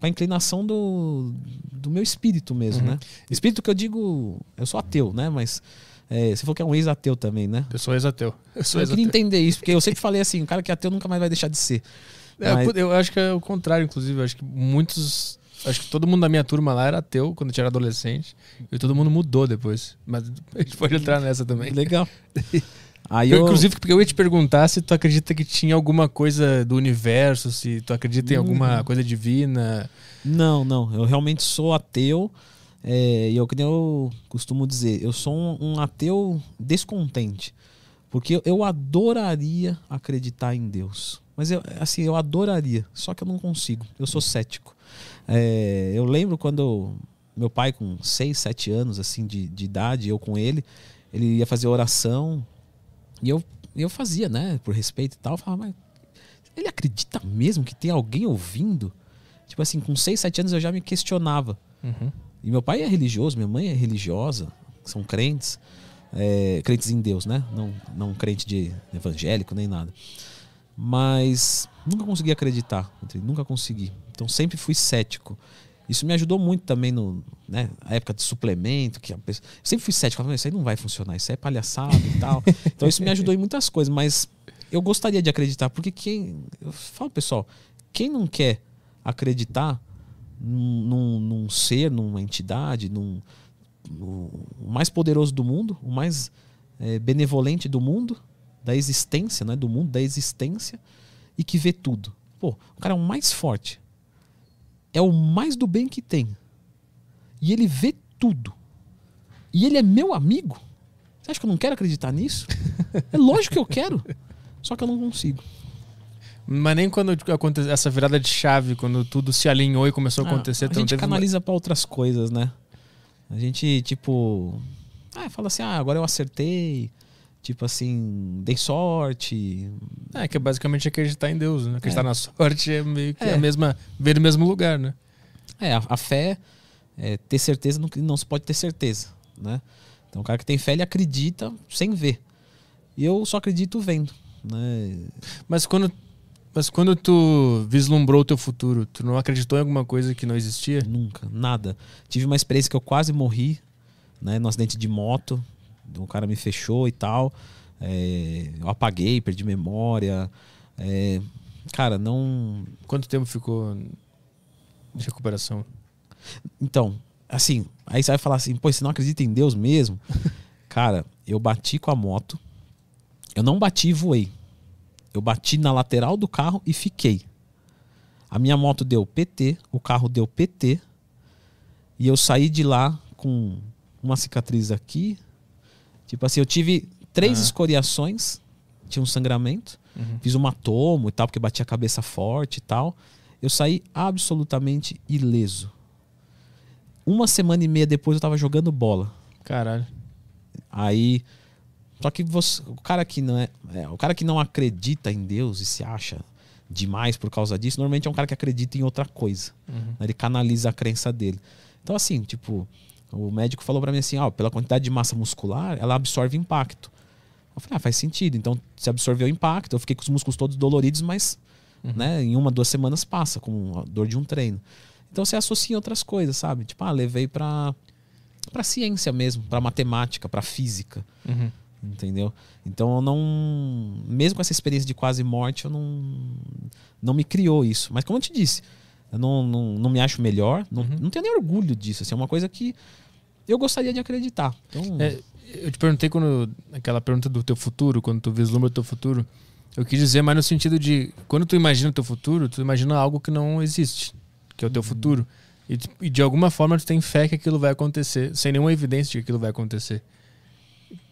com a inclinação do, do meu espírito mesmo, uhum. né? Espírito que eu digo, eu sou ateu, né? Mas é, você falou que é um ex-ateu também, né? Eu sou ex-ateu. Eu, sou eu ex queria entender isso, porque eu sempre falei assim, o cara que é ateu nunca mais vai deixar de ser. É, mas... Eu acho que é o contrário, inclusive. Eu acho que muitos. Acho que todo mundo da minha turma lá era ateu quando eu era adolescente. E todo mundo mudou depois. Mas a gente pode entrar nessa também. Legal. Aí eu... Inclusive, porque eu ia te perguntar se tu acredita que tinha alguma coisa do universo, se tu acredita em alguma uhum. coisa divina. Não, não. Eu realmente sou ateu. É, e eu, que eu costumo dizer, eu sou um, um ateu descontente. Porque eu, eu adoraria acreditar em Deus. Mas eu, assim, eu adoraria, só que eu não consigo. Eu sou cético. É, eu lembro quando eu, meu pai, com 6, 7 anos assim de, de idade, eu com ele, ele ia fazer oração e eu, eu fazia, né? Por respeito e tal. Eu falava, mas ele acredita mesmo que tem alguém ouvindo? Tipo assim, com 6, 7 anos eu já me questionava. Uhum. E meu pai é religioso, minha mãe é religiosa, são crentes. É, crentes em Deus, né? Não, não crente de evangélico nem nada. Mas nunca consegui acreditar, nunca consegui. Então sempre fui cético. Isso me ajudou muito também no, né, a época de suplemento, que pessoa, eu sempre fui cético, falava, isso aí não vai funcionar, isso aí é palhaçada e tal. Então isso me ajudou em muitas coisas, mas eu gostaria de acreditar, porque quem, eu falo pessoal, quem não quer acreditar num, num, ser, numa entidade, num, no, o mais poderoso do mundo, o mais é, benevolente do mundo, da existência, né, do mundo da existência, e que vê tudo. Pô, o cara é o mais forte, é o mais do bem que tem. E ele vê tudo. E ele é meu amigo. Você acha que eu não quero acreditar nisso? É lógico que eu quero. Só que eu não consigo. Mas nem quando aconteceu essa virada de chave, quando tudo se alinhou e começou a ah, acontecer. Ah, a gente canaliza uma... para outras coisas, né? A gente, tipo. Ah, fala assim, ah, agora eu acertei. Tipo assim, dei sorte. É, que é basicamente acreditar em Deus, né? Acreditar é. na sorte é meio que é. a mesma. ver no mesmo lugar, né? É, a, a fé é ter certeza no que não se pode ter certeza, né? Então o cara que tem fé, ele acredita sem ver. E eu só acredito vendo, né? Mas quando mas quando tu vislumbrou o teu futuro, tu não acreditou em alguma coisa que não existia? Nunca, nada. Tive uma experiência que eu quase morri, né, no acidente de moto um cara me fechou e tal. É, eu apaguei, perdi memória. É, cara, não. Quanto tempo ficou de recuperação? Então, assim, aí você vai falar assim, pô, você não acredita em Deus mesmo? cara, eu bati com a moto. Eu não bati e voei. Eu bati na lateral do carro e fiquei. A minha moto deu PT, o carro deu PT. E eu saí de lá com uma cicatriz aqui, Tipo assim, eu tive três ah. escoriações, tinha um sangramento, uhum. fiz um tomo e tal, porque bati a cabeça forte e tal. Eu saí absolutamente ileso. Uma semana e meia depois eu tava jogando bola. Caralho. Aí Só que você, o cara que não é, é, o cara que não acredita em Deus e se acha demais por causa disso, normalmente é um cara que acredita em outra coisa. Uhum. Ele canaliza a crença dele. Então assim, tipo, o médico falou para mim assim, ó, pela quantidade de massa muscular, ela absorve impacto. Eu falei, ah, faz sentido. Então, se absorveu o impacto, eu fiquei com os músculos todos doloridos, mas Uhum. né, em uma, duas semanas passa, com a dor de um treino. Então você associa outras coisas, sabe? Tipo, ah, levei pra, pra ciência mesmo, pra matemática, pra física. Uhum. Entendeu? Então eu não. Mesmo com essa experiência de quase morte, eu não. Não me criou isso. Mas como eu te disse, eu não, não, não me acho melhor, não, Uhum. não tenho nem orgulho disso. Assim, é uma coisa que eu gostaria de acreditar. Então, É, eu te perguntei quando aquela pergunta do teu futuro, quando tu vislumbra o teu futuro, eu quis dizer mais no sentido de quando tu imagina o teu futuro, tu imagina algo que não existe, que é o teu futuro. E, e de alguma forma tu tem fé que aquilo vai acontecer, sem nenhuma evidência de que aquilo vai acontecer.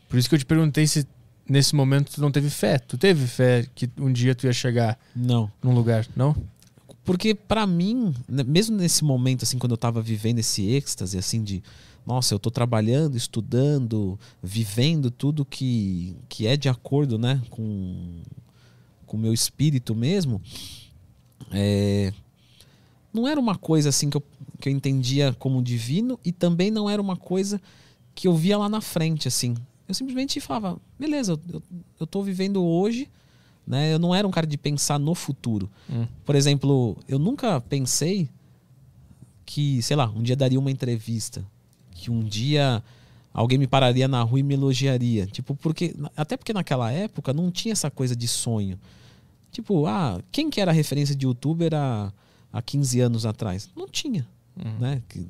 Por isso que eu te perguntei se nesse momento tu não teve fé. Tu teve fé que um dia tu ia chegar não. num lugar, não? Porque pra mim, né, mesmo nesse momento, assim, quando eu tava vivendo esse êxtase, assim, de nossa, eu tô trabalhando, estudando, vivendo tudo que, que é de acordo, né, com com o meu espírito mesmo, é, não era uma coisa assim que eu, que eu entendia como divino e também não era uma coisa que eu via lá na frente, assim. Eu simplesmente falava, beleza, eu, eu, eu tô vivendo hoje, né? Eu não era um cara de pensar no futuro. Hum. Por exemplo, eu nunca pensei que, sei lá, um dia daria uma entrevista, que um dia alguém me pararia na rua e me elogiaria. Tipo, porque até porque naquela época não tinha essa coisa de sonho. Tipo, ah, quem que era a referência de youtuber há, há 15 anos atrás? Não tinha, Uhum. né? Que-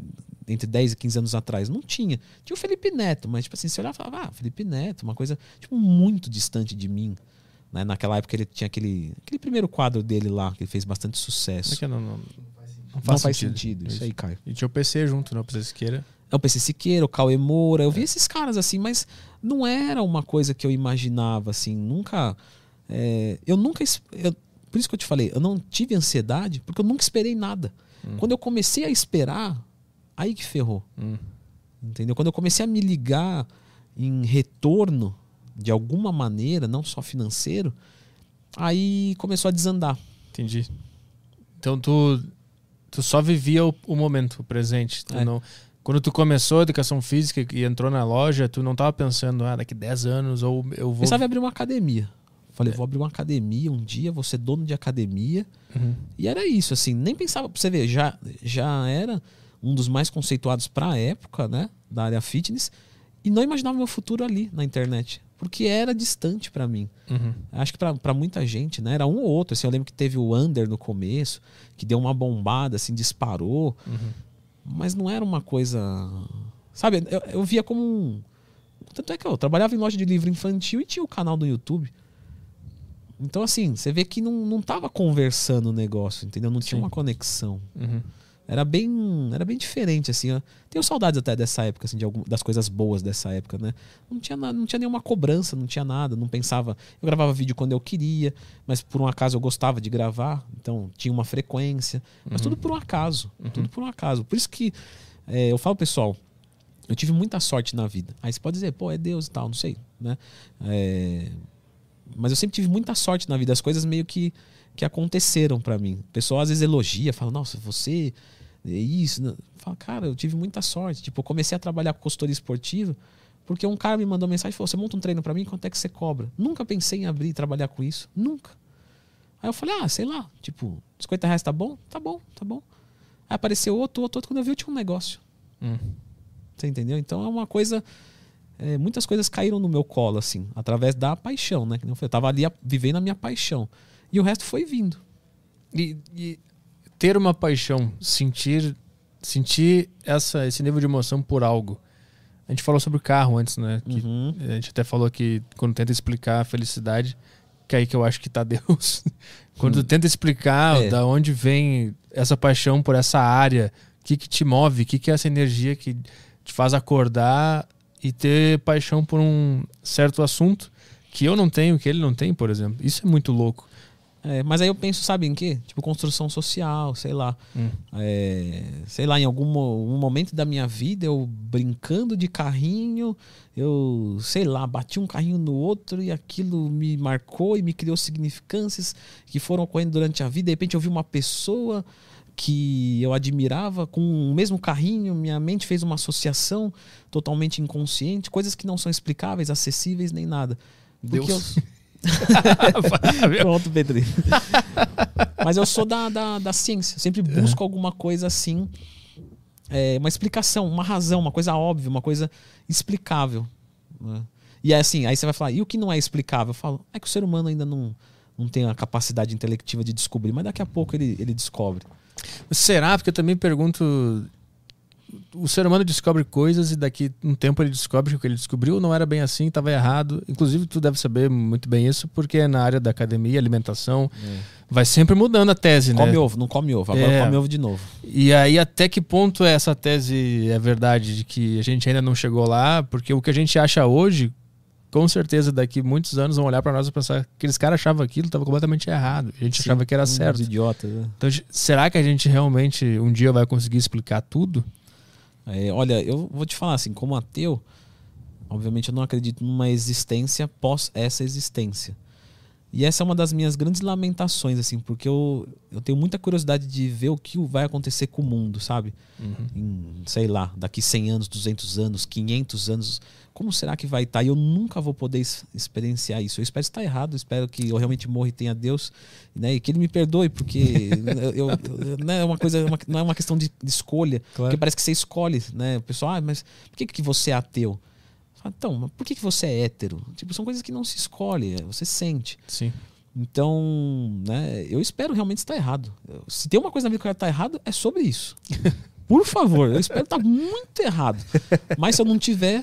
Entre 10 e 15 anos atrás, não tinha. Tinha o Felipe Neto, mas tipo assim, você olhava e falava, ah, Felipe Neto, uma coisa tipo muito distante de mim. Né? Naquela época ele tinha aquele, aquele primeiro quadro dele lá, que ele fez bastante Como sucesso. é que não, não, não não faz, faz sentido. sentido, isso aí, Caio. E tinha o PC junto, não? O PC Siqueira. É o PC Siqueira, o Cauê Moura, eu vi esses caras assim, mas não era uma coisa que eu imaginava, assim, nunca. é, eu nunca. eu- por isso que eu te falei, eu não tive ansiedade, porque eu nunca esperei nada. Quando eu comecei a esperar, aí que ferrou. Hum. Entendeu? Quando eu comecei a me ligar em retorno, de alguma maneira, não só financeiro, aí começou a desandar. Entendi. Então tu, tu só vivia o, o momento, o presente. Tu É. não, quando tu começou a educação física e entrou na loja, tu não tava pensando, ah, daqui 10 anos ou eu vou. Pensava em abrir uma academia. Falei, vou abrir uma academia um dia, vou ser dono de academia. Uhum. E era isso, assim, nem pensava, pra você ver, já, já era um dos mais conceituados pra época, né, da área fitness, e não imaginava meu futuro ali na internet, porque era distante pra mim. Uhum. Acho que pra pra muita gente, né, era um ou outro, assim, eu lembro que teve o Under no começo, que deu uma bombada, assim, disparou, Uhum. mas não era uma coisa, sabe, eu, eu via como um, tanto é que eu trabalhava em loja de livro infantil e tinha o canal do YouTube. Então, assim, você vê que não, não tava conversando o negócio, entendeu? Não tinha Sim. uma conexão. Uhum. Era bem, era bem diferente, assim. ó. Tenho saudades até dessa época, assim, de algum, das coisas boas dessa época, né? Não tinha, na- não tinha nenhuma cobrança, não tinha nada, não pensava. Eu gravava vídeo quando eu queria, mas por um acaso eu gostava de gravar, então tinha uma frequência. Mas tudo por um acaso, tudo por um acaso. Por isso que é, eu falo, pessoal, eu tive muita sorte na vida. Aí você pode dizer, pô, é Deus e tal, não sei, né? É, mas eu sempre tive muita sorte na vida. As coisas meio que, que aconteceram pra mim. O pessoal às vezes elogia, fala, nossa, você isso. né? Fala, cara, eu tive muita sorte. Tipo, eu comecei a trabalhar com consultoria esportiva porque um cara me mandou mensagem e falou: você monta um treino pra mim, quanto é que você cobra? Nunca pensei em abrir e trabalhar com isso. Nunca. Aí eu falei, ah, sei lá, tipo, 50 reais tá bom? Tá bom, tá bom. Aí apareceu outro, outro, outro. Quando eu vi, eu tinha um negócio. Hum. Você entendeu? Então é uma coisa. é, muitas coisas caíram no meu colo, assim, através da paixão, né? Eu tava ali a- vivendo a minha paixão. E o resto foi vindo. E, e ter uma paixão, sentir sentir essa, esse nível de emoção por algo. A gente falou sobre o carro antes, né? Que Uhum. A gente até falou que quando tenta explicar a felicidade, que é aí que eu acho que tá Deus. quando tu tenta explicar É. da onde vem essa paixão por essa área, o que, que te move, o que, que é essa energia que te faz acordar e ter paixão por um certo assunto que eu não tenho, que ele não tem, por exemplo. Isso é muito louco. É, mas aí eu penso, sabe em quê? Tipo, construção social, sei lá. Hum. É, sei lá, em algum mo- um momento da minha vida, eu brincando de carrinho, eu, sei lá, bati um carrinho no outro e aquilo me marcou e me criou significâncias que foram ocorrendo durante a vida. De repente eu vi uma pessoa que eu admirava com o mesmo carrinho, minha mente fez uma associação totalmente inconsciente, coisas que não são explicáveis, acessíveis nem nada. Porque Deus. eu- Pronto, Pedrinho. Mas eu sou da, da, da ciência. Sempre busco alguma coisa assim. é, uma explicação, uma razão, uma coisa óbvia, uma coisa explicável. né? E é assim, aí você vai falar, e o que não é explicável? Eu falo, é que o ser humano ainda não, não tem a capacidade intelectiva de descobrir, mas daqui a pouco ele, ele descobre. Será? Porque eu também pergunto. O ser humano descobre coisas e daqui um tempo ele descobre que o que ele descobriu não era bem assim, estava errado. Inclusive, tu deve saber muito bem isso, porque na área da academia, alimentação, vai sempre mudando a tese, Come né? ovo, não come ovo, agora É. come ovo de novo. E aí, até que ponto essa tese é verdade, de que a gente ainda não chegou lá? Porque o que a gente acha hoje, com certeza daqui muitos anos vão olhar para nós e pensar que aqueles caras achavam aquilo, estava completamente errado. A gente achava que era certo. idiotas, né? Então, será que a gente realmente um dia vai conseguir explicar tudo? É, olha, eu vou te falar assim, como ateu, obviamente eu não acredito numa existência pós essa existência. E essa é uma das minhas grandes lamentações, assim, porque eu, eu tenho muita curiosidade de ver o que vai acontecer com o mundo, sabe? Em, sei lá, daqui 100 anos, 200 anos, 500 anos, como será que vai estar? E eu nunca vou poder experienciar isso. Eu espero estar errado, espero que eu realmente morra e tenha Deus, né? E que Ele me perdoe, porque eu, eu- não é uma coisa, uma- não é uma questão de, de escolha, Claro. porque parece que você escolhe, né? O pessoal, ah, mas por que, que você é ateu? Fala, Então, mas por que, que você é hétero? Tipo, são coisas que não se escolhe, é, você sente. Sim. Então, né, eu espero realmente estar errado. Se tem uma coisa na vida que eu quero estar errado, é sobre isso. Por favor, eu espero estar muito errado. Mas se eu não tiver,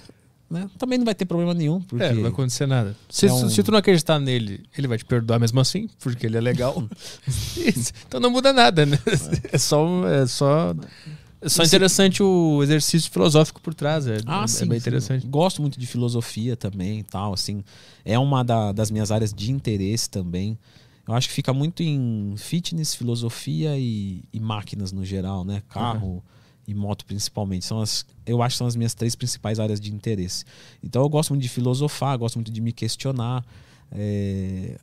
né, também não vai ter problema nenhum. Porque É, não vai acontecer nada. Se, É um- se tu não acreditar nele, ele vai te perdoar mesmo assim, porque ele é legal. Então não muda nada, né? É só, é só, é só interessante o exercício filosófico por trás. É, Ah, é, sim, é bem sim. interessante. Gosto muito de filosofia também tal, assim. É uma da- das minhas áreas de interesse também. Eu acho que fica muito em fitness, filosofia e, e máquinas no geral, né? Carro e moto principalmente. São as, eu acho que são as minhas três principais áreas de interesse. Então eu gosto muito de filosofar, gosto muito de me questionar. É,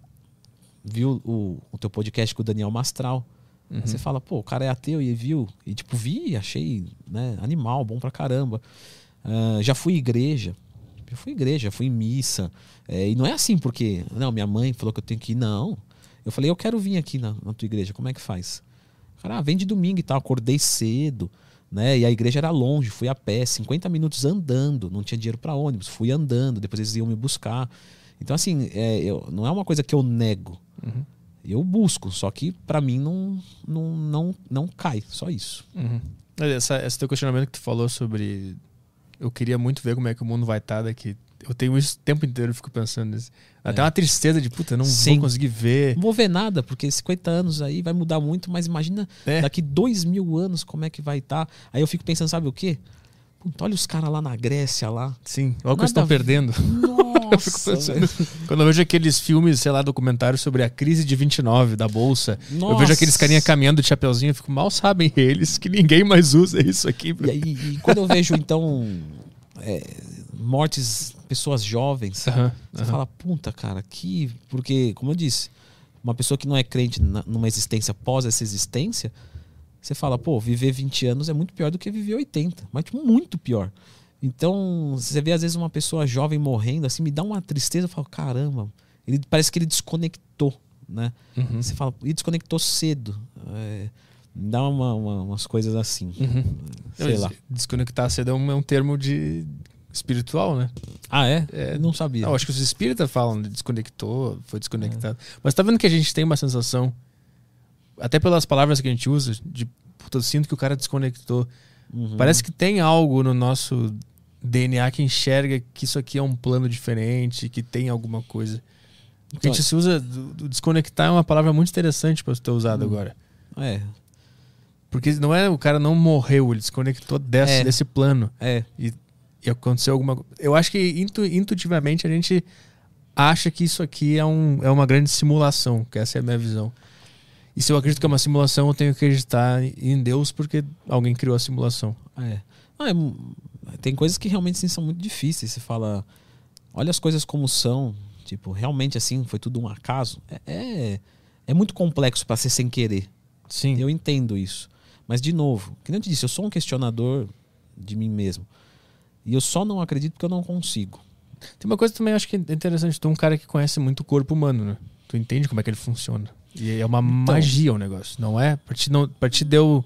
viu o, o teu podcast com o Daniel Mastral. Aí Uhum. Você fala, pô, o cara é ateu e viu. E tipo, vi, achei né, animal, bom pra caramba. Ah, já fui igreja. Já fui igreja, fui em missa. É, e não é assim porque, não, minha mãe falou que eu tenho que ir. Não. Eu falei, eu quero vir aqui na, na tua igreja, como é que faz? Cara, ah, vem de domingo e tal. Acordei cedo, né? E a igreja era longe, fui a pé, 50 minutos andando. Não tinha dinheiro pra ônibus, fui andando, depois eles iam me buscar. Então, assim, é, eu- não é uma coisa que eu nego. Uhum. Eu busco, só que pra mim não, não, não, não cai, só isso. Uhum. Essa, esse teu questionamento que tu falou sobre. Eu queria muito ver como é que o mundo vai estar daqui. Eu tenho isso o tempo inteiro, eu fico pensando nisso. Até É. uma tristeza de, puta, eu não Sim. vou conseguir ver. Não vou ver nada, porque 50 anos aí vai mudar muito, mas imagina É. daqui dois mil anos como é que vai estar. Aí eu fico pensando, sabe o quê? Puta, olha os caras lá na Grécia lá. Sim, olha o que eles estão perdendo. Nossa, Eu fico pensando. Quando eu vejo aqueles filmes, sei lá, documentários sobre a crise de 29 da Bolsa, eu Nossa. vejo aqueles carinha caminhando de chapeuzinho, eu fico, mal sabem eles que ninguém mais usa isso aqui. E, aí, e quando eu vejo, então, é, mortes, pessoas jovens? Aham, Você aham. fala, puta, cara, que. Porque, como eu disse, uma pessoa que não é crente na- numa existência pós essa existência, você fala, pô, viver 20 anos é muito pior do que viver 80, mas tipo, muito pior. Então, você vê às vezes uma pessoa jovem morrendo, assim, me dá uma tristeza, eu falo, caramba, ele parece que ele desconectou, né? Uhum. Você fala, e desconectou cedo. É, me dá uma- uma- umas coisas assim. Uhum. Sei lá. Desconectar cedo é um, é um termo de espiritual, né? Ah, é? É, não sabia. Não, acho que os espíritas falam de desconectou, foi desconectado. Mas tá vendo que a gente tem uma sensação, até pelas palavras que a gente usa, de puta, eu sinto que o cara desconectou. Uhum. Parece que tem algo no nosso DNA que enxerga que isso aqui é um plano diferente, que tem alguma coisa. Porque a Então- gente se usa. do- do desconectar é uma palavra muito interessante para ser usada Hum. agora. É, Porque não é o cara não morreu, ele desconectou desse, É. desse plano. é. E aconteceu alguma. Eu acho que intu- intuitivamente a gente acha que isso aqui é, um, é uma grande simulação, que essa é a minha visão. E se eu acredito que é uma simulação, eu tenho que acreditar em Deus porque alguém criou a simulação. É. Ah, é tem coisas que realmente sim, são muito difíceis. Você fala, olha as coisas como são. Tipo, realmente assim, foi tudo um acaso. É, é, é muito complexo para ser sem querer. Sim. Eu entendo isso. Mas, de novo, que nem eu te disse, eu sou um questionador de mim mesmo. E eu só não acredito porque eu não consigo. Tem uma coisa também, eu acho que é interessante. Tu é um cara que conhece muito o corpo humano, né? Tu entende como é que ele funciona. E é uma então, magia o negócio, não é? Pra ti, não, pra ti deu.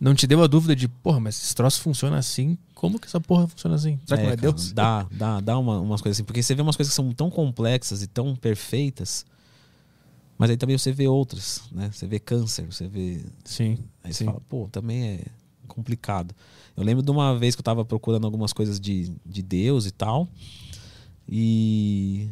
Não te deu a dúvida de, porra, mas esse troço funciona assim? Como que essa porra funciona assim? Será que é, não é cara, Deus? Dá, dá, dá uma, umas coisas assim. Porque você vê umas coisas que são tão complexas e tão perfeitas, mas aí também você vê outras, né? Você vê câncer, você vê. Sim. Aí sim. você fala, pô, também é complicado. Eu lembro de uma vez que eu tava procurando algumas coisas de, de Deus e tal. E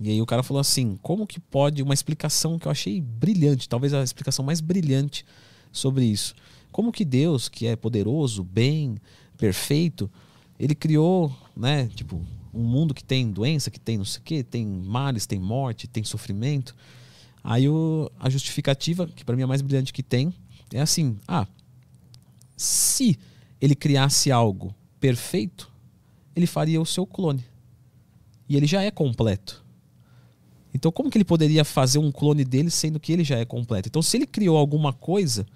e aí o cara falou assim: como que pode uma explicação que eu achei brilhante, talvez a explicação mais brilhante sobre isso. Como que Deus, que é poderoso, bem, perfeito, ele criou, né, tipo, um mundo que tem doença, que tem não sei o quê, tem males, tem morte, tem sofrimento. Aí o, a justificativa, que para mim é a mais brilhante que tem, é assim: ah, se ele criasse algo perfeito, ele faria o seu clone. E ele já é completo. Então, como que ele poderia fazer um clone dele sendo que ele já é completo? Então, se ele criou alguma coisa,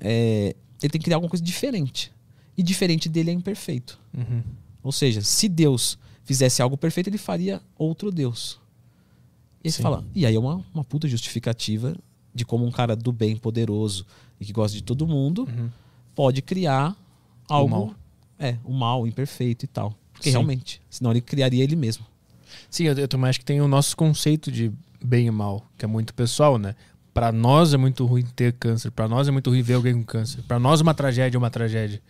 é, ele tem que criar alguma coisa diferente. E diferente dele é imperfeito. Uhum. Ou seja, se Deus fizesse algo perfeito, ele faria outro Deus. E aí você fala, e aí é uma, uma puta justificativa de como um cara do bem, poderoso e que gosta de todo mundo Uhum. Pode criar algo. mal. É, o mal, imperfeito e tal. Porque Sim. realmente, senão ele criaria ele mesmo. Sim, eu, eu também acho que tem o nosso conceito de bem e mal, que é muito pessoal, né? Pra nós é muito ruim ter câncer, pra nós é muito ruim ver alguém com câncer. Pra nós uma tragédia é uma tragédia.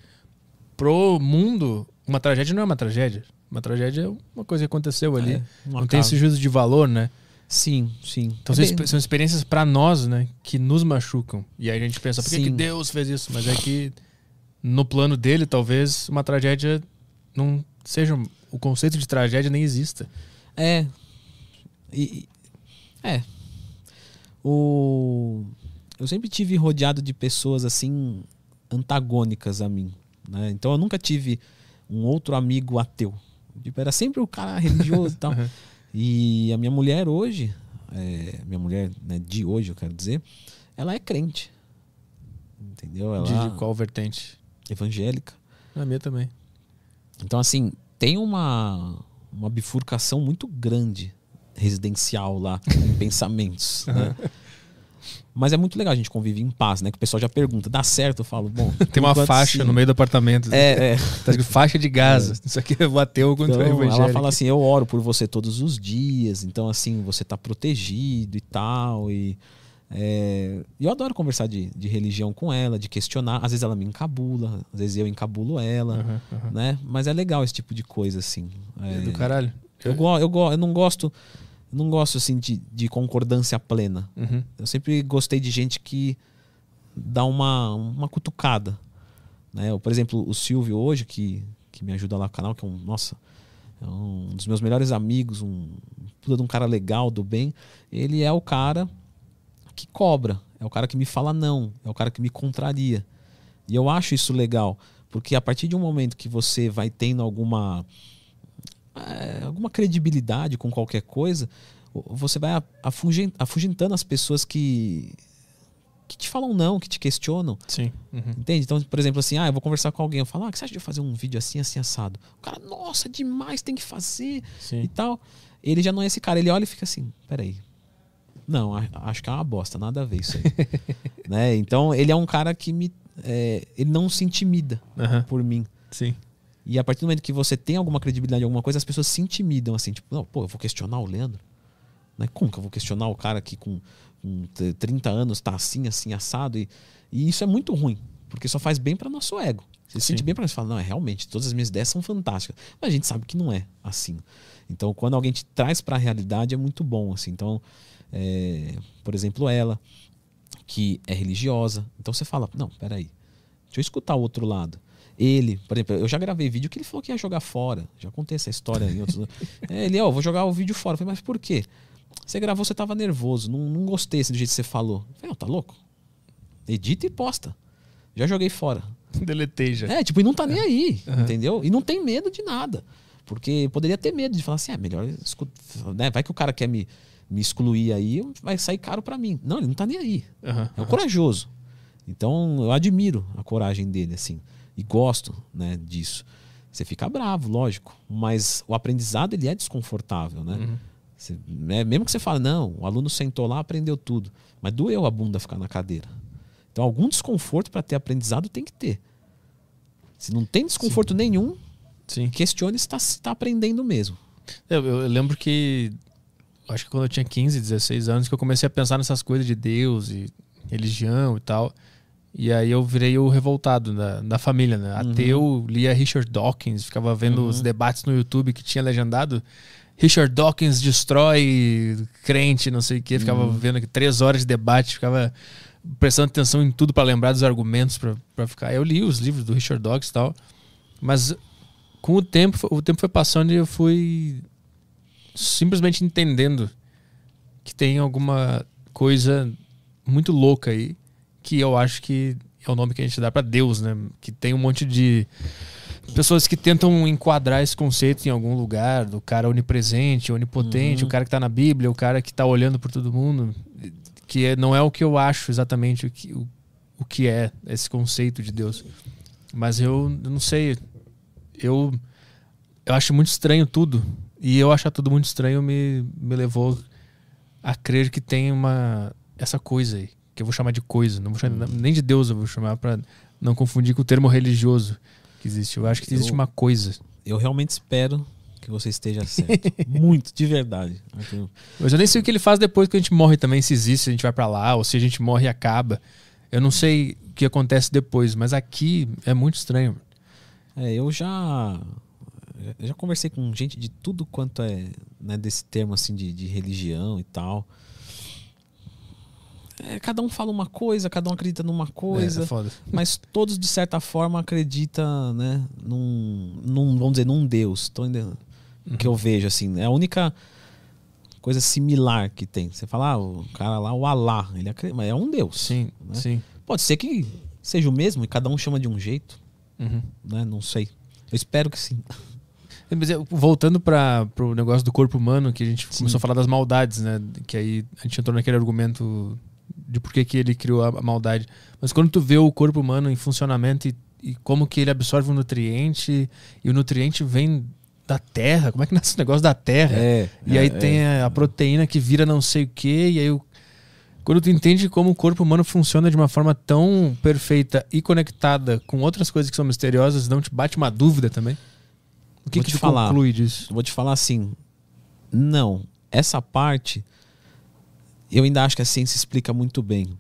Pro mundo, uma tragédia não é uma tragédia. Uma tragédia é uma coisa que aconteceu ali. É, um não tem esse juízo de valor, né? Sim, sim. Então É são, bem- são experiências pra nós, né? Que nos machucam. E aí a gente pensa, por que, que Deus fez isso? Mas é que no plano dele, talvez uma tragédia não seja. O conceito de tragédia nem exista. É. E, e- é. O eu sempre tive rodeado de pessoas assim antagônicas a mim, né? Então eu nunca tive um outro amigo ateu. Tipo, era sempre o cara religioso e tal. E a minha mulher hoje, é, minha mulher né, de hoje, eu quero dizer, ela é crente. Entendeu? Ela De, qual vertente? evangélica. A minha também. Então, assim, tem uma, uma bifurcação muito grande residencial lá em pensamentos. né? Mas é muito legal, a gente convive em paz, né? Que o pessoal já pergunta, dá certo? Eu falo, bom. Tem uma faixa sim. no meio do apartamento. É, é. Tá escrito faixa de Gaza. Isso aqui é o ateu contra o Então, evangélico. ela fala assim, eu oro por você todos os dias, então assim, você tá protegido e tal. E é, eu adoro conversar de, de religião com ela, de questionar. Às vezes ela me encabula, às vezes eu encabulo ela, Aham, aham. né? Mas é legal esse tipo de coisa, assim. É É, do caralho. Eu, eu, eu não gosto. Eu não gosto assim de, de concordância plena. Uhum. Eu sempre gostei de gente que dá uma, uma cutucada. Né? Eu, por exemplo, o Silvio hoje, que, que me ajuda lá no canal, que é um, nossa, é um dos meus melhores amigos, um puta de um cara legal, do bem. Ele é o cara que cobra, é o cara que me fala não, é o cara que me contraria. E eu acho isso legal, porque a partir de um momento que você vai tendo alguma alguma credibilidade com qualquer coisa, você vai afugen- afugentando as pessoas que que te falam não, que te questionam. Sim. Uhum. Entende? Então, por exemplo, assim, ah, eu vou conversar com alguém, eu falo, ah, o que você acha de eu fazer um vídeo assim, assim, assado? O cara, nossa, demais, tem que fazer e Sim. tal. Ele já não é esse cara, ele olha e fica assim, peraí. Não, acho que é uma bosta, nada a ver isso aí. né? Então, ele é um cara que me. é, ele não se intimida Aham. por mim. Sim. E a partir do momento que você tem alguma credibilidade em alguma coisa, as pessoas se intimidam, assim, tipo, não, pô, eu vou questionar o Leandro? Né? Como que eu vou questionar o cara que com, com t- 30 anos tá assim, assim, assado? E, e isso é muito ruim, porque só faz bem para nosso ego. Você se sente bem para você fala, não, é realmente, todas as minhas ideias são fantásticas. Mas a gente sabe que não é assim. Então, quando alguém te traz para a realidade, é muito bom, assim. Então, é, por exemplo, ela, que é religiosa. Então você fala, não, peraí, deixa eu escutar o outro lado. Ele, por exemplo, eu já gravei vídeo que ele falou que ia jogar fora. Já contei essa história em outros. é, ele, ó, vou jogar o vídeo fora. Eu falei, mas por quê? Você gravou, você tava nervoso. Não, não gostei assim, do jeito que você falou. Eu falei, ó, tá louco? Edita e posta. Já joguei fora. Deletei já. É, tipo, e não tá nem aí, uhum. entendeu? E não tem medo de nada. Porque poderia ter medo de falar assim, é melhor né? Vai que o cara quer me, me excluir aí, vai sair caro para mim. Não, ele não tá nem aí. Uhum. É um corajoso. Então, eu admiro a coragem dele, assim. E gosto né, disso. Você fica bravo, lógico. Mas o aprendizado, ele é desconfortável, né? Uhum. Você, é, mesmo que você fale, não, o aluno sentou lá, aprendeu tudo. Mas doeu a bunda ficar na cadeira. Então, algum desconforto para ter aprendizado tem que ter. Se não tem desconforto Sim. nenhum, Sim. questione se está tá aprendendo mesmo. Eu, eu, lembro que, acho que quando eu tinha 15, 16 anos, que eu comecei a pensar nessas coisas de Deus e religião e tal. E aí eu virei o revoltado da, da família, né? Uhum. Ateu, lia Richard Dawkins, ficava vendo uhum. os debates no YouTube que tinha legendado. Richard Dawkins destrói crente, não sei o quê. Ficava uhum. vendo aqui três horas de debate, ficava prestando atenção em tudo para lembrar dos argumentos para ficar. Eu li os livros do Richard Dawkins e tal, mas com o tempo, o tempo foi passando e eu fui simplesmente entendendo que tem alguma coisa muito louca aí que eu acho que é o nome que a gente dá para Deus, né? Que tem um monte de pessoas que tentam enquadrar esse conceito em algum lugar, do cara onipresente, onipotente, uhum. o cara que está na Bíblia, o cara que está olhando por todo mundo que é, não é o que eu acho exatamente o que, o, o que é esse conceito de Deus. Mas eu, eu não sei. Eu, eu acho muito estranho tudo. E eu achar tudo muito estranho me, me levou a crer que tem uma essa coisa aí, que eu vou chamar de coisa. Não vou chamar, hum. Nem de Deus eu vou chamar para não confundir com o termo religioso que existe. Eu acho que existe eu, uma coisa. Eu realmente espero que você esteja certo. Muito, de verdade. Mas eu nem sei o que ele faz depois que a gente morre também, se existe, se a gente vai para lá, ou se a gente morre e acaba. Eu não sei o que acontece depois, mas aqui é muito estranho. É, eu já já conversei com gente de tudo quanto é né, desse termo assim de, de religião e tal. É, cada um fala uma coisa, cada um acredita numa coisa, é, é mas todos de certa forma acreditam, né, num, num vamos dizer, num Deus. Tô entendendo? uhum. que eu vejo, assim. É a única coisa similar que tem. Você fala, ah, o cara lá, o Alá, ele é um Deus. Sim, né? sim. Pode ser que seja o mesmo e cada um chama de um jeito. Uhum. Né? Não sei. Eu espero que sim. Voltando para o negócio do corpo humano, que a gente sim. começou a falar das maldades, né? Que aí a gente entrou naquele argumento de por que, que ele criou a maldade. Mas quando tu vê o corpo humano em funcionamento e, e como que ele absorve o nutriente, e o nutriente vem da terra. Como é que nasce o negócio da terra? É, e é, aí tem é. a proteína que vira não sei o quê, e aí o... quando tu entende como o corpo humano funciona de uma forma tão perfeita e conectada com outras coisas que são misteriosas, não te bate uma dúvida também? O que, Vou que te falar, conclui disso? Vou te falar assim, não, essa parte eu ainda acho que a ciência explica muito bem.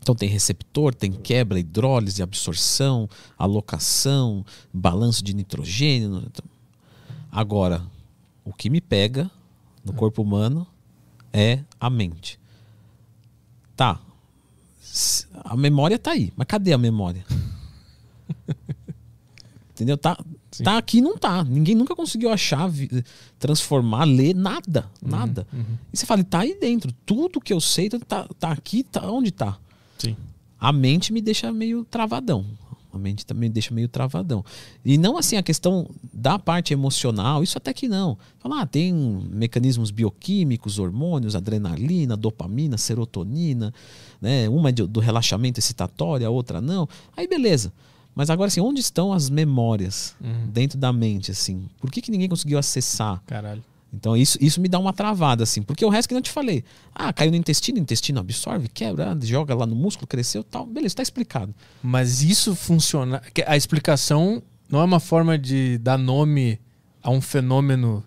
Então tem receptor, tem quebra, hidrólise, absorção, alocação, balanço de nitrogênio. Agora, o que me pega no corpo humano é a mente. Tá. A memória tá aí, mas cadê a memória? Entendeu? Tá, tá aqui não tá. Ninguém nunca conseguiu achar, transformar, ler nada. Uhum, nada. Uhum. E você fala, tá aí dentro. Tudo que eu sei tá, tá aqui, tá onde tá. Sim. A mente me deixa meio travadão. A mente também deixa meio travadão. E não assim a questão da parte emocional, isso até que não. Falar, ah, tem mecanismos bioquímicos, hormônios, adrenalina, dopamina, serotonina, né? Uma é do relaxamento excitatório, a outra não. Aí beleza. Mas agora assim, onde estão as memórias uhum. dentro da mente assim? Por que, que ninguém conseguiu acessar? Caralho. Então isso, isso me dá uma travada, assim. Porque o resto que não te falei. Ah, caiu no intestino, intestino absorve, quebra, joga lá no músculo, cresceu tal. Beleza, está explicado. Mas isso funciona. A explicação não é uma forma de dar nome a um fenômeno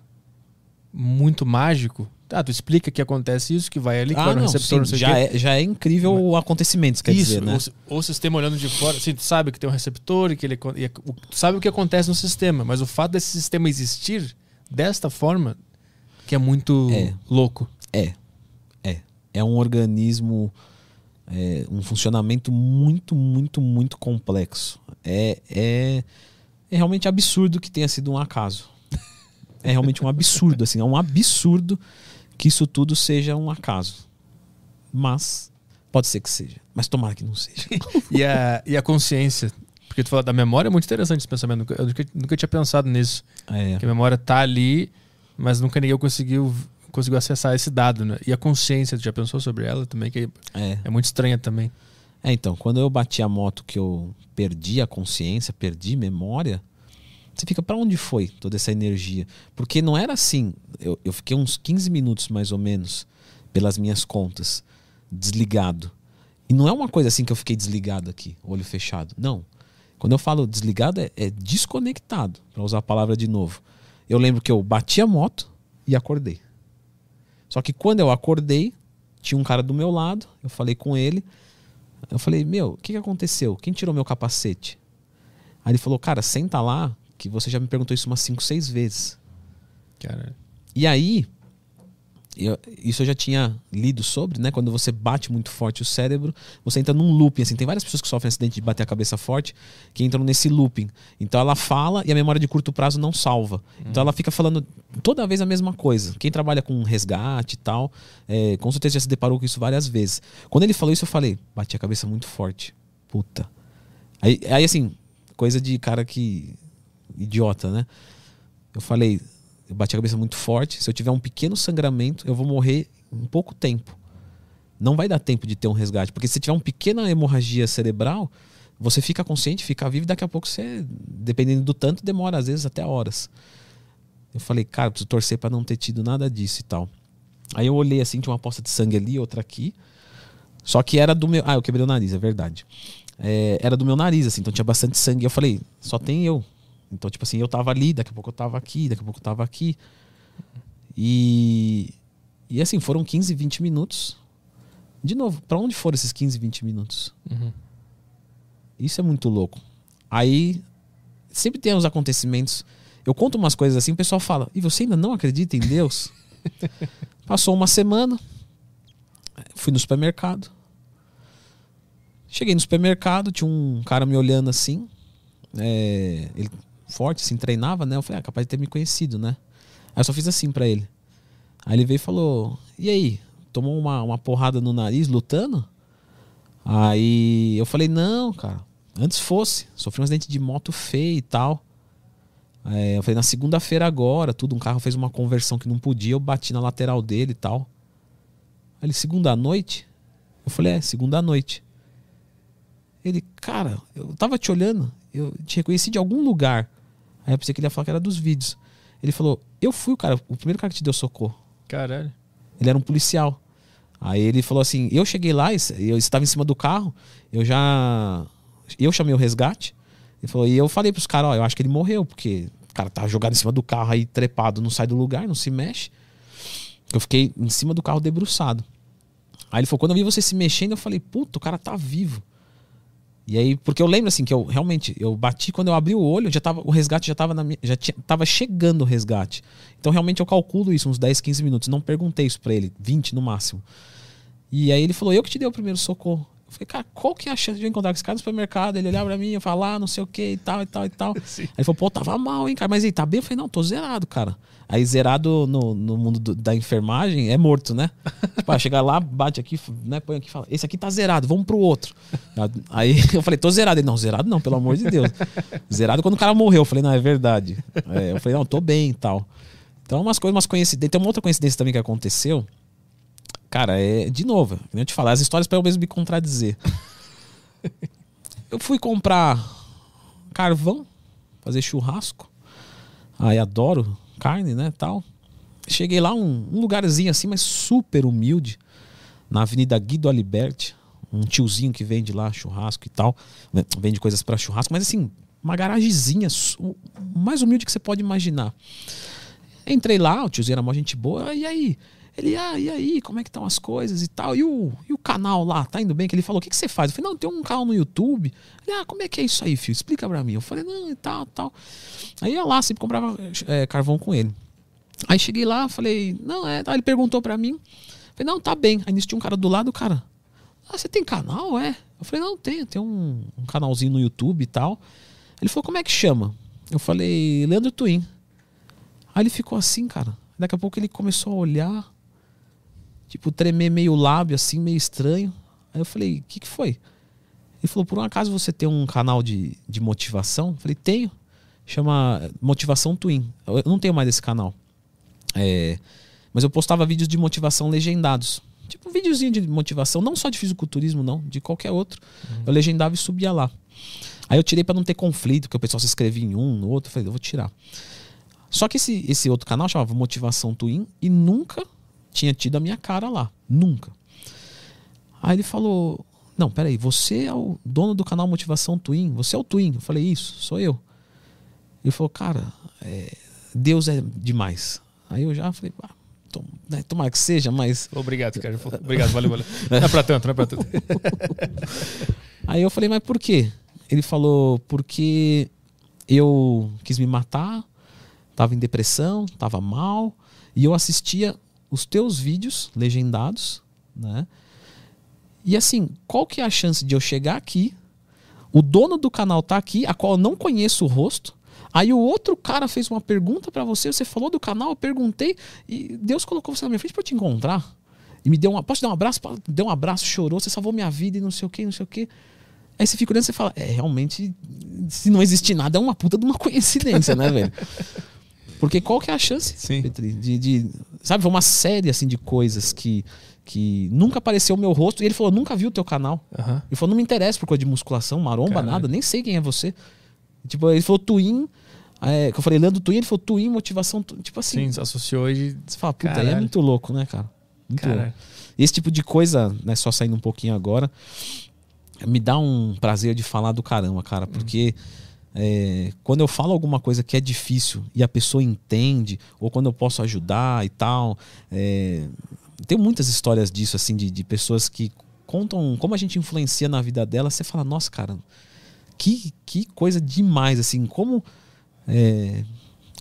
muito mágico. Ah, tu explica que acontece isso, que vai ali, que ah, vai no não, receptor, sim, já, é, já é incrível Mas, o acontecimento, quer isso, dizer, né? Ou o sistema olhando de fora, assim, tu sabe que tem um receptor e que ele e, tu sabe o que acontece no sistema, mas o fato desse sistema existir desta forma que é muito é. louco. É. É. É um organismo É um funcionamento muito, muito, muito complexo. É, é, é realmente absurdo que tenha sido um acaso. É realmente um absurdo, assim, é um absurdo que isso tudo seja um acaso. Mas pode ser que seja, mas tomara que não seja. e, a, e a consciência porque tu falou da memória é muito interessante esse pensamento. Eu nunca, nunca tinha pensado nisso. É. Que a memória tá ali, mas nunca ninguém conseguiu, conseguiu acessar esse dado, né? E a consciência, tu já pensou sobre ela também? Que É. é muito estranha também. É, então, quando eu bati a moto que eu perdi a consciência, perdi memória, você fica, pra onde foi toda essa energia? Porque não era assim. Eu, eu fiquei uns 15 minutos, mais ou menos, pelas minhas contas, desligado. E não é uma coisa assim que eu fiquei desligado aqui, olho fechado. Não. Quando eu falo desligado, é, é desconectado, para usar a palavra de novo. Eu lembro que eu bati a moto e acordei. Só que quando eu acordei, tinha um cara do meu lado, eu falei com ele. Eu falei, meu, o que, que aconteceu? Quem tirou meu capacete? Aí ele falou, cara, senta lá, que você já me perguntou isso umas 5, 6 vezes. Cara, E aí, eu- isso eu já tinha lido sobre, né? Quando você bate muito forte o cérebro, você entra num looping. Assim, tem várias pessoas que sofrem acidente de bater a cabeça forte que entram nesse looping. Então ela fala e a memória de curto prazo não salva. Então ela fica falando toda vez a mesma coisa. Quem trabalha com resgate e tal, é, com certeza já se deparou com isso várias vezes. Quando ele falou isso, eu falei, bati a cabeça muito forte. Puta. Aí, aí assim, coisa de cara que. Idiota, né? Eu falei, eu bati a cabeça muito forte. Se eu tiver um pequeno sangramento, eu vou morrer em pouco tempo. Não vai dar tempo de ter um resgate, porque se tiver uma pequena hemorragia cerebral, você fica consciente, fica vivo, e daqui a pouco você, dependendo do tanto, demora às vezes até horas. Eu falei, cara, preciso torcer para não ter tido nada disso e tal. Aí eu olhei assim, tinha uma poça de sangue ali, outra aqui. Só que era do meu. Ah, eu quebrei o nariz, é verdade. É, era do meu nariz, assim, então tinha bastante sangue. Eu falei, só tem eu. Então, tipo assim, eu tava ali, daqui a pouco eu tava aqui, daqui a pouco eu tava aqui. E. E assim, foram 15, 20 minutos. De novo, pra onde foram esses 15, 20 minutos? Uhum. Isso é muito louco. Aí, sempre tem os acontecimentos. Eu conto umas coisas assim, o pessoal fala, e você ainda não acredita em Deus? Passou uma semana, fui no supermercado. Cheguei no supermercado, tinha um cara me olhando assim. é, ele forte, assim, treinava, né? Eu falei, ah, capaz de ter me conhecido, né? Aí eu só fiz assim pra ele. Aí ele veio e falou: E aí? Tomou uma, uma porrada no nariz lutando? Aí eu falei: Não, cara. Antes fosse. Sofri um acidente de moto feio e tal. É, eu falei: Na segunda-feira agora, tudo. Um carro fez uma conversão que não podia. Eu bati na lateral dele e tal. Aí ele: Segunda noite? Eu falei: É, segunda noite. Ele: Cara, eu tava te olhando. Eu te reconheci de algum lugar. Aí eu pensei que ele ia falar que era dos vídeos. Ele falou: Eu fui o cara, o primeiro cara que te deu socorro. Caralho. Ele era um policial. Aí ele falou assim: Eu cheguei lá, eu estava em cima do carro, eu já. Eu chamei o resgate. Ele falou, e eu falei pros caras: Ó, eu acho que ele morreu, porque o cara tava jogado em cima do carro aí, trepado, não sai do lugar, não se mexe. Eu fiquei em cima do carro debruçado. Aí ele falou: Quando eu vi você se mexendo, eu falei: Puta, o cara tá vivo. E aí, porque eu lembro assim que eu realmente, eu bati quando eu abri o olho, já tava, o resgate já tava na minha, já tinha, tava chegando o resgate. Então realmente eu calculo isso, uns 10, 15 minutos. Não perguntei isso pra ele, 20 no máximo. E aí ele falou: Eu que te dei o primeiro socorro. Eu falei, cara, qual que é a chance de eu encontrar com esse cara no supermercado? Ele olhava pra mim, eu falar, não sei o que e tal, e tal, e tal. Sim. Aí ele falou, pô, tava mal, hein, cara. Mas aí, tá bem? Eu falei, não, tô zerado, cara. Aí zerado no, no mundo do- da enfermagem é morto, né? tipo, ah, chega lá, bate aqui, né, põe aqui e fala, esse aqui tá zerado, vamos pro outro. Aí eu falei, tô zerado. Ele, não, zerado não, pelo amor de Deus. Zerado quando o cara morreu. Eu falei, não, é verdade. É, eu falei, não, tô bem e tal. Então, umas coisas, umas coincidências. Tem uma outra coincidência também que aconteceu. Cara, é. De novo, eu te falar, as histórias para eu mesmo me contradizer. eu fui comprar carvão, fazer churrasco. Aí adoro carne, né, tal. Cheguei lá, um, um lugarzinho assim, mas super humilde, na Avenida Guido Aliberti. Um tiozinho que vende lá churrasco e tal. né, Vende coisas para churrasco, mas assim, uma garagezinha, mais humilde que você pode imaginar. Entrei lá, o tiozinho era mó gente boa, e aí? Ele, ah, e aí, como é que estão as coisas e tal? E o, e o canal lá, tá indo bem? Que ele falou, o que, que você faz? Eu falei, não, tem um canal no YouTube. Ele, ah, como é que é isso aí, filho? Explica pra mim. Eu falei, não, e tal, tal. Aí ia lá, sempre comprava é, carvão com ele. Aí cheguei lá, falei, não, é. Aí ele perguntou pra mim. Falei, não, tá bem. Aí nisso tinha um cara do lado, cara. Ah, você tem canal? É. Eu falei, não, tem, tem um, um canalzinho no YouTube e tal. Ele falou, como é que chama? Eu falei, Leandro Twin. Aí ele ficou assim, cara. Daqui a pouco ele começou a olhar, tipo, tremer meio lábio, assim, meio estranho. Aí eu falei, o que, que foi? Ele falou, por um acaso você tem um canal de, de motivação? Eu falei, tenho. Chama Motivação Twin. Eu não tenho mais esse canal. É, mas eu postava vídeos de motivação legendados. Tipo um videozinho de motivação, não só de fisiculturismo, não, de qualquer outro. Uhum. Eu legendava e subia lá. Aí eu tirei para não ter conflito, porque o pessoal se inscrevia em um, no outro. Eu falei, eu vou tirar. Só que esse, esse outro canal chamava Motivação Twin e nunca tinha tido a minha cara lá. Nunca. Aí ele falou: Não, peraí, você é o dono do canal Motivação Twin? Você é o Twin? Eu falei: Isso, sou eu. Ele falou: Cara, é, Deus é demais. Aí eu já falei: ah, tom, né, Tomara que seja, mas. Obrigado, cara. Obrigado, valeu, valeu. Não é pra tanto, não é pra tanto. Aí eu falei: Mas por quê? Ele falou: Porque eu quis me matar estava em depressão, estava mal, e eu assistia os teus vídeos legendados, né? E assim, qual que é a chance de eu chegar aqui, o dono do canal tá aqui, a qual eu não conheço o rosto, aí o outro cara fez uma pergunta para você, você falou do canal, eu perguntei, e Deus colocou você na minha frente para te encontrar. E me deu um, posso dar um abraço? Deu um abraço, chorou, você salvou minha vida e não sei o que, não sei o que. Aí você fica olhando e fala, é, realmente, se não existe nada, é uma puta de uma coincidência, né, velho? Porque qual que é a chance, Sim. Petri, de, de, Sabe, foi uma série assim de coisas que, que nunca apareceu o meu rosto. E ele falou, nunca viu o teu canal. Uhum. Ele falou, não me interessa por coisa de musculação, maromba, Caralho. nada, nem sei quem é você. Tipo, ele falou Twin. É, que eu falei, Leandro Twin, ele falou Twin, motivação. Tipo assim. Sim, associou e. Você fala, puta, aí é muito louco, né, cara? Muito Caralho. louco. Esse tipo de coisa, né, só saindo um pouquinho agora, me dá um prazer de falar do caramba, cara, porque. Uhum é, quando eu falo alguma coisa que é difícil e a pessoa entende, ou quando eu posso ajudar e tal. É, tem muitas histórias disso, assim, de, de pessoas que contam como a gente influencia na vida dela. Você fala, nossa, cara, que, que coisa demais, assim, como. É,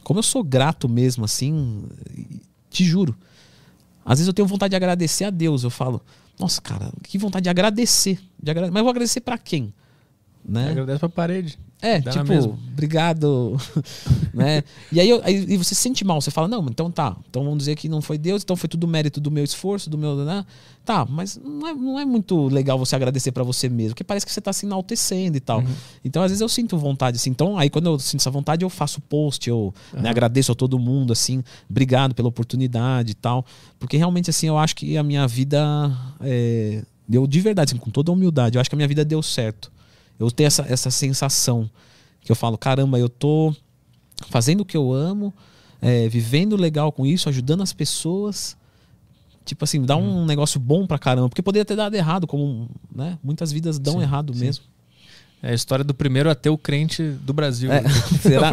como eu sou grato mesmo, assim, te juro. Às vezes eu tenho vontade de agradecer a Deus. Eu falo, nossa, cara, que vontade de agradecer. De agrade... Mas eu vou agradecer para quem? Né? Agradece pra parede. É, Dá tipo, obrigado, né? E aí, aí e você se sente mal, você fala, não, então tá, então vamos dizer que não foi Deus, então foi tudo mérito do meu esforço, do meu, né? Tá, mas não é, não é muito legal você agradecer para você mesmo, porque parece que você tá se enaltecendo e tal. Uhum. Então, às vezes eu sinto vontade, assim, então aí quando eu sinto essa vontade, eu faço post, eu uhum. né, agradeço a todo mundo, assim, obrigado pela oportunidade e tal, porque realmente, assim, eu acho que a minha vida, é, deu de verdade, assim, com toda a humildade, eu acho que a minha vida deu certo. Eu tenho essa, essa sensação que eu falo, caramba, eu tô fazendo o que eu amo, é, vivendo legal com isso, ajudando as pessoas. Tipo assim, dá um hum. negócio bom pra caramba. Porque poderia ter dado errado, como né? muitas vidas dão sim, errado sim. mesmo. É a história do primeiro ateu crente do Brasil. É, será?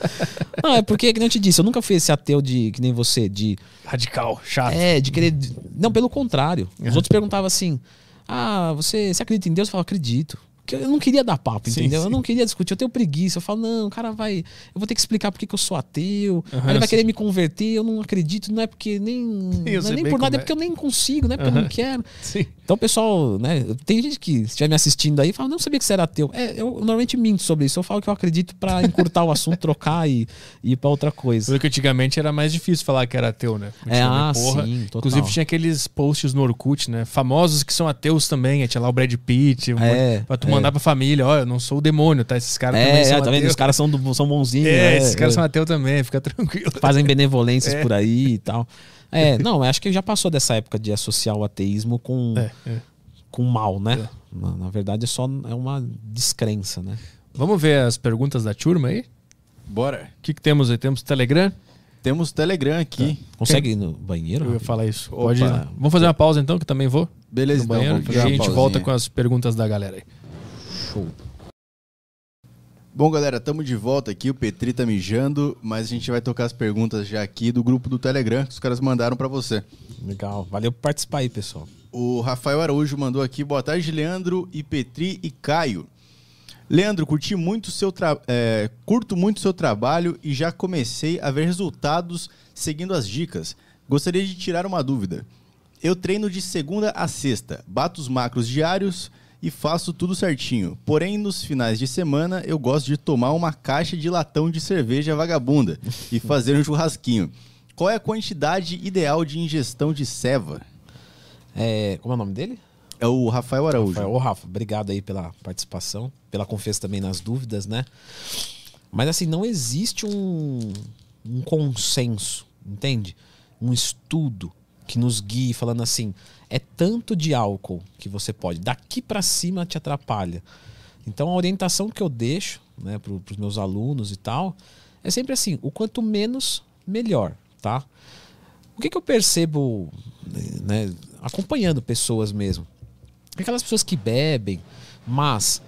não, é porque, que nem eu te disse, eu nunca fui esse ateu de, que nem você, de. Radical, chato. É, de querer. Não, pelo contrário. Os outros perguntavam assim: Ah, você, você acredita em Deus? Eu falo, acredito eu não queria dar papo, sim, entendeu? Sim. Eu não queria discutir, eu tenho preguiça. Eu falo, não, o cara vai. Eu vou ter que explicar por que eu sou ateu. Uhum, ele vai querer me converter, eu não acredito, não é porque nem. não é nem por nada, é. é porque eu nem consigo, não é porque uhum. eu não quero. Sim. Então, pessoal, né? Tem gente que estiver me assistindo aí fala, não sabia que você era ateu. É, eu, eu normalmente minto sobre isso. Eu falo que eu acredito para encurtar o assunto, trocar e, e ir pra outra coisa. Porque antigamente era mais difícil falar que era ateu, né? É, ah, porra. sim, total. Inclusive tinha aqueles posts no Orkut, né? Famosos que são ateus também. Tinha lá o Brad Pitt. É, pra é. Mandar pra família, ó, eu não sou o demônio, tá? Esses caras é, também são é, tá vendo? Os caras são, do, são bonzinhos. É, né? esses caras são ateus também, fica tranquilo. Fazem benevolências é. por aí e tal. É, não, acho que já passou dessa época de associar o ateísmo com, é, é. com mal, né? É. Na, na, verdade, é só é uma descrença, né? Vamos ver as perguntas da turma aí? Bora. O que, que temos aí? Temos Telegram? Temos Telegram aqui. Tá. Consegue ir no banheiro? Eu ia falar isso. Pode ir. Vamos fazer uma pausa então, que também vou. Beleza, no banheiro, então, e a gente volta com as perguntas da galera aí. Show. Bom, galera, estamos de volta aqui. O Petri tá mijando, mas a gente vai tocar as perguntas já aqui do grupo do Telegram que os caras mandaram para você. Legal, valeu por participar aí, pessoal. O Rafael Araújo mandou aqui: boa tarde, Leandro, e Petri e Caio. Leandro, curti muito seu tra... É, curto muito seu trabalho e já comecei a ver resultados seguindo as dicas. Gostaria de tirar uma dúvida. Eu treino de segunda a sexta, bato os macros diários e faço tudo certinho. Porém, nos finais de semana, eu gosto de tomar uma caixa de latão de cerveja vagabunda e fazer um churrasquinho. Qual é a quantidade ideal de ingestão de ceva? É, como é o nome dele? É o Rafael Araújo. Rafael. Ô, Rafa, obrigado aí pela participação, pela confiança também nas dúvidas, né? Mas assim, não existe um, um consenso, entende? Um estudo que nos guie falando assim, é tanto de álcool que você pode, daqui para cima te atrapalha. Então a orientação que eu deixo, né, para os meus alunos e tal, é sempre assim, o quanto menos, melhor, tá? O que, que eu percebo, né, acompanhando pessoas mesmo? Aquelas pessoas que bebem, mas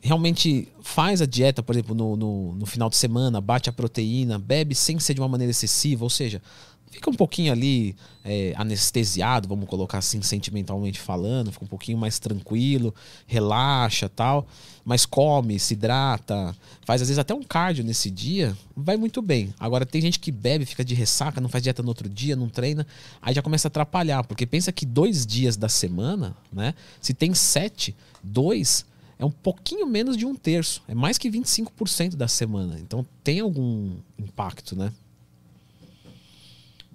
realmente faz a dieta, por exemplo, no, no, no, final de semana, bate a proteína, bebe sem ser de uma maneira excessiva, ou seja, fica um pouquinho ali é, anestesiado, vamos colocar assim, sentimentalmente falando, fica um pouquinho mais tranquilo, relaxa tal, mas come, se hidrata, faz às vezes até um cardio nesse dia, vai muito bem. Agora tem gente que bebe, fica de ressaca, não faz dieta no outro dia, não treina, aí já começa a atrapalhar, porque pensa que dois dias da semana, né? Se tem sete, dois é um pouquinho menos de um terço. É mais que 25% da semana. Então tem algum impacto, né?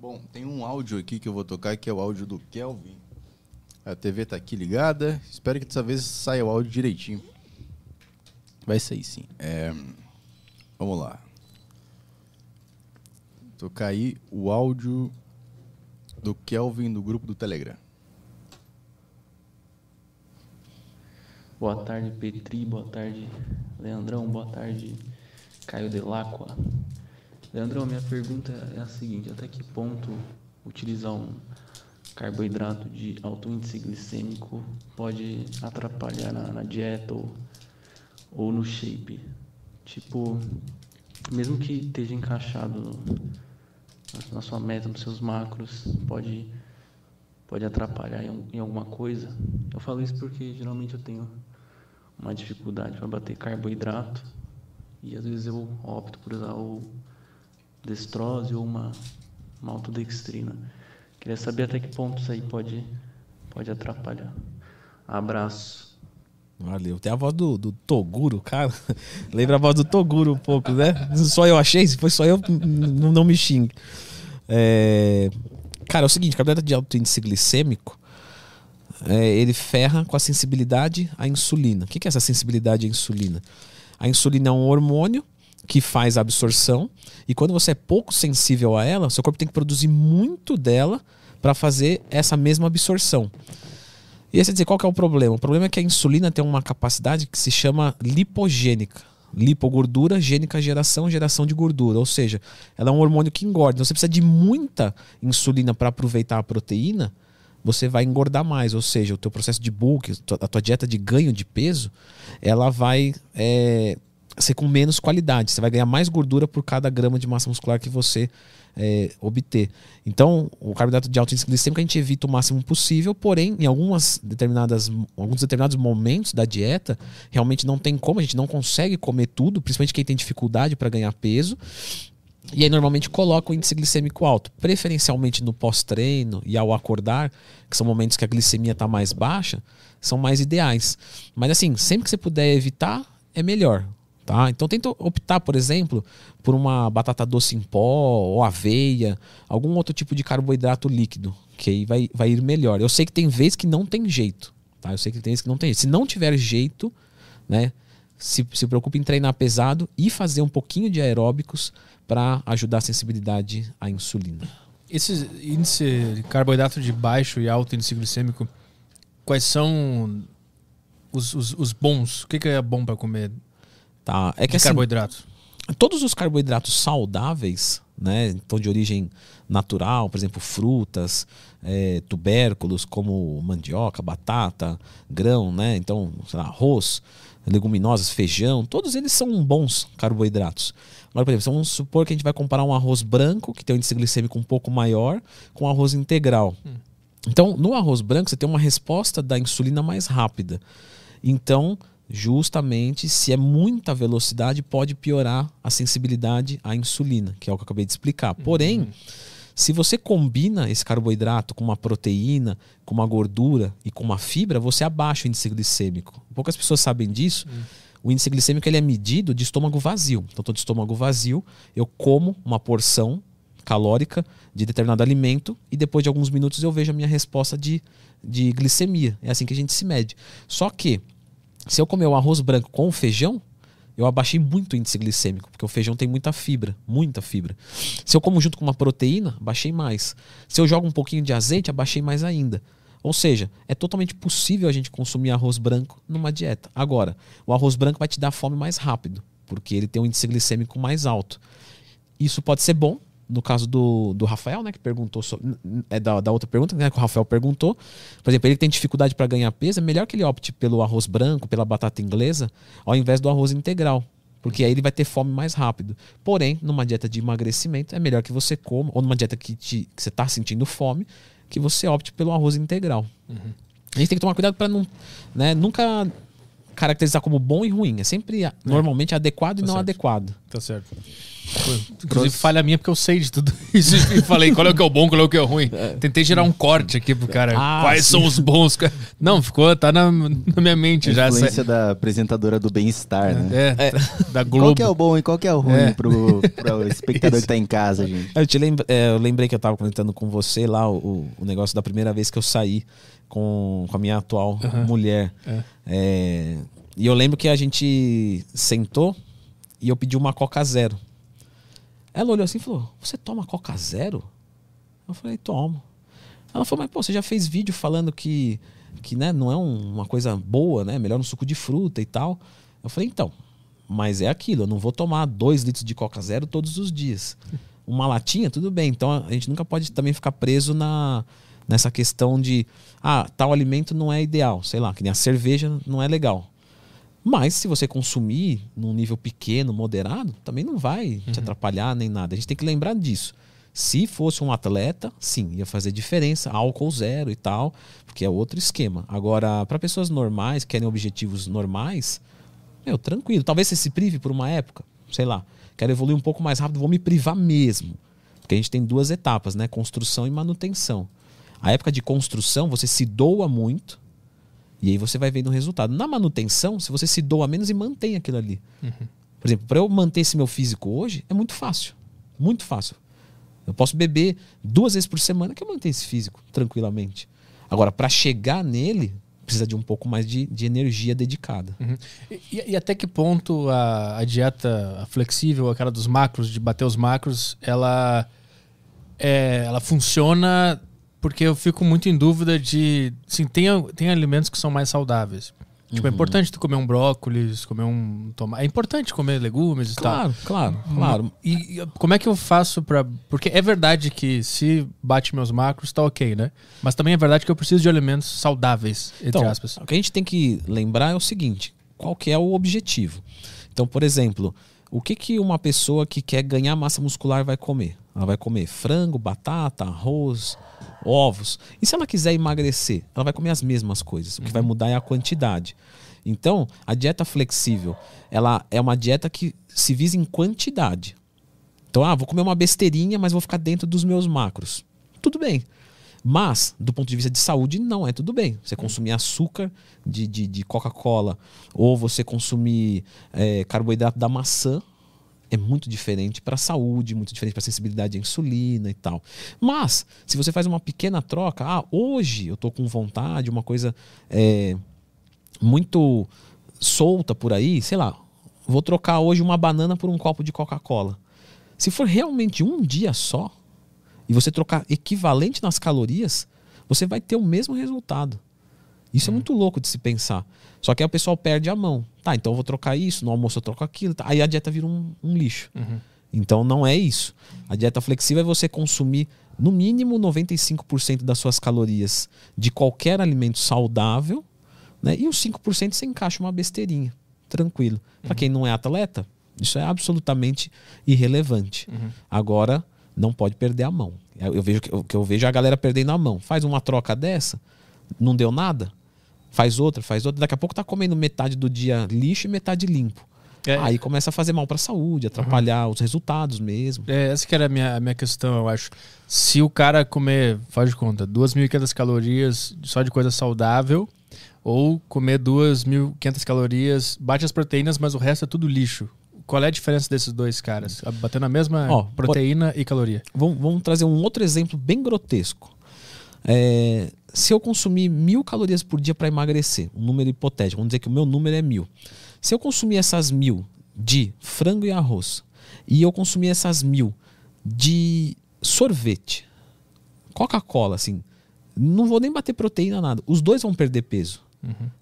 Bom, tem um áudio aqui que eu vou tocar, que é o áudio do Kelvin. A TV tá aqui ligada. Espero que dessa vez saia o áudio direitinho. Vai sair sim. É... Vamos lá. Tocar aí o áudio do Kelvin do grupo do Telegram. Boa tarde, Petri. Boa tarde, Leandrão. Boa tarde, Caio Delacqua. Leandrão, minha pergunta é a seguinte: até que ponto utilizar um carboidrato de alto índice glicêmico pode atrapalhar na, na dieta ou, ou no shape? Tipo, mesmo que esteja encaixado na sua meta, nos seus macros, pode pode atrapalhar em, em, alguma coisa. Eu falo isso porque geralmente eu tenho uma dificuldade para bater carboidrato e às vezes eu opto por usar o destrose ou uma maltodextrina. Queria saber até que ponto isso aí pode, pode atrapalhar. Abraço. Valeu. Tem a voz do, do Toguro, cara. Lembra a voz do Toguro um pouco, né? Só eu achei, se foi só eu, não, não me xingue. É... Cara, é o seguinte, carboidrato de alto índice glicêmico, é, ele ferra com a sensibilidade à insulina. O que é essa sensibilidade à insulina? A insulina é um hormônio que faz a absorção e quando você é pouco sensível a ela, seu corpo tem que produzir muito dela para fazer essa mesma absorção. E aí você dizer qual que é o problema? O problema é que a insulina tem uma capacidade que se chama lipogênica. Lipogordura, gênica geração, geração de gordura. Ou seja, ela é um hormônio que engorda. Então você precisa de muita insulina para aproveitar a proteína, você vai engordar mais. Ou seja, o teu processo de bulk, a tua dieta de ganho de peso, ela vai é, ser com menos qualidade. Você vai ganhar mais gordura por cada grama de massa muscular que você é, obter. Então, o carboidrato de alto índice glicêmico a gente evita o máximo possível, porém, em algumas determinadas, alguns determinados momentos da dieta, realmente não tem como, a gente não consegue comer tudo, principalmente quem tem dificuldade para ganhar peso. E aí normalmente coloca o índice glicêmico alto, preferencialmente no pós-treino e ao acordar, que são momentos que a glicemia está mais baixa, são mais ideais. Mas assim, sempre que você puder evitar, é melhor. Tá? Então tenta optar, por exemplo, por uma batata doce em pó ou aveia, algum outro tipo de carboidrato líquido, que aí vai, vai ir melhor. Eu sei que tem vezes que não tem jeito, tá? Eu sei que tem vezes que não tem jeito. Se não tiver jeito, né, se, se preocupe em treinar pesado e fazer um pouquinho de aeróbicos para ajudar a sensibilidade à insulina. Esse índice de carboidrato de baixo e alto índice glicêmico, quais são os, os, os bons? O que, que é bom para comer Tá? É que de assim, carboidratos. Todos os carboidratos saudáveis, né, então de origem natural, por exemplo, frutas, é, tubérculos como mandioca, batata, grão, né, então lá, arroz, leguminosas, feijão, todos eles são bons carboidratos. Agora, por exemplo, vamos supor que a gente vai comparar um arroz branco, que tem um índice glicêmico um pouco maior, com um arroz integral. Hum. Então, no arroz branco, você tem uma resposta da insulina mais rápida. Então, justamente se é muita velocidade pode piorar a sensibilidade à insulina, que é o que eu acabei de explicar. Uhum. Porém, Se você combina esse carboidrato com uma proteína, com uma gordura e com uma fibra, você abaixa o índice glicêmico. Poucas pessoas sabem disso. Hum. O índice glicêmico ele é medido de estômago vazio. Então, estou de estômago vazio, eu como uma porção calórica de determinado alimento e depois de alguns minutos eu vejo a minha resposta de, de glicemia. É assim que a gente se mede. Só que se eu comer o arroz branco com o feijão, eu abaixei muito o índice glicêmico, porque o feijão tem muita fibra, muita fibra. Se eu como junto com uma proteína, baixei mais. Se eu jogo um pouquinho de azeite, abaixei mais ainda. Ou seja, é totalmente possível a gente consumir arroz branco numa dieta. Agora, o arroz branco vai te dar fome mais rápido, porque ele tem um índice glicêmico mais alto. Isso pode ser bom, no caso do, do Rafael, né, que perguntou sobre, é da, da outra pergunta, né, que o Rafael perguntou. Por exemplo, ele que tem dificuldade para ganhar peso, é melhor que ele opte pelo arroz branco, pela batata inglesa, ao invés do arroz integral. Porque aí ele vai ter fome mais rápido. Porém, numa dieta de emagrecimento, é melhor que você coma, ou numa dieta que, te, que você está sentindo fome, que você opte pelo arroz integral. Uhum. A gente tem que tomar cuidado para não, né, nunca caracterizar como bom e ruim. É sempre é. normalmente adequado tá e não certo. adequado. Tá certo. Inclusive, falha minha porque eu sei de tudo isso e falei qual é o que é o bom, qual é o que é o ruim. É. Tentei gerar um corte aqui pro cara. Ah, Quais sim. são os bons? Não, ficou, tá na, na minha mente a já. influência da apresentadora do bem-estar, né? É, é, da Globo. Qual que é o bom e qual que é o ruim é. pro, pro espectador que tá em casa, gente? Eu, te lembra, é, eu lembrei que eu tava comentando com você lá o, o negócio da primeira vez que eu saí com, com a minha atual uhum. mulher. É. é. e eu lembro que a gente sentou e eu pedi uma Coca Zero. Ela olhou assim e falou: Você toma Coca Zero? Eu falei: Tomo. Ela falou: Mas pô, você já fez vídeo falando que, que né, não é um, uma coisa boa, né? Melhor um suco de fruta e tal. Eu falei: Então, mas é aquilo, eu não vou tomar dois litros de Coca Zero todos os dias. Uma latinha, tudo bem. Então a gente nunca pode também ficar preso na, nessa questão de ah, tal alimento não é ideal, sei lá, que nem a cerveja não é legal. Mas se você consumir num nível pequeno, moderado, também não vai te uhum. atrapalhar nem nada. A gente tem que lembrar disso. Se fosse um atleta, sim, ia fazer diferença, álcool zero e tal, porque é outro esquema. Agora, para pessoas normais, que querem objetivos normais, meu, tranquilo. Talvez você se prive por uma época, sei lá, quero evoluir um pouco mais rápido, vou me privar mesmo. Porque a gente tem duas etapas, né? Construção e manutenção. A época de construção, você se doa muito, e aí você vai vendo o resultado. Na manutenção, se você se doa menos e mantém aquilo ali. Uhum. Por exemplo, para eu manter esse meu físico hoje, é muito fácil. Muito fácil. Eu posso beber duas vezes por semana que eu mantenho esse físico tranquilamente. Agora, para chegar nele, precisa de um pouco mais de, de energia dedicada. Uhum. E, e, até que ponto a, a, dieta flexível, aquela dos macros, de bater os macros, ela, é, ela funciona porque eu fico muito em dúvida de. Assim, tem, tem alimentos que são mais saudáveis. Tipo, é uhum. é importante tu comer um brócolis, comer um tomate. É importante comer legumes e claro, tal. Claro, claro, claro. E, e, como é que eu faço para Porque é verdade que se bate meus macros, tá ok, né? Mas também é verdade que eu preciso de alimentos saudáveis, entre então, aspas. O que a gente tem que lembrar é o seguinte: qual que é o objetivo? Então, por exemplo, o que, que uma pessoa que quer ganhar massa muscular vai comer? Ela vai comer frango, batata, arroz, ovos. E se ela quiser emagrecer, ela vai comer as mesmas coisas. O que vai uhum. mudar é a quantidade. Então, a dieta flexível, ela é uma dieta que se visa em quantidade. Então, ah, vou comer uma besteirinha, mas vou ficar dentro dos meus macros. Tudo bem. Mas, do ponto de vista de saúde, não é tudo bem. Você consumir açúcar de, de, de Coca-Cola ou você consumir é, carboidrato da maçã é muito diferente para a saúde, muito diferente para a sensibilidade à insulina e tal. Mas, se você faz uma pequena troca, ah, hoje eu estou com vontade, uma coisa é, muito solta por aí, sei lá, vou trocar hoje uma banana por um copo de Coca-Cola. Se for realmente um dia só, e você trocar equivalente nas calorias, você vai ter o mesmo resultado. Isso é uhum. muito louco de se pensar. Só que aí o pessoal perde a mão. Tá, então eu vou trocar isso, no almoço eu troco aquilo. Tá. Aí a dieta vira um, um lixo. Uhum. Então não é isso. A dieta flexível é você consumir no mínimo 95% das suas calorias de qualquer alimento saudável, né? E os 5% você encaixa uma besteirinha. Tranquilo. Uhum. Para quem não é atleta, isso é absolutamente irrelevante. Uhum. Agora, não pode perder a mão. Eu vejo que eu, que eu vejo a galera perdendo a mão. Faz uma troca dessa, não deu nada faz outra, faz outra. Daqui a pouco tá comendo metade do dia lixo e metade limpo. É. Aí começa a fazer mal para a saúde, atrapalhar os resultados mesmo. É, essa que era a minha, a minha questão, eu acho. Se o cara comer, faz de conta, 2.500 calorias só de coisa saudável, ou comer 2.500 calorias, bate as proteínas, mas o resto é tudo lixo. Qual é a diferença desses dois caras? Batendo a mesma Ó, proteína e caloria. Vamos, vamos trazer um outro exemplo bem grotesco. É, se eu consumir mil calorias por dia para emagrecer, um número hipotético, vamos dizer que o meu número é mil. Se eu consumir essas mil de frango e arroz e eu consumir essas mil de sorvete, Coca-Cola, assim, não vou nem bater proteína nada. Os dois vão perder peso.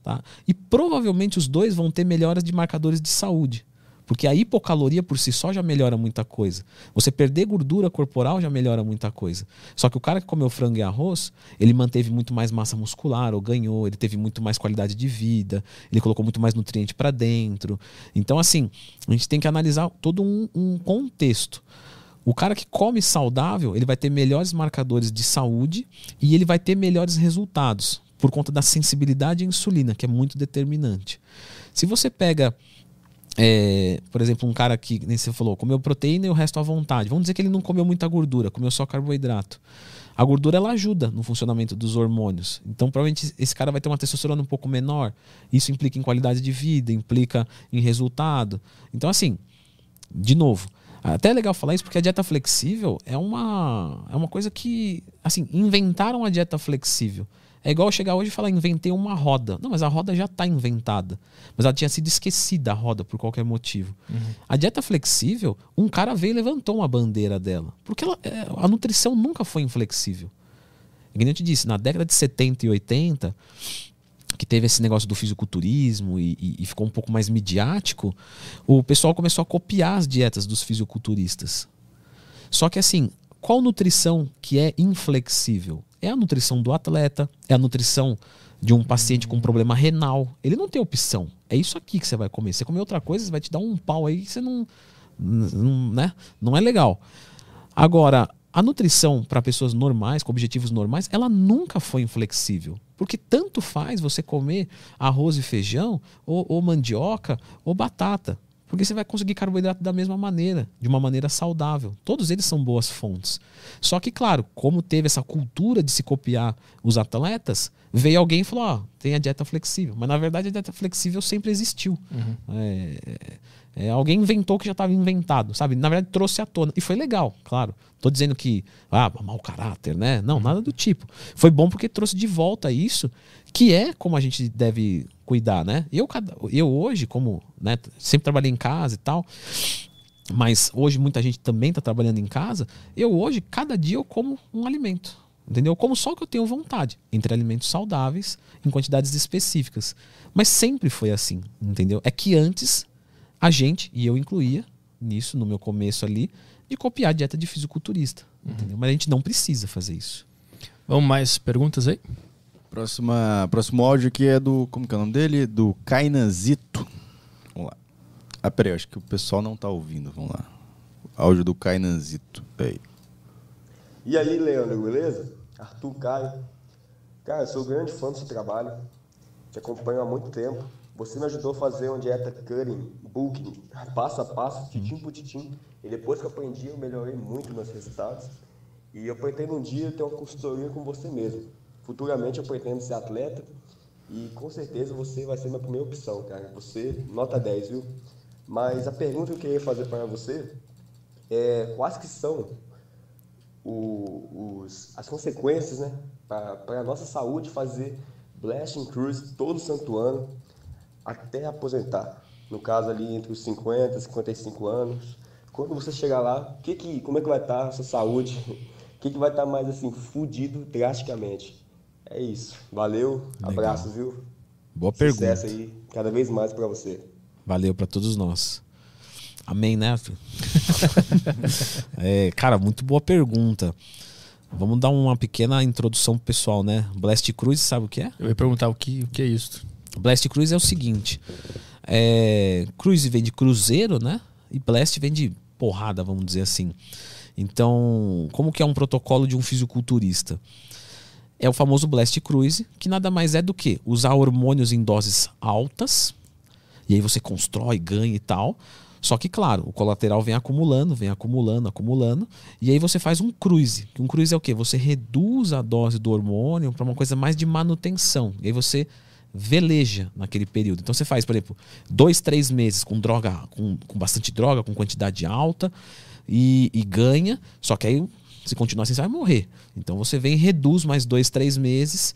Tá? E provavelmente os dois vão ter melhoras de marcadores de saúde. Porque a hipocaloria por si só já melhora muita coisa. Você perder gordura corporal já melhora muita coisa. Só que o cara que comeu frango e arroz, ele manteve muito mais massa muscular, ou ganhou, ele teve muito mais qualidade de vida, ele colocou muito mais nutriente para dentro. Então, assim, a gente tem que analisar todo um, um contexto. O cara que come saudável, ele vai ter melhores marcadores de saúde e ele vai ter melhores resultados por conta da sensibilidade à insulina, que é muito determinante. Se você pega é, por exemplo, um cara que, nem você falou, comeu proteína e o resto à vontade. Vamos dizer que ele não comeu muita gordura, comeu só carboidrato. A gordura ela ajuda no funcionamento dos hormônios. Então, provavelmente esse cara vai ter uma testosterona um pouco menor. Isso implica em qualidade de vida, implica em resultado. Então, assim, de novo, até é legal falar isso porque a dieta flexível é uma, é uma coisa que, assim, inventaram a dieta flexível. É igual chegar hoje e falar, inventei uma roda. Não, mas a roda já está inventada. Mas ela tinha sido esquecida, a roda, por qualquer motivo. Uhum. A dieta flexível, um cara veio e levantou uma bandeira dela. Porque ela, é, a nutrição nunca foi inflexível. E como eu te disse, na década de 70 e 80, que teve esse negócio do fisiculturismo e, e, e ficou um pouco mais midiático, o pessoal começou a copiar as dietas dos fisiculturistas. Só que assim, qual nutrição que é inflexível? É a nutrição do atleta, é a nutrição de um paciente com problema renal. Ele não tem opção. É isso aqui que você vai comer. Você comer outra coisa, vai te dar um pau aí que você não, não, né? não é legal. Agora, a nutrição para pessoas normais, com objetivos normais, ela nunca foi inflexível. Porque tanto faz você comer arroz e feijão, ou, ou mandioca, ou batata. Porque você vai conseguir carboidrato da mesma maneira, de uma maneira saudável. Todos eles são boas fontes. Só que, claro, como teve essa cultura de se copiar os atletas, veio alguém e falou: Ó, oh, tem a dieta flexível. Mas na verdade a dieta flexível sempre existiu. Uhum. É, é, alguém inventou que já estava inventado, sabe? Na verdade, trouxe à tona. E foi legal, claro. Tô dizendo que, ah, mau caráter, né? Não, nada do tipo. Foi bom porque trouxe de volta isso, que é como a gente deve cuidar, né? Eu, eu hoje, como né, sempre trabalhei em casa e tal, mas hoje muita gente também está trabalhando em casa, eu hoje, cada dia, eu como um alimento. Entendeu? Eu como só o que eu tenho vontade, entre alimentos saudáveis, em quantidades específicas. Mas sempre foi assim, entendeu? É que antes a gente, e eu incluía nisso no meu começo ali, de copiar a dieta de fisiculturista. Uhum. Mas a gente não precisa fazer isso. Vamos mais perguntas aí? Próxima, próximo áudio aqui é do. Como que é o nome dele? Do Kainazito. Vamos lá. Ah, peraí, acho que o pessoal não tá ouvindo. Vamos lá. Áudio do Kainazito. Aí. E aí, Leandro, beleza? Arthur Caio. Cara, eu sou grande fã do seu trabalho. Te acompanho há muito tempo. Você me ajudou a fazer uma dieta cutting, booking, passo a passo, titim por titim. E depois que eu aprendi, eu melhorei muito meus resultados. E eu pretendo um dia ter uma consultoria com você mesmo. Futuramente eu pretendo ser atleta e com certeza você vai ser minha primeira opção, cara. Você, nota 10, viu? Mas a pergunta que eu queria fazer para você é quais que são o, os, as consequências né, para a nossa saúde fazer Blasting Cruise todo santo ano até aposentar. No caso ali entre os 50 e 55 anos. Quando você chegar lá, que que, como é que vai estar a sua saúde? O que, que vai estar mais assim, fudido drasticamente? É isso. Valeu, Legal. abraços, viu? Boa Sucesso pergunta. Sucesso aí, cada vez mais para você. Valeu para todos nós. Amém, né? é, cara, muito boa pergunta. Vamos dar uma pequena introdução pro pessoal, né? Blast Cruise, sabe o que é? Eu ia perguntar o que, o que é isso. Blast Cruise é o seguinte: é, cruise vem de cruzeiro, né? E Blast vem de porrada, vamos dizer assim. Então, como que é um protocolo de um fisiculturista? É o famoso Blast Cruise, que nada mais é do que usar hormônios em doses altas E aí você constrói, ganha e tal. Só que, claro, o colateral vem acumulando, vem acumulando, acumulando. E aí você faz um cruise. Um cruise é o quê? Você reduz a dose do hormônio para uma coisa mais de manutenção. E aí você veleja naquele período. Então você faz, por exemplo, dois, três meses com droga, com, com bastante droga, com quantidade alta, e, e ganha. Só que aí, se continuar assim, você vai morrer. Então você vem reduz mais dois, três meses,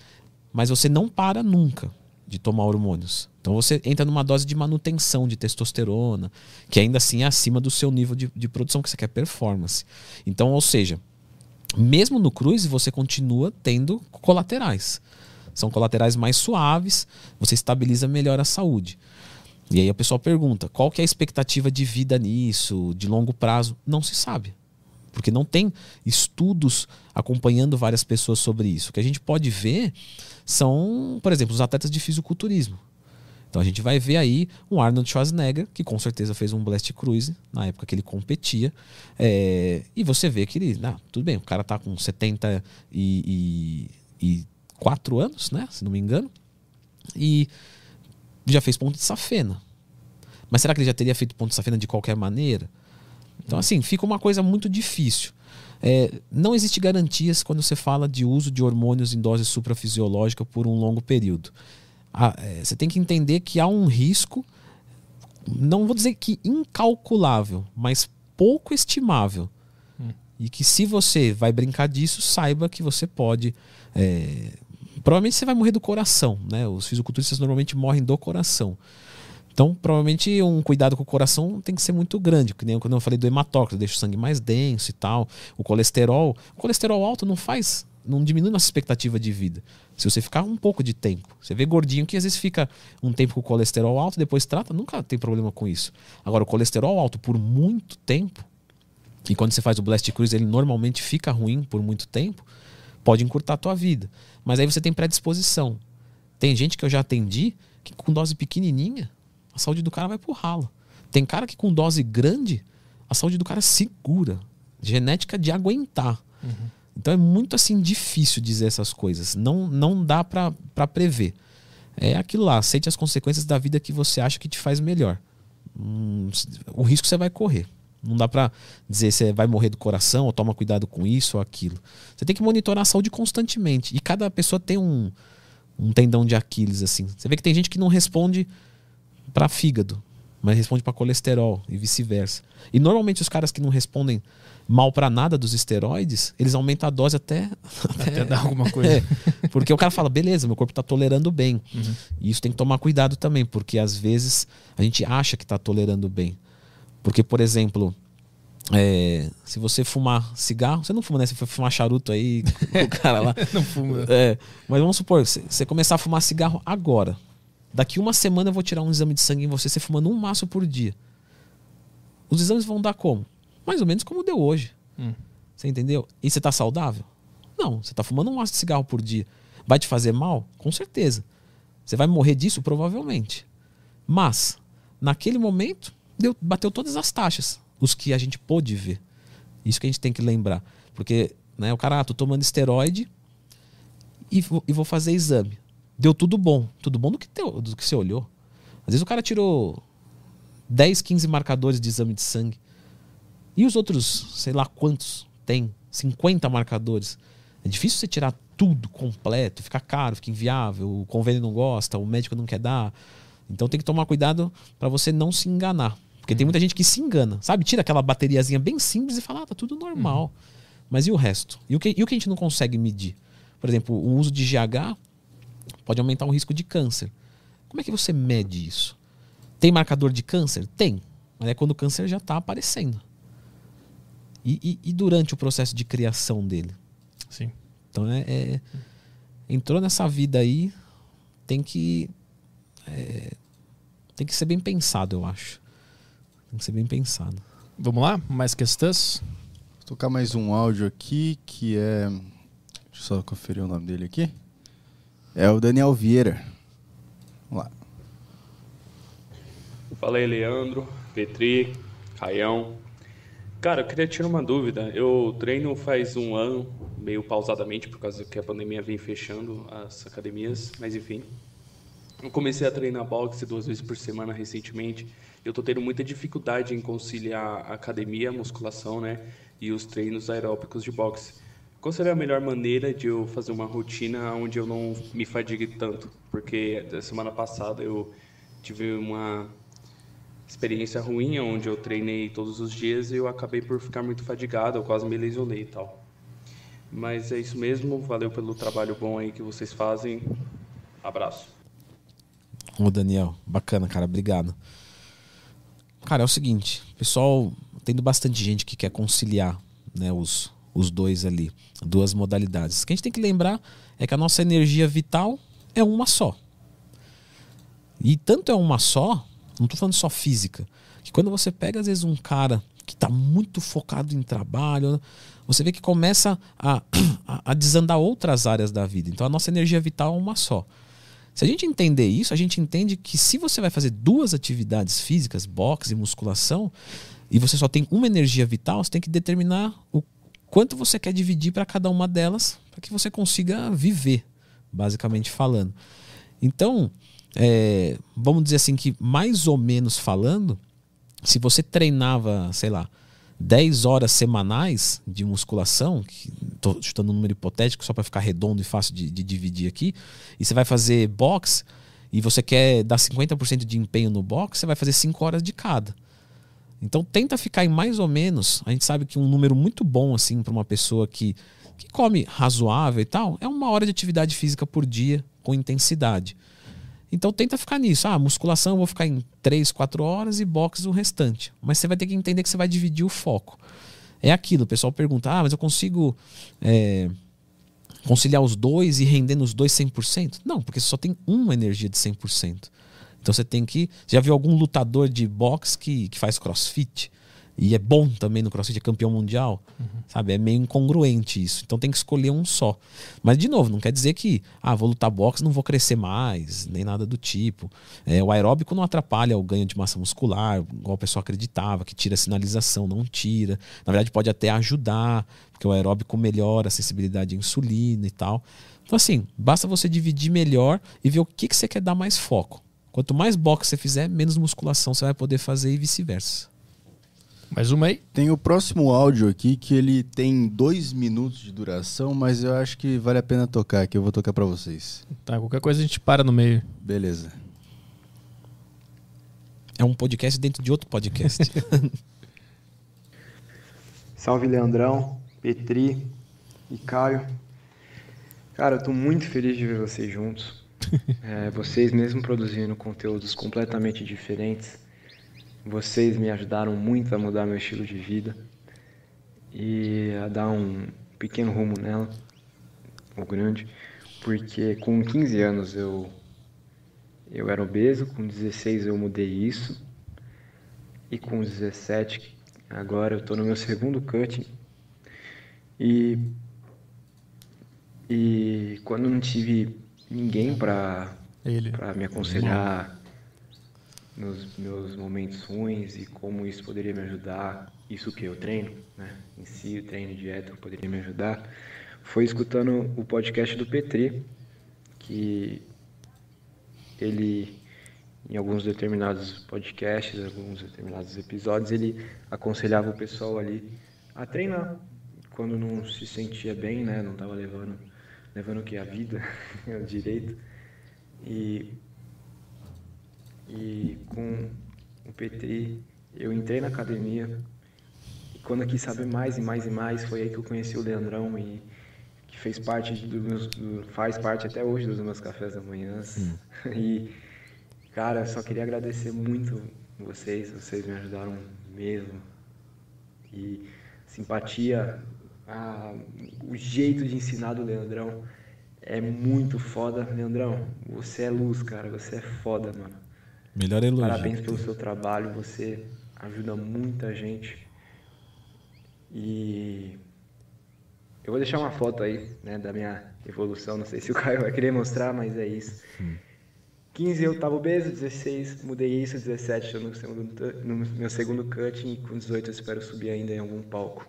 mas você não para nunca de tomar hormônios. Então você entra numa dose de manutenção de testosterona, que ainda assim é acima do seu nível de, de produção que você quer performance. Então, ou seja, mesmo no cruise você continua tendo colaterais. São colaterais mais suaves, você estabiliza melhor a saúde. E aí a pessoa pergunta: qual que é a expectativa de vida nisso, de longo prazo? Não se sabe. Porque não tem estudos acompanhando várias pessoas sobre isso. O que a gente pode ver são, por exemplo, os atletas de fisiculturismo. Então a gente vai ver aí um Arnold Schwarzenegger, que com certeza fez um Blast Cruise na época que ele competia. É, e você vê que ele. Não, tudo bem, o cara tá com 74 e, e, e anos, né? Se não me engano. E já fez ponto de safena. Mas será que ele já teria feito ponto de safena de qualquer maneira? Então, assim, fica uma coisa muito difícil. É, não existe garantias quando você fala de uso de hormônios em dose suprafisiológica por um longo período. Ah, é, você tem que entender que há um risco, não vou dizer que incalculável, mas pouco estimável. Hum. E que se você vai brincar disso, saiba que você pode. É, provavelmente você vai morrer do coração, né? Os fisiculturistas normalmente morrem do coração. Então, provavelmente um cuidado com o coração tem que ser muito grande, que nem quando eu falei do hematócrito, deixa o sangue mais denso e tal. O colesterol, o colesterol alto não faz, não diminui nossa expectativa de vida. Se você ficar um pouco de tempo, você vê gordinho que às vezes fica um tempo com o colesterol alto, depois trata, nunca tem problema com isso. Agora, o colesterol alto por muito tempo, e quando você faz o blast cruise, ele normalmente fica ruim por muito tempo, pode encurtar a tua vida. Mas aí você tem predisposição. Tem gente que eu já atendi que com dose pequenininha a saúde do cara vai pro ralo. Tem cara que com dose grande, a saúde do cara segura. Genética de aguentar. Uhum. Então é muito assim difícil dizer essas coisas. Não, não dá para prever. É aquilo lá, aceite as consequências da vida que você acha que te faz melhor. Hum, o risco você vai correr. Não dá para dizer se você vai morrer do coração ou toma cuidado com isso ou aquilo. Você tem que monitorar a saúde constantemente. E cada pessoa tem um, um tendão de Aquiles assim. Você vê que tem gente que não responde para fígado, mas responde para colesterol e vice-versa. E normalmente os caras que não respondem mal para nada dos esteroides, eles aumentam a dose até até, até dar alguma coisa. É, porque o cara fala, beleza, meu corpo está tolerando bem. Uhum. E isso tem que tomar cuidado também, porque às vezes a gente acha que está tolerando bem. Porque, por exemplo, é, se você fumar cigarro, você não fuma, né? Você foi fumar charuto aí, o cara lá. não fuma. É, mas vamos supor, você começar a fumar cigarro agora. Daqui uma semana eu vou tirar um exame de sangue em você, você fumando um maço por dia. Os exames vão dar como? Mais ou menos como deu hoje. Hum. Você entendeu? E você tá saudável? Não, você tá fumando um maço de cigarro por dia. Vai te fazer mal? Com certeza. Você vai morrer disso? Provavelmente. Mas, naquele momento, deu, bateu todas as taxas. Os que a gente pôde ver. Isso que a gente tem que lembrar. Porque né, o cara, ah, tô tomando esteroide e, e vou fazer exame deu tudo bom. Tudo bom do que, teu, do que você olhou. Às vezes o cara tirou 10, 15 marcadores de exame de sangue. E os outros, sei lá quantos tem? 50 marcadores. É difícil você tirar tudo completo, fica caro, fica inviável, o convênio não gosta, o médico não quer dar. Então tem que tomar cuidado para você não se enganar. Porque uhum. tem muita gente que se engana, sabe? Tira aquela bateriazinha bem simples e fala, ah, tá tudo normal. Uhum. Mas e o resto? E o, que, e o que a gente não consegue medir? Por exemplo, o uso de GH pode aumentar o risco de câncer. Como é que você mede isso? Tem marcador de câncer? Tem. Mas é quando o câncer já está aparecendo. E, e, e, durante o processo de criação dele? Sim. Então, é, é entrou nessa vida aí, tem que. É, tem que ser bem pensado, eu acho. Tem que ser bem pensado. Vamos lá? Mais questões? Vou tocar mais um áudio aqui que é. Deixa eu só conferir o nome dele aqui. É o Daniel Vieira. Vamos lá. Fala aí, Leandro, Petri, Caião. Cara, eu queria tirar uma dúvida. Eu treino faz um ano, meio pausadamente, por causa que a pandemia vem fechando as academias, mas enfim. Eu comecei a treinar boxe duas vezes por semana recentemente. Eu tô tendo muita dificuldade em conciliar a academia, a musculação, né? E os treinos aeróbicos de boxe. Qual seria a melhor maneira de eu fazer uma rotina onde eu não me fadigue tanto? Porque da semana passada eu tive uma experiência ruim, onde eu treinei todos os dias e eu acabei por ficar muito fadigado, eu quase me lesionei e tal. Mas é isso mesmo, valeu pelo trabalho bom aí que vocês fazem. Abraço. Ô Daniel, bacana, cara, obrigado. Cara, é o seguinte, pessoal, tendo bastante gente que quer conciliar, né, os, os dois ali, duas modalidades. O que a gente tem que lembrar é que a nossa energia vital é uma só. E tanto é uma só, não estou falando só física, que quando você pega às vezes um cara que está muito focado em trabalho, você vê que começa a, a, desandar outras áreas da vida. Então a nossa energia vital é uma só. Se a gente entender isso, a gente entende que se você vai fazer duas atividades físicas, boxe e musculação, e você só tem uma energia vital, você tem que determinar o quanto você quer dividir para cada uma delas, para que você consiga viver, basicamente falando. Então, é, vamos dizer assim que mais ou menos falando, se você treinava, sei lá, 10 horas semanais de musculação, estou chutando um número hipotético só para ficar redondo e fácil de, de, dividir aqui, e você vai fazer box e você quer dar 50% de empenho no box, você vai fazer 5 horas de cada. Então tenta ficar em mais ou menos, a gente sabe que um número muito bom assim para uma pessoa que, que come razoável e tal, é uma hora de atividade física por dia com intensidade. Então tenta ficar nisso. Ah, musculação eu vou ficar em 3, 4 horas e boxe o restante. Mas você vai ter que entender que você vai dividir o foco. É aquilo, o pessoal pergunta: ah, mas eu consigo é, conciliar os dois e render nos dois 100%? Não, porque você só tem uma energia de 100%. Então você tem que. Já viu algum lutador de boxe que, que faz crossfit? e é bom também no CrossFit, é campeão mundial, uhum. sabe? É meio incongruente isso. Então tem que escolher um só. Mas, de novo, não quer dizer que, ah, vou lutar boxe, não vou crescer mais, nem nada do tipo. É, o aeróbico não atrapalha o ganho de massa muscular, igual o pessoal acreditava, que tira a sinalização, não tira. Na verdade, pode até ajudar, porque o aeróbico melhora a sensibilidade à insulina e tal. Então, assim, basta você dividir melhor e ver o que, que você quer dar mais foco. Quanto mais boxe você fizer, menos musculação você vai poder fazer e vice-versa. Mais uma aí? Tem o próximo áudio aqui que ele tem dois minutos de duração, mas eu acho que vale a pena tocar aqui. Eu vou tocar para vocês. Tá, qualquer coisa a gente para no meio. Beleza. É um podcast dentro de outro podcast. Salve Leandrão, Petri e Caio. Cara, eu tô muito feliz de ver vocês juntos. É, vocês mesmo produzindo conteúdos completamente diferentes vocês me ajudaram muito a mudar meu estilo de vida e a dar um pequeno rumo nela, ou grande, porque com 15 anos eu eu era obeso, com 16 eu mudei isso e com 17 agora eu estou no meu segundo cutting e e quando não tive ninguém para para me aconselhar nos meus momentos ruins e como isso poderia me ajudar, isso que eu treino, né? Em si, o treino dieta poderia me ajudar, foi escutando o podcast do Petri, que ele, em alguns determinados podcasts, alguns determinados episódios, ele aconselhava o pessoal ali a treinar quando não se sentia bem, né? Não estava levando, levando o que a vida, o direito. E e com o PT eu entrei na academia. E quando eu quis saber mais e mais e mais, foi aí que eu conheci o Leandrão e que fez parte do meus, do, faz parte até hoje dos meus cafés da manhã. Hum. E cara, só queria agradecer muito vocês, vocês me ajudaram mesmo. E simpatia, a, o jeito de ensinar do Leandrão é muito foda. Leandrão, você é luz, cara, você é foda, mano. Melhor elogio. Parabéns pelo seu trabalho, você ajuda muita gente. E eu vou deixar uma foto aí, né, da minha evolução. Não sei se o Caio vai querer mostrar, mas é isso. Hum. 15 eu estava obeso, 16 mudei isso, 17 estou no, segundo, no meu segundo cutting e com 18 eu espero subir ainda em algum palco.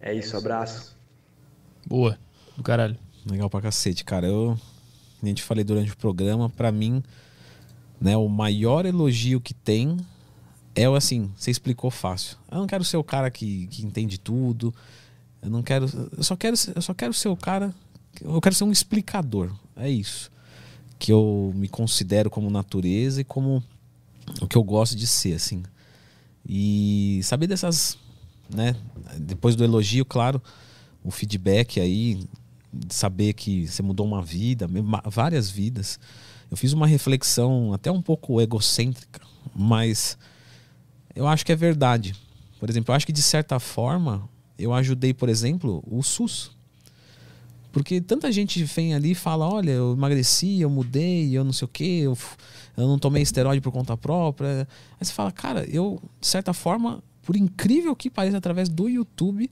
É isso, abraço. Boa, do caralho. Legal pra cacete, cara. Eu a gente falei durante o programa, para mim, né, o maior elogio que tem é o assim, você explicou fácil. Eu não quero ser o cara que, que entende tudo. Eu não quero, eu só quero, eu só quero ser o cara, eu quero ser um explicador. É isso que eu me considero como natureza e como o que eu gosto de ser, assim. E saber dessas, né? Depois do elogio, claro, o feedback aí, saber que você mudou uma vida, várias vidas. Eu fiz uma reflexão até um pouco egocêntrica, mas eu acho que é verdade. Por exemplo, eu acho que de certa forma eu ajudei, por exemplo, o SUS. Porque tanta gente vem ali e fala: olha, eu emagreci, eu mudei, eu não sei o quê, eu, eu não tomei esteroide por conta própria. Aí você fala: cara, eu, de certa forma, por incrível que pareça, através do YouTube,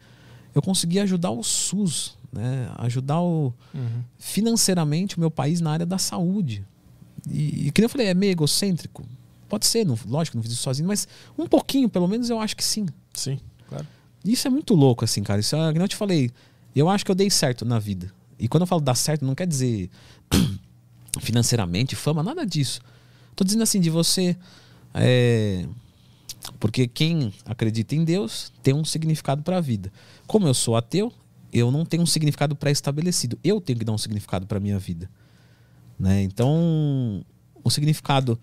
eu consegui ajudar o SUS, né? ajudar o, uhum. financeiramente o meu país na área da saúde. E, e que eu falei, é meio egocêntrico. Pode ser, não, lógico, não fiz isso sozinho, mas um pouquinho, pelo menos, eu acho que sim. Sim, claro. Isso é muito louco, assim, cara. Isso é, como eu te falei, eu acho que eu dei certo na vida. E quando eu falo dar certo, não quer dizer financeiramente, fama, nada disso. Tô dizendo assim, de você. É... Porque quem acredita em Deus tem um significado para a vida. Como eu sou ateu, eu não tenho um significado pré-estabelecido. Eu tenho que dar um significado para minha vida. Né? Então, o significado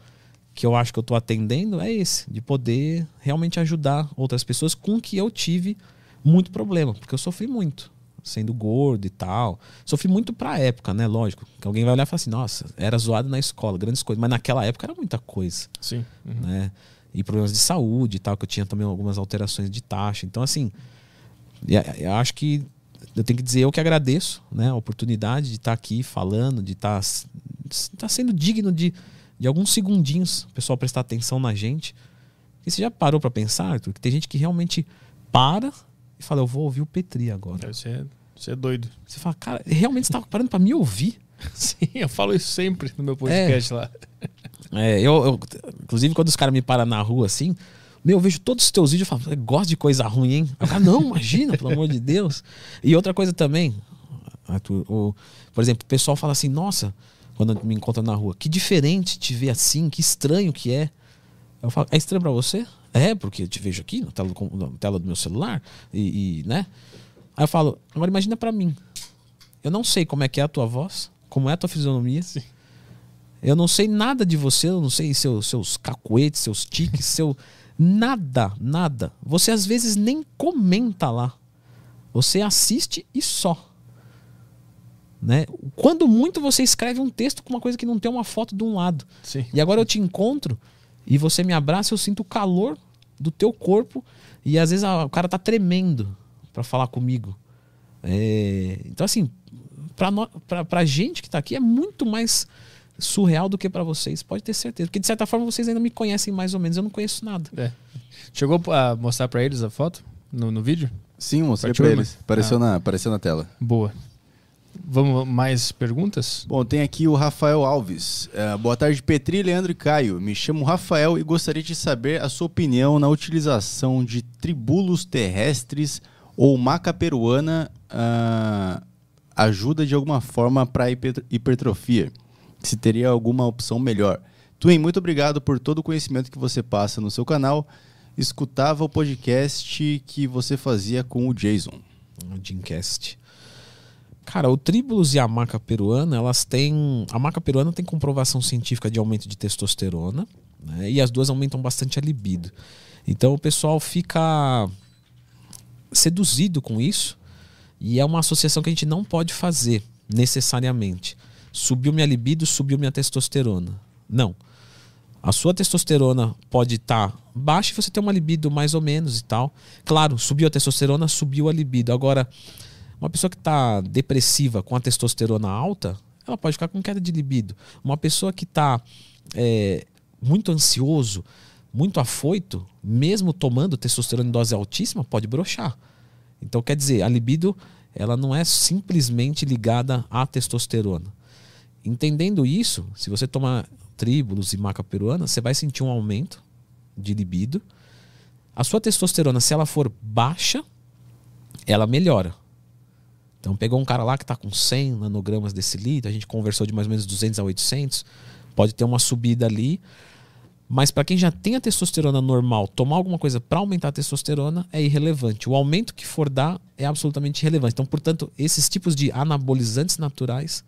que eu acho que eu estou atendendo é esse, de poder realmente ajudar outras pessoas com que eu tive muito problema, porque eu sofri muito, sendo gordo e tal. Sofri muito pra época, né? Lógico. Que alguém vai olhar e falar assim, nossa, era zoado na escola, grandes coisas. Mas naquela época era muita coisa. Sim. Uhum. Né? E problemas de saúde e tal, que eu tinha também algumas alterações de taxa. Então, assim, eu acho que eu tenho que dizer eu que agradeço né, a oportunidade de estar aqui falando, de estar, estar sendo digno de, de alguns segundinhos o pessoal prestar atenção na gente. E você já parou para pensar, Arthur, que tem gente que realmente para e fala, eu vou ouvir o Petri agora. Você é, você é doido. Você fala, cara, realmente você estava parando para me ouvir? Sim, eu falo isso sempre no meu podcast é. lá. É, eu, eu, inclusive, quando os caras me param na rua assim, meu, eu vejo todos os teus vídeos e falo, você gosta de coisa ruim, hein? Eu falo, não, imagina, pelo amor de Deus. E outra coisa também, Arthur, o, por exemplo, o pessoal fala assim, nossa, quando me encontra na rua, que diferente te ver assim, que estranho que é. Eu falo, é estranho para você? É, porque eu te vejo aqui na tela do, na tela do meu celular e, e, né? Aí eu falo, agora imagina para mim. Eu não sei como é que é a tua voz, como é a tua fisionomia. Sim. Eu não sei nada de você, eu não sei seus, seus cacuetes, seus tiques, seu Nada, nada. Você às vezes nem comenta lá. Você assiste e só. Né? Quando muito você escreve um texto com uma coisa que não tem uma foto de um lado. Sim. E agora eu te encontro e você me abraça, eu sinto o calor do teu corpo e às vezes a, o cara tá tremendo para falar comigo. É, então assim, para pra, pra gente que tá aqui é muito mais surreal do que para vocês, pode ter certeza. Porque de certa forma vocês ainda me conhecem mais ou menos, eu não conheço nada. É. Chegou a mostrar para eles a foto no, no vídeo? Sim, mostrei para eles. Apareceu, ah. na, apareceu na tela. Boa. Vamos mais perguntas? Bom, tem aqui o Rafael Alves. Uh, boa tarde, Petri, Leandro e Caio. Me chamo Rafael e gostaria de saber a sua opinião na utilização de tribulos terrestres ou maca peruana uh, ajuda de alguma forma para hipertrofia se teria alguma opção melhor. Twin, muito obrigado por todo o conhecimento que você passa no seu canal. Escutava o podcast que você fazia com o Jason. O Jimcast. Cara, o Tribulus e a maca peruana, elas têm. A maca peruana tem comprovação científica de aumento de testosterona, né? E as duas aumentam bastante a libido. Então o pessoal fica seduzido com isso. E é uma associação que a gente não pode fazer necessariamente subiu minha libido, subiu minha testosterona. Não. A sua testosterona pode estar tá baixa e você tem uma libido mais ou menos e tal. Claro, subiu a testosterona, subiu a libido. Agora, uma pessoa que está depressiva com a testosterona alta, ela pode ficar com queda de libido. Uma pessoa que está é, muito ansioso, muito afoito, mesmo tomando testosterona em dose altíssima, pode brochar. Então, quer dizer, a libido ela não é simplesmente ligada à testosterona. Entendendo isso, se você tomar tríbulos e maca peruana, você vai sentir um aumento de libido. A sua testosterona, se ela for baixa, ela melhora. Então pegou um cara lá que está com 100 nanogramas desse litro, a gente conversou de mais ou menos 200 a 800, pode ter uma subida ali. Mas para quem já tem a testosterona normal, tomar alguma coisa para aumentar a testosterona é irrelevante. O aumento que for dar é absolutamente irrelevante. Então, portanto, esses tipos de anabolizantes naturais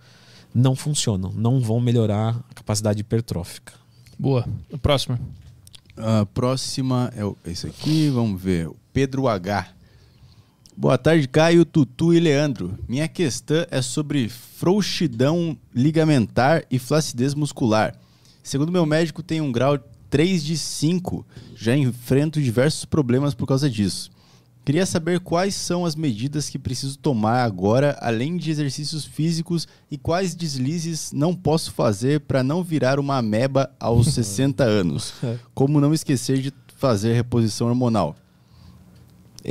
não funcionam, não vão melhorar a capacidade hipertrófica. Boa. A próxima. A próxima é esse aqui, vamos ver. Pedro H. Boa tarde, Caio, Tutu e Leandro. Minha questão é sobre frouxidão ligamentar e flacidez muscular. Segundo meu médico, tem um grau 3 de 5. Já enfrento diversos problemas por causa disso. Queria saber quais são as medidas que preciso tomar agora, além de exercícios físicos, e quais deslizes não posso fazer para não virar uma ameba aos 60 anos. Como não esquecer de fazer reposição hormonal.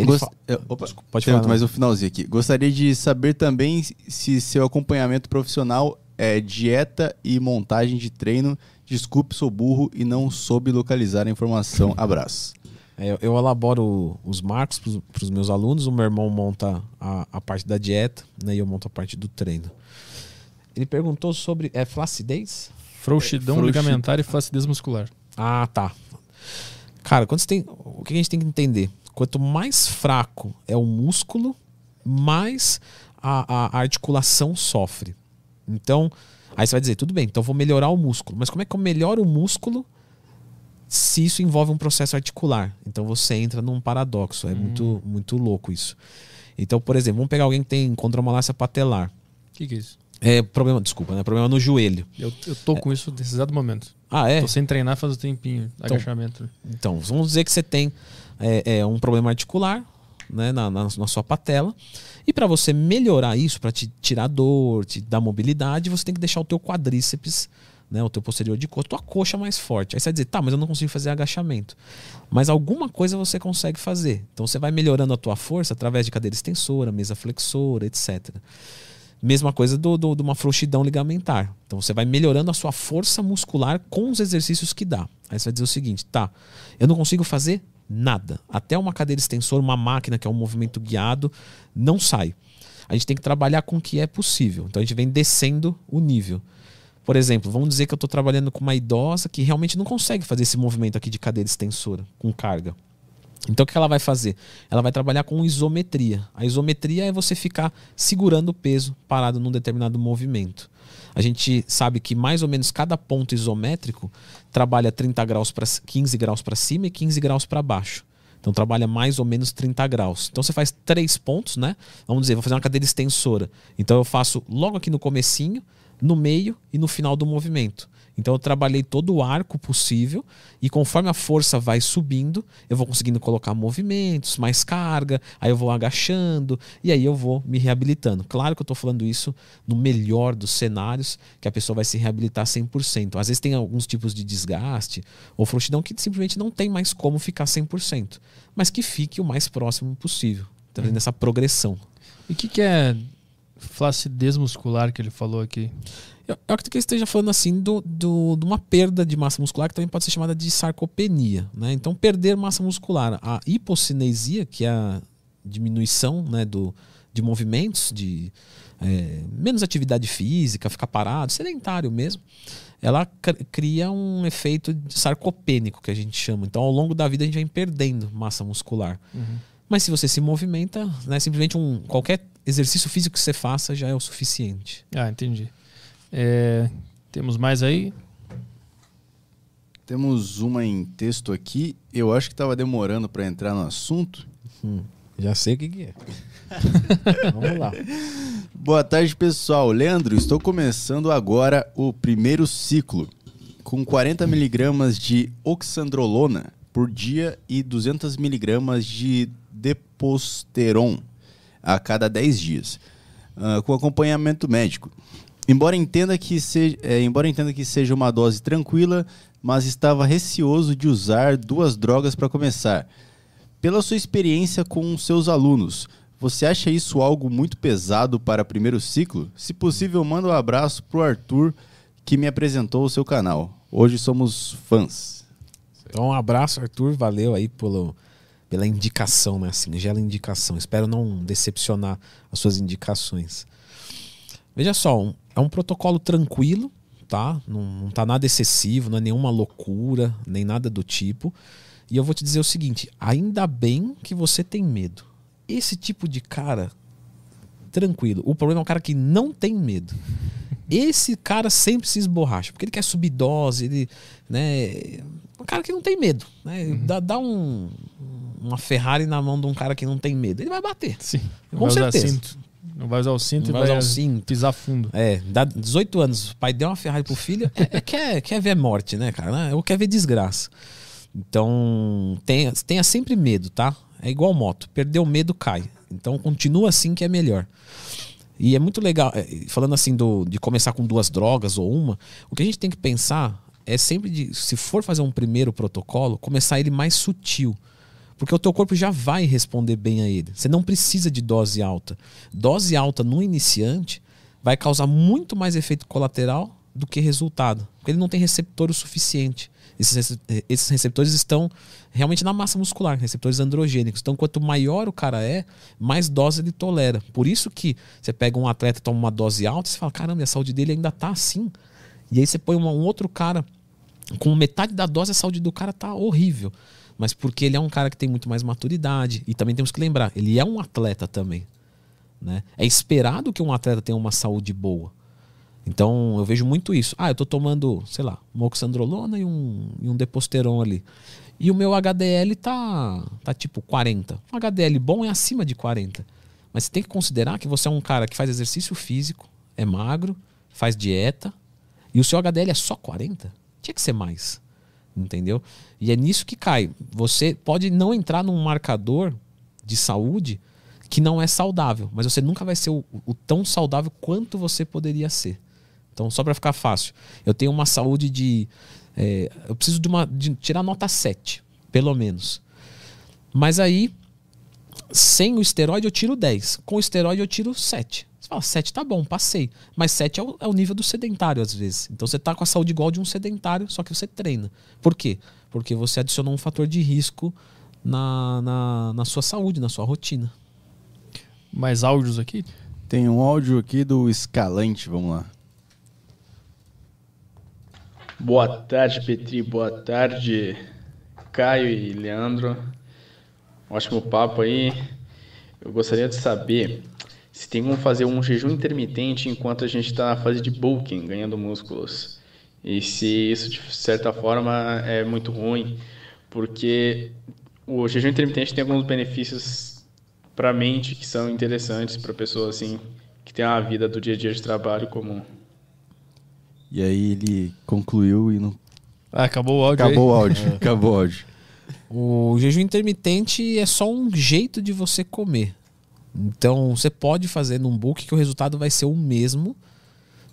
Gost... Fa... Opa, pode falar. Mais um finalzinho aqui. Gostaria de saber também se seu acompanhamento profissional é dieta e montagem de treino. Desculpe, sou burro e não soube localizar a informação. Abraço. É, eu elaboro os marcos para os meus alunos. O meu irmão monta a, a parte da dieta né, e eu monto a parte do treino. Ele perguntou sobre é, flacidez? Frouxidão é, ligamentar e flacidez muscular. Ah, tá. Cara, quando você tem, o que a gente tem que entender? Quanto mais fraco é o músculo, mais a, a articulação sofre. Então, aí você vai dizer, tudo bem, então vou melhorar o músculo. Mas como é que eu melhoro o músculo se isso envolve um processo articular? Então você entra num paradoxo. É hum. muito, muito louco isso. Então, por exemplo, vamos pegar alguém que tem condromalácia patelar. O que, que é isso? É problema, desculpa, né? Problema no joelho. Eu, eu tô é. com isso nesse exato momento. Ah, é? Tô sem treinar faz um tempinho, então, agachamento. Então, vamos dizer que você tem é, é um problema articular né, na, na, na sua patela. E para você melhorar isso, para te tirar dor, te dar mobilidade, você tem que deixar o teu quadríceps, né, o teu posterior de coxa, tua coxa mais forte. Aí você vai dizer, tá, mas eu não consigo fazer agachamento. Mas alguma coisa você consegue fazer. Então você vai melhorando a tua força através de cadeira extensora, mesa flexora, etc. Mesma coisa do, do, de uma frouxidão ligamentar. Então você vai melhorando a sua força muscular com os exercícios que dá. Aí você vai dizer o seguinte, tá, eu não consigo fazer Nada. Até uma cadeira extensora, uma máquina que é um movimento guiado, não sai. A gente tem que trabalhar com o que é possível. Então a gente vem descendo o nível. Por exemplo, vamos dizer que eu estou trabalhando com uma idosa que realmente não consegue fazer esse movimento aqui de cadeira extensora com carga. Então o que ela vai fazer? Ela vai trabalhar com isometria. A isometria é você ficar segurando o peso parado num determinado movimento. A gente sabe que mais ou menos cada ponto isométrico trabalha 30 graus para 15 graus para cima e 15 graus para baixo. Então trabalha mais ou menos 30 graus. Então você faz três pontos, né? Vamos dizer, vou fazer uma cadeira extensora. Então eu faço logo aqui no comecinho, no meio e no final do movimento. Então eu trabalhei todo o arco possível e conforme a força vai subindo, eu vou conseguindo colocar movimentos, mais carga, aí eu vou agachando e aí eu vou me reabilitando. Claro que eu estou falando isso no melhor dos cenários, que a pessoa vai se reabilitar 100%. Às vezes tem alguns tipos de desgaste ou frouxidão que simplesmente não tem mais como ficar 100%, mas que fique o mais próximo possível, tá vendo? Essa progressão. E o que, que é flacidez muscular que ele falou aqui? Eu, eu acredito que ele esteja falando assim do, do, de uma perda de massa muscular que também pode ser chamada de sarcopenia. Né? Então, perder massa muscular. A hipocinesia, que é a diminuição né, do, de movimentos, de é, menos atividade física, ficar parado, sedentário mesmo, ela cria um efeito sarcopênico, que a gente chama. Então, ao longo da vida, a gente vem perdendo massa muscular. Uhum. Mas se você se movimenta, né, simplesmente um, qualquer exercício físico que você faça já é o suficiente. Ah, entendi. É, temos mais aí? Temos uma em texto aqui. Eu acho que estava demorando para entrar no assunto. Hum, já sei o que, que é. Vamos lá. Boa tarde, pessoal. Leandro, estou começando agora o primeiro ciclo com 40 miligramas de oxandrolona por dia e 200 miligramas de deposteron a cada 10 dias, uh, com acompanhamento médico. Embora entenda que seja, é, embora entenda que seja uma dose tranquila, mas estava receoso de usar duas drogas para começar. Pela sua experiência com seus alunos, você acha isso algo muito pesado para primeiro ciclo? Se possível, manda um abraço pro Arthur que me apresentou o seu canal. Hoje somos fãs. Então, um abraço, Arthur. Valeu aí pelo, pela indicação, né? Singela indicação. Espero não decepcionar as suas indicações. Veja só, um, é um protocolo tranquilo, tá? Não, não tá nada excessivo, não é nenhuma loucura, nem nada do tipo. E eu vou te dizer o seguinte: ainda bem que você tem medo. Esse tipo de cara, tranquilo. O problema é o cara que não tem medo. Esse cara sempre se esborracha, porque ele quer subir dose, ele, né? Um cara que não tem medo, né? Uhum. Dá, dá um, uma Ferrari na mão de um cara que não tem medo, ele vai bater. Sim. Com certeza. Não vai usar o cinto não e vai, vai usar o cinto. pisar fundo. É, dá 18 anos, o pai deu uma Ferrari pro filho, é, é, quer, quer ver morte, né, cara? Ou quer ver desgraça. Então, tenha, tenha sempre medo, tá? É igual moto. Perdeu o medo, cai. Então, continua assim que é melhor. E é muito legal, é, falando assim do, de começar com duas drogas ou uma, o que a gente tem que pensar é sempre de, se for fazer um primeiro protocolo, começar ele mais sutil. Porque o teu corpo já vai responder bem a ele. Você não precisa de dose alta. Dose alta no iniciante vai causar muito mais efeito colateral do que resultado. Porque ele não tem receptor o suficiente. Esses, esses receptores estão realmente na massa muscular, receptores androgênicos. Então, quanto maior o cara é, mais dose ele tolera. Por isso que você pega um atleta toma uma dose alta, você fala, caramba, a saúde dele ainda tá assim. E aí você põe um outro cara com metade da dose, a saúde do cara tá horrível. Mas porque ele é um cara que tem muito mais maturidade. E também temos que lembrar, ele é um atleta também. Né? É esperado que um atleta tenha uma saúde boa. Então eu vejo muito isso. Ah, eu tô tomando, sei lá, moxandrolona e um, e um deposteron ali. E o meu HDL tá, tá tipo 40. Um HDL bom é acima de 40. Mas você tem que considerar que você é um cara que faz exercício físico, é magro, faz dieta, e o seu HDL é só 40. Tinha que ser mais. Entendeu? E é nisso que cai. Você pode não entrar num marcador de saúde que não é saudável, mas você nunca vai ser o, o tão saudável quanto você poderia ser. Então, só para ficar fácil, eu tenho uma saúde de. É, eu preciso de, uma, de tirar nota 7, pelo menos. Mas aí, sem o esteroide, eu tiro 10. Com o esteroide, eu tiro 7. Você fala, 7 tá bom, passei. Mas 7 é o, é o nível do sedentário, às vezes. Então você tá com a saúde igual de um sedentário, só que você treina. Por quê? Porque você adicionou um fator de risco na, na, na sua saúde, na sua rotina. Mais áudios aqui? Tem um áudio aqui do Escalante, vamos lá. Boa tarde, Petri. Boa tarde, Caio e Leandro. Ótimo papo aí. Eu gostaria de saber se tem como fazer um jejum intermitente enquanto a gente está na fase de bulking, ganhando músculos. E se isso, de certa forma, é muito ruim, porque o jejum intermitente tem alguns benefícios para a mente que são interessantes para pessoas assim que tem uma vida do dia a dia de trabalho comum. E aí ele concluiu e não. Ah, acabou o áudio. Acabou aí. o áudio. Acabou o áudio. O jejum intermitente é só um jeito de você comer. Então você pode fazer num book que o resultado vai ser o mesmo,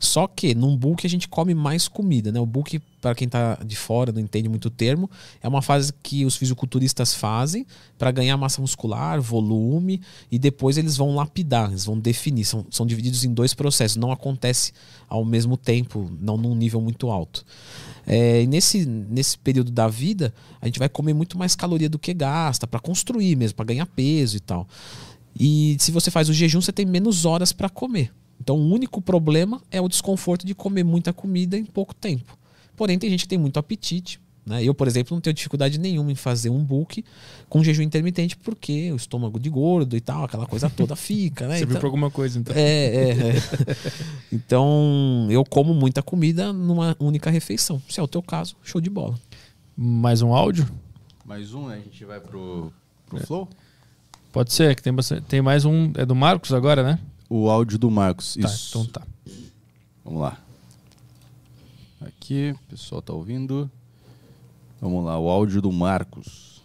só que num book a gente come mais comida, né? O book, para quem está de fora, não entende muito o termo, é uma fase que os fisiculturistas fazem para ganhar massa muscular, volume, e depois eles vão lapidar, eles vão definir. São, são divididos em dois processos, não acontece ao mesmo tempo, não num nível muito alto. É, nesse, nesse período da vida, a gente vai comer muito mais caloria do que gasta, para construir mesmo, para ganhar peso e tal. E se você faz o jejum, você tem menos horas para comer. Então, o único problema é o desconforto de comer muita comida em pouco tempo. Porém, tem gente que tem muito apetite. Né? Eu, por exemplo, não tenho dificuldade nenhuma em fazer um book com jejum intermitente, porque o estômago de gordo e tal, aquela coisa toda fica. Né? Você então, viu alguma coisa, então. É, é, é. então, eu como muita comida numa única refeição. Se é o teu caso, show de bola. Mais um áudio? Mais um, né? A gente vai pro, pro é. Flow? Pode ser, que tem, bastante, tem mais um. É do Marcos agora, né? o áudio do Marcos. Tá, Isso. Então tá. Vamos lá. Aqui, o pessoal tá ouvindo. Vamos lá, o áudio do Marcos.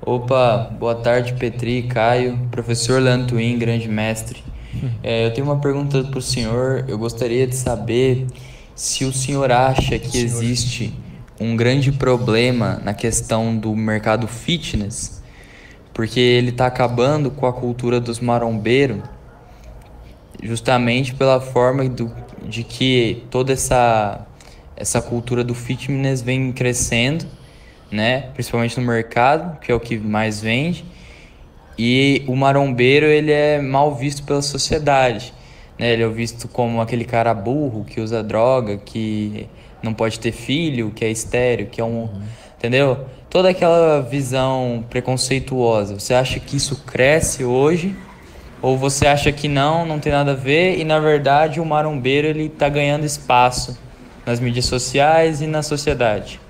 Opa, boa tarde Petri, Caio, professor Leandro Twin, grande mestre. É, eu tenho uma pergunta para o senhor. Eu gostaria de saber se o senhor acha que existe um grande problema na questão do mercado fitness porque ele está acabando com a cultura dos marombeiros, justamente pela forma do, de que toda essa, essa cultura do fitness vem crescendo, né? Principalmente no mercado, que é o que mais vende. E o marombeiro, ele é mal visto pela sociedade, né? Ele é visto como aquele cara burro que usa droga, que não pode ter filho, que é estéreo, que é um, uhum. entendeu? Toda aquela visão preconceituosa. Você acha que isso cresce hoje? Ou você acha que não, não tem nada a ver e na verdade o marombeiro ele tá ganhando espaço nas mídias sociais e na sociedade?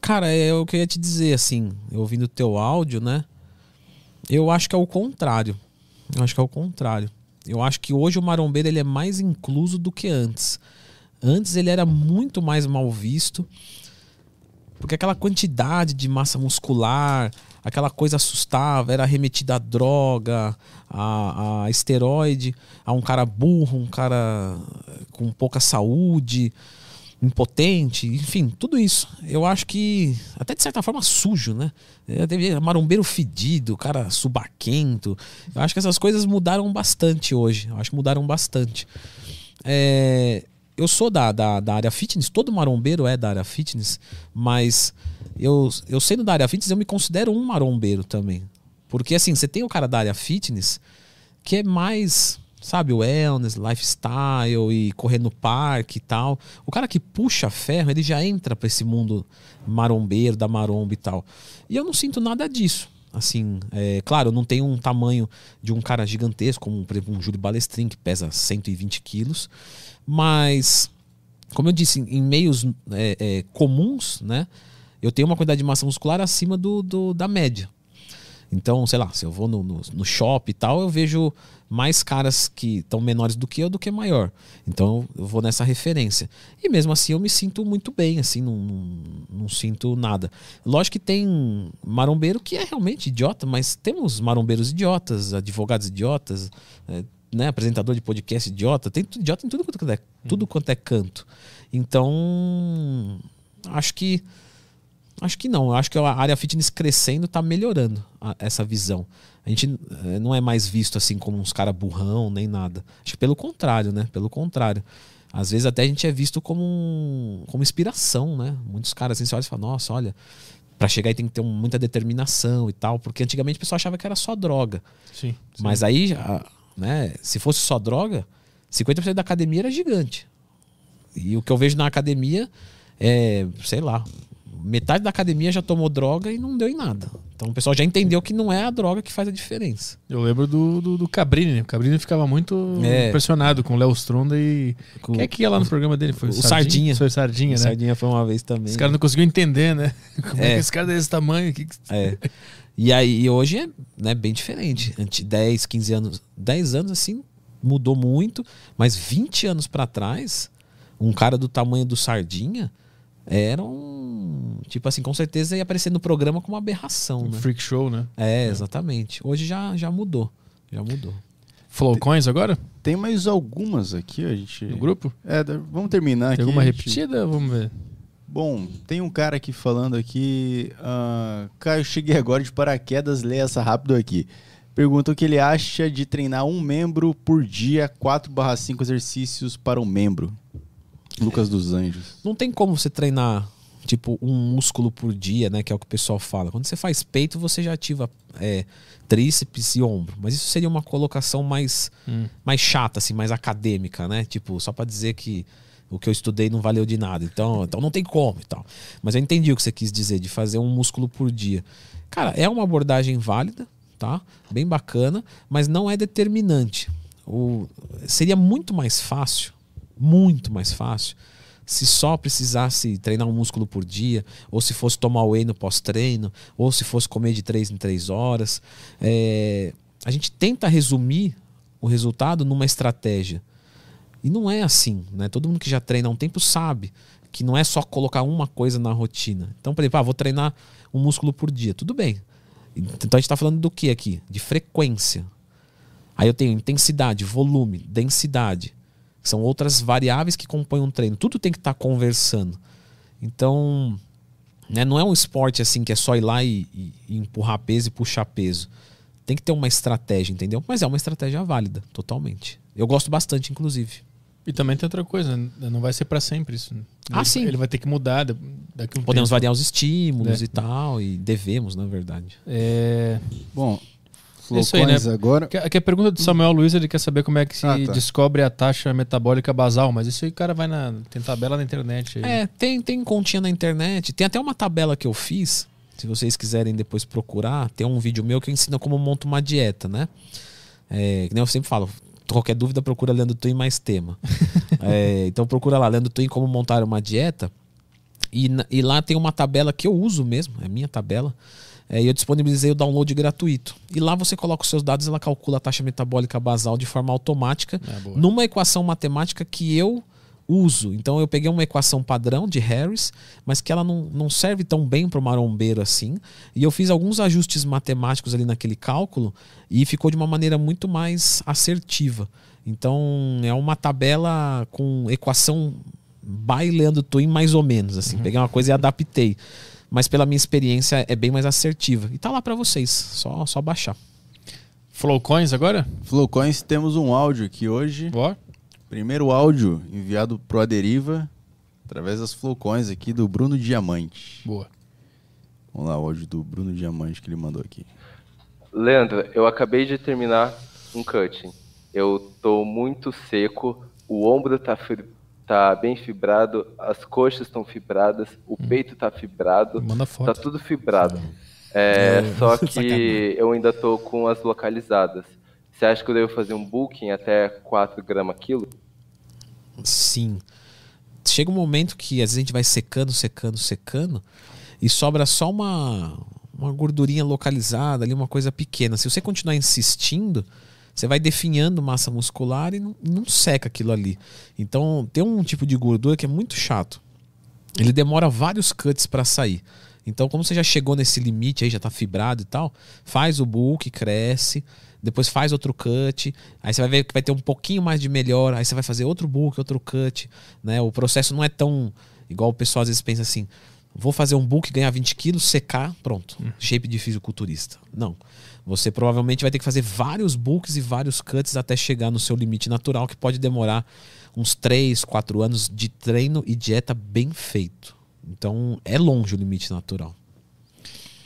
Cara, é que eu ia te dizer, assim, ouvindo o teu áudio, né? Eu acho que é o contrário. Eu acho que é o contrário. Eu acho que hoje o marombeiro ele é mais incluso do que antes. Antes ele era muito mais mal visto, porque aquela quantidade de massa muscular, aquela coisa assustava, era remetida a droga, a, a esteroide, a um cara burro, um cara com pouca saúde impotente, enfim, tudo isso. Eu acho que, até de certa forma, sujo, né? Teve marombeiro fedido, cara subaquento. Eu acho que essas coisas mudaram bastante hoje. Eu acho que mudaram bastante. É, eu sou da, da, da, área fitness, todo marombeiro é da área fitness, mas eu, eu sendo da área fitness, eu me considero um marombeiro também. Porque assim, você tem o cara da área fitness que é mais sabe, wellness, lifestyle e correr no parque e tal. O cara que puxa ferro, ele já entra para esse mundo marombeiro, da maromba e tal. E eu não sinto nada disso. Assim, é, claro, eu não tenho um tamanho de um cara gigantesco, como por exemplo um Júlio Balestrin, que pesa 120 quilos, mas, como eu disse, em meios é, é, comuns, né, eu tenho uma quantidade de massa muscular acima do, do da média. Então, sei lá, se eu vou no, no, no shopping e tal, eu vejo mais caras que estão menores do que eu do que maior. Então eu vou nessa referência. E mesmo assim eu me sinto muito bem, assim, não, não, não sinto nada. Lógico que tem marombeiro que é realmente idiota, mas temos marombeiros idiotas, advogados idiotas, é, né, apresentador de podcast idiota, tem idiota em tudo quanto é, tudo quanto é canto. Então, acho que Acho que não. Acho que a área fitness crescendo está melhorando a, essa visão. A gente é, não é mais visto assim como uns caras burrão, nem nada. Acho que pelo contrário, né? Pelo contrário. Às vezes até a gente é visto como, um, como inspiração, né? Muitos caras assim, você olha e fala, nossa, olha, para chegar aí tem que ter muita determinação e tal, porque antigamente o pessoal achava que era só droga. Sim. sim. Mas aí, né, se fosse só droga, 50% da academia era gigante. E o que eu vejo na academia é, sei lá, metade da academia já tomou droga e não deu em nada. Então o pessoal já entendeu que não é a droga que faz a diferença. Eu lembro do, do, do Cabrini, né? O Cabrini ficava muito é. impressionado com o Léo Stronda e. Com... Quem é que ia lá no programa dele? Foi o, o Sardinha. Foi o Sardinha, né? O Sardinha foi uma vez também. Os caras não conseguiam entender, né? Como é, é que esse cara é desse tamanho? Que... É. E aí hoje é né, bem diferente. Antes 10, 15 anos. 10 anos assim, mudou muito, mas 20 anos para trás, um cara do tamanho do Sardinha era um. Tipo assim, com certeza ia aparecer no programa como uma aberração. Um né? freak show, né? É, exatamente. Hoje já, já mudou. Já mudou. Flowcoins agora? Tem mais algumas aqui, a gente. No grupo? É, vamos terminar tem aqui. alguma repetida? Vamos ver. Bom, tem um cara aqui falando aqui. Uh, Caio, cheguei agora de paraquedas, lê essa rápido aqui. Pergunta o que ele acha de treinar um membro por dia, 4/5 exercícios para um membro. Lucas dos Anjos. Não tem como você treinar tipo um músculo por dia, né? Que é o que o pessoal fala. Quando você faz peito, você já ativa é, tríceps e ombro. Mas isso seria uma colocação mais, hum. mais chata, assim, mais acadêmica, né? Tipo, só para dizer que o que eu estudei não valeu de nada. Então, então não tem como e tal. Mas eu entendi o que você quis dizer, de fazer um músculo por dia. Cara, é uma abordagem válida, tá? Bem bacana, mas não é determinante. O, seria muito mais fácil muito mais fácil se só precisasse treinar um músculo por dia, ou se fosse tomar whey no pós-treino, ou se fosse comer de três em três horas. É, a gente tenta resumir o resultado numa estratégia. E não é assim, né? Todo mundo que já treina há um tempo sabe que não é só colocar uma coisa na rotina. Então, por exemplo, ah, vou treinar um músculo por dia. Tudo bem. Então a gente está falando do que aqui? De frequência. Aí eu tenho intensidade, volume, densidade. São outras variáveis que compõem um treino. Tudo tem que estar tá conversando. Então, né, não é um esporte assim que é só ir lá e, e, e, empurrar peso e puxar peso. Tem que ter uma estratégia, entendeu? Mas é uma estratégia válida, totalmente. Eu gosto bastante, inclusive. E também tem outra coisa, não vai ser para sempre isso. Ah, sim. Ele vai ter que mudar. Um Podemos tempo. variar os estímulos é. e tal, e devemos, na verdade. É... Bom, é isso aí, né? agora. Aqui a pergunta do Samuel Luiz, ele quer saber como é que se ah, tá. descobre a taxa metabólica basal, mas isso aí o cara vai na. Tem tabela na internet. Aí. É, tem, tem continha na internet. Tem até uma tabela que eu fiz. Se vocês quiserem depois procurar, tem um vídeo meu que ensina como monta uma dieta, né? É, que nem eu sempre falo, qualquer dúvida, procura Leandro Twin mais tema. é, então procura lá, Leandro Twin como montar uma dieta. E, e lá tem uma tabela que eu uso mesmo, é minha tabela é, e eu disponibilizei o download gratuito. E lá você coloca os seus dados e ela calcula a taxa metabólica basal de forma automática é, numa equação matemática que eu uso. Então eu peguei uma equação padrão de Harris, mas que ela não, não serve tão bem para o marombeiro assim. E eu fiz alguns ajustes matemáticos ali naquele cálculo e ficou de uma maneira muito mais assertiva. Então é uma tabela com equação by Leandro Twin mais ou menos. assim. Uhum. Peguei uma coisa e adaptei mas pela minha experiência é bem mais assertiva. E tá lá para vocês, só só baixar. Flowcoins agora? Flowcoins, temos um áudio aqui hoje. Boa. Primeiro áudio enviado pro Aderiva através das Flowcoins aqui do Bruno Diamante. Boa. Vamos lá, o áudio do Bruno Diamante que ele mandou aqui. Leandro, eu acabei de terminar um cutting. Eu tô muito seco, o ombro tá tá bem fibrado, as coxas estão fibradas, o hum. peito tá fibrado, Manda foto. tá tudo fibrado. É, é, só que eu ainda tô com as localizadas. Você acha que eu devo fazer um booking até 4 gramas quilo? Sim. Chega um momento que às vezes a gente vai secando, secando, secando e sobra só uma, uma gordurinha localizada ali, uma coisa pequena. Se você continuar insistindo, você vai definhando massa muscular e não, não seca aquilo ali. Então tem um tipo de gordura que é muito chato. Ele demora vários cuts para sair. Então, como você já chegou nesse limite aí, já tá fibrado e tal, faz o bulk, cresce, depois faz outro cut, aí você vai ver que vai ter um pouquinho mais de melhor, aí você vai fazer outro bulk, outro cut, né? O processo não é tão igual o pessoal às vezes pensa assim, vou fazer um bulk, ganhar 20 quilos, secar, pronto, hum. shape de fisiculturista. Não. Você provavelmente vai ter que fazer vários bulks e vários cuts até chegar no seu limite natural, que pode demorar uns 3, 4 anos de treino e dieta bem feito. Então é longe o limite natural.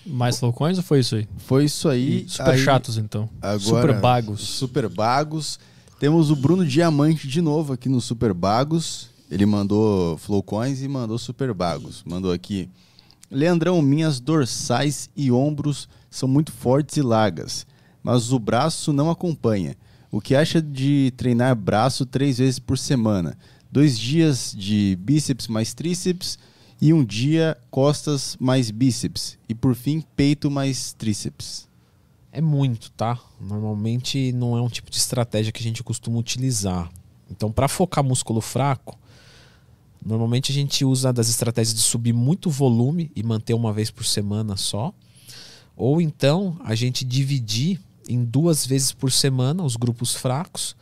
Mais flowcoins ou foi isso aí? Foi isso aí. E super aí, chatos, então. Agora, super bagos. Super bagos. Temos o Bruno Diamante de novo aqui no Super Bagos. Ele mandou flowcoins e mandou super bagos. Mandou aqui. Leandrão, minhas dorsais e ombros são muito fortes e largas, mas o braço não acompanha. O que acha de treinar braço três vezes por semana? Dois dias de bíceps mais tríceps e um dia costas mais bíceps. E por fim, peito mais tríceps. É muito, tá? Normalmente não é um tipo de estratégia que a gente costuma utilizar. Então, para focar músculo fraco, normalmente a gente usa das estratégias de subir muito volume e manter uma vez por semana só ou então a gente dividir em duas vezes por semana os grupos fracos,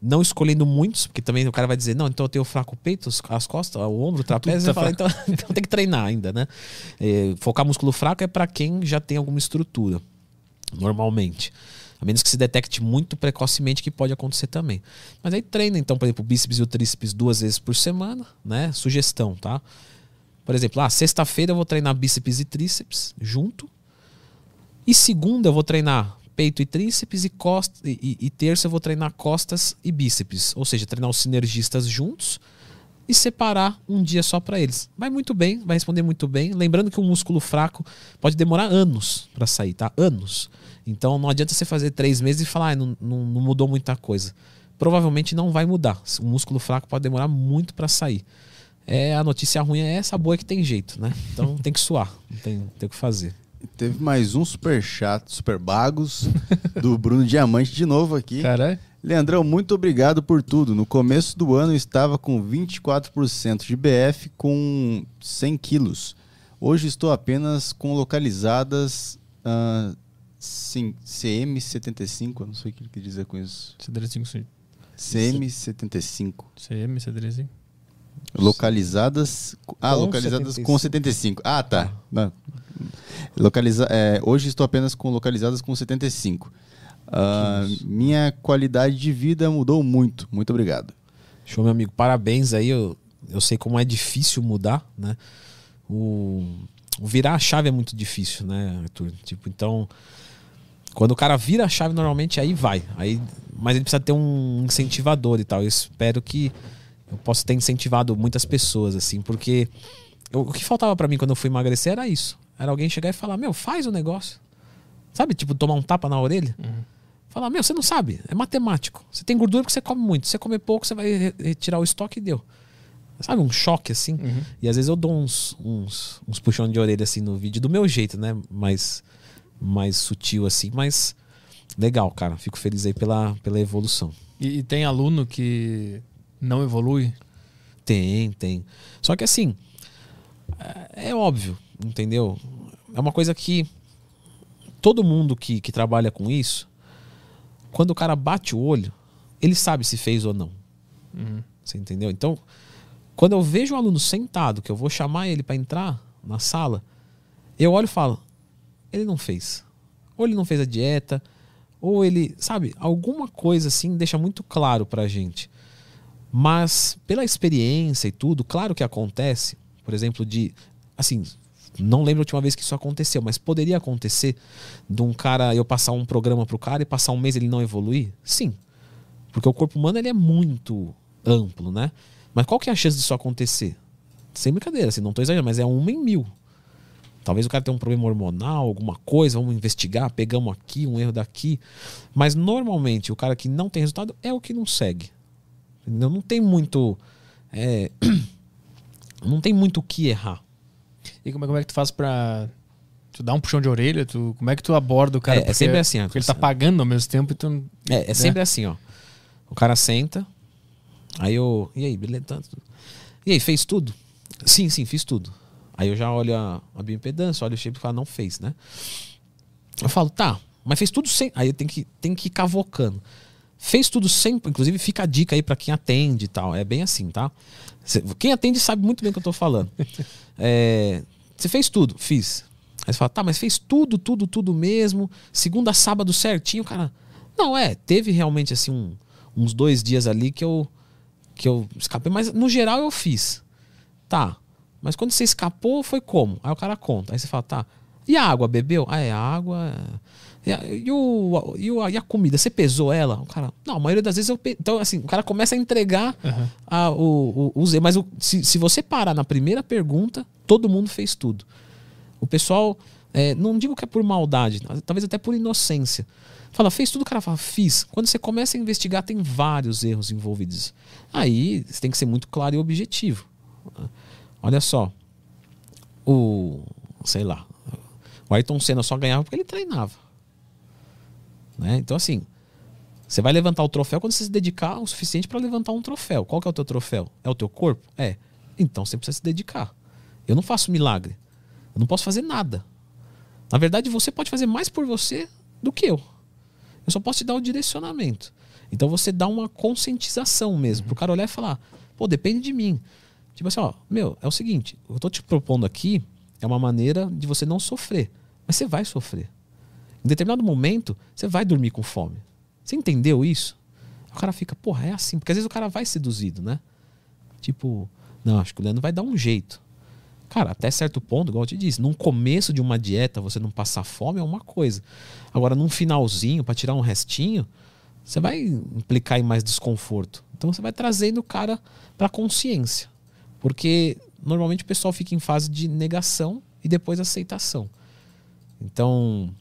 não escolhendo muitos, porque também o cara vai dizer, não, então eu tenho fraco peito, as costas, o ombro, o trapézio, tá fala, então, então tem que treinar ainda, né? É, focar músculo fraco é para quem já tem alguma estrutura, normalmente. A menos que se detecte muito precocemente, que pode acontecer também. Mas aí treina, então, por exemplo, o bíceps e o tríceps duas vezes por semana, né? Sugestão, tá? Por exemplo, ah, sexta-feira eu vou treinar bíceps e tríceps junto, e segunda eu vou treinar peito e tríceps e, costa, e, e, terça eu vou treinar costas e bíceps. Ou seja, treinar os sinergistas juntos e separar um dia só para eles. Vai muito bem, vai responder muito bem. Lembrando que um músculo fraco pode demorar anos para sair, tá? Anos. Então não adianta você fazer três meses e falar, ah, não, não, não mudou muita coisa. Provavelmente não vai mudar. O músculo fraco pode demorar muito para sair. É, a notícia ruim é essa boa que tem jeito, né? Então tem que suar, não tem, tem o que fazer. Teve mais um super chato, super bagos, do Bruno Diamante de novo aqui. Caralho. Leandrão, muito obrigado por tudo. No começo do ano eu estava com 24% de BF com 100 quilos. Hoje estou apenas com localizadas uh, sim, CM75, não sei o que ele quer dizer com isso. CM75. CM75. CM75. Localizadas. Ah, com localizadas 75. com 75. Ah, tá. Ah. Localiza, é, hoje estou apenas com localizadas com 75. Uh, minha qualidade de vida mudou muito. Muito obrigado. Show, meu amigo. Parabéns aí. Eu, eu sei como é difícil mudar, né? o, o virar a chave é muito difícil, né, Arthur? Tipo, então, quando o cara vira a chave, normalmente aí vai. Aí, mas ele precisa ter um incentivador e tal. Eu espero que eu possa ter incentivado muitas pessoas, assim, porque eu, o que faltava para mim quando eu fui emagrecer era isso. Era alguém chegar e falar, meu, faz o negócio. Sabe, tipo, tomar um tapa na orelha. Uhum. Falar, meu, você não sabe, é matemático. Você tem gordura porque você come muito. Se você comer pouco, você vai retirar o estoque e deu. Sabe, um choque assim. Uhum. E às vezes eu dou uns, uns, uns puxões de orelha assim no vídeo, do meu jeito, né? Mais, mais sutil assim, mas legal, cara. Fico feliz aí pela, pela evolução. E, e tem aluno que não evolui? Tem, tem. Só que assim, é, é óbvio, entendeu? É uma coisa que todo mundo que, que trabalha com isso, quando o cara bate o olho, ele sabe se fez ou não. Uhum. Você entendeu? Então, quando eu vejo o aluno sentado, que eu vou chamar ele para entrar na sala, eu olho e falo: ele não fez. Ou ele não fez a dieta, ou ele, sabe, alguma coisa assim deixa muito claro pra gente. Mas pela experiência e tudo, claro que acontece, por exemplo, de assim, não lembro a última vez que isso aconteceu, mas poderia acontecer de um cara eu passar um programa pro cara e passar um mês ele não evoluir? Sim. Porque o corpo humano ele é muito amplo, né? Mas qual que é a chance disso acontecer? Sem brincadeira, assim, não estou exagerando, mas é uma em mil. Talvez o cara tenha um problema hormonal, alguma coisa, vamos investigar, pegamos aqui, um erro daqui. Mas normalmente o cara que não tem resultado é o que não segue. Não tem muito. É, não tem muito o que errar. E como é, como é que tu faz pra. Tu dá um puxão de orelha? Tu, como é que tu aborda o cara? É, é sempre assim. Porque ele tá pagando ao mesmo tempo e tu. É, é né? sempre assim, ó. O cara senta, Aí eu. E aí, beleza? Tá e aí, fez tudo? Sim, sim, fiz tudo. Aí eu já olho a, a bioimpedância, olho o shape e falo, não fez, né? Eu falo, tá, mas fez tudo sem. Aí tem que, tem que ir cavocando. Fez tudo sem. Inclusive, fica a dica aí para quem atende e tal. É bem assim, tá? Quem atende sabe muito bem o que eu tô falando. É, você fez tudo? Fiz. Aí você fala, tá, mas fez tudo, tudo, tudo mesmo. Segunda, sábado certinho, cara. Não, é, teve realmente assim um, uns dois dias ali que eu que eu escapei, mas no geral eu fiz. Tá. Mas quando você escapou, foi como? Aí o cara conta. Aí você fala, tá. E a água, bebeu? Ah, é água. E, a, o, e, o, e a comida, você pesou ela? O cara, não, a maioria das vezes eu. Pe... Então, assim, o cara começa a entregar uhum. a, o, o, o Mas o, se, se você parar na primeira pergunta, todo mundo fez tudo. O pessoal, é, não digo que é por maldade, talvez até por inocência. Fala, fez tudo, o cara fala, fiz. Quando você começa a investigar, tem vários erros envolvidos. Aí você tem que ser muito claro e objetivo. Olha só. O. Sei lá. O Ayrton Senna só ganhava porque ele treinava. Né? Então, assim. Você vai levantar o troféu quando você se dedicar o suficiente para levantar um troféu. Qual que é o teu troféu? É o teu corpo? É. Então você precisa se dedicar. Eu não faço milagre. Eu não posso fazer nada. Na verdade, você pode fazer mais por você do que eu. Eu só posso te dar o direcionamento. Então você dá uma conscientização mesmo, pro cara olhar e falar, pô, depende de mim. Tipo assim, ó, meu, é o seguinte, eu tô te propondo aqui é uma maneira de você não sofrer. Mas você vai sofrer. Em determinado momento, você vai dormir com fome. Você entendeu isso? O cara fica, porra, é assim. Porque às vezes o cara vai seduzido, né? Tipo, não, acho que o Leandro vai dar um jeito. Cara, até certo ponto, igual eu te disse, num começo de uma dieta você não passar fome é uma coisa. Agora, num finalzinho, para tirar um restinho, você vai implicar em mais desconforto. Então você vai trazendo o cara para consciência. Porque normalmente o pessoal fica em fase de negação e depois aceitação. Então,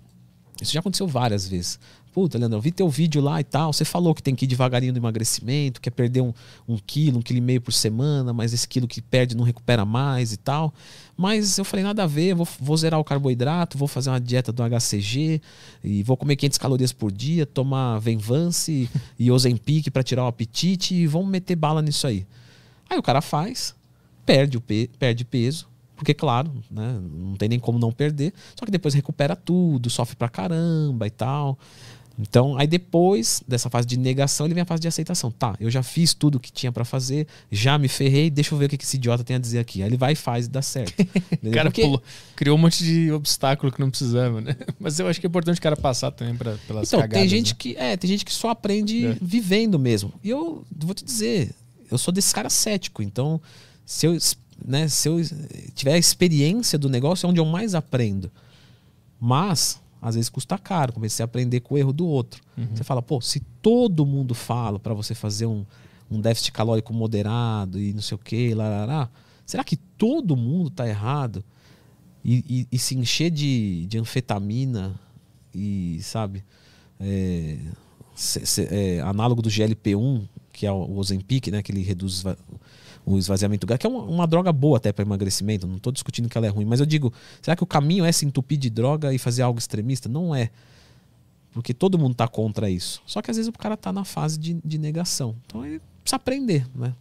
isso já aconteceu várias vezes. Puta, Leandro, eu vi teu vídeo lá e tal. Você falou que tem que ir devagarinho no emagrecimento, quer perder um, um quilo, um quilo e meio por semana, mas esse quilo que perde não recupera mais e tal. Mas eu falei, nada a ver, vou, vou zerar o carboidrato, vou fazer uma dieta do HCG e vou comer 500 calorias por dia, tomar Venvance e Ozempic para tirar o apetite e vamos meter bala nisso aí. Aí o cara faz, perde, o pe perde peso, porque, claro, né, não tem nem como não perder. Só que depois recupera tudo, sofre pra caramba e tal. Então, aí depois dessa fase de negação, ele vem a fase de aceitação. Tá, eu já fiz tudo o que tinha para fazer, já me ferrei, deixa eu ver o que esse idiota tem a dizer aqui. Aí ele vai e faz e dá certo. o cara Porque... pulou, criou um monte de obstáculo que não precisava, né? Mas eu acho que é importante o cara passar também pra, pelas então, cagadas. Tem gente, né? que, é, tem gente que só aprende é. vivendo mesmo. E eu vou te dizer, eu sou desse cara cético. Então, se eu né, se eu tiver a experiência do negócio, é onde eu mais aprendo. Mas, às vezes custa caro. Comecei a aprender com o erro do outro. Uhum. Você fala, pô, se todo mundo fala para você fazer um, um déficit calórico moderado e não sei o que, lá, será que todo mundo tá errado? E, e, e se encher de, de anfetamina e, sabe, é, se, se, é, análogo do GLP-1, que é o Ozempic, né, que ele reduz o esvaziamento gástrico, que é uma, uma, droga boa até para emagrecimento, não estou discutindo que ela é ruim, mas eu digo, será que o caminho é se entupir de droga e fazer algo extremista? Não é. Porque todo mundo está contra isso. Só que às vezes o cara está na fase de, de, negação. Então ele precisa aprender, né?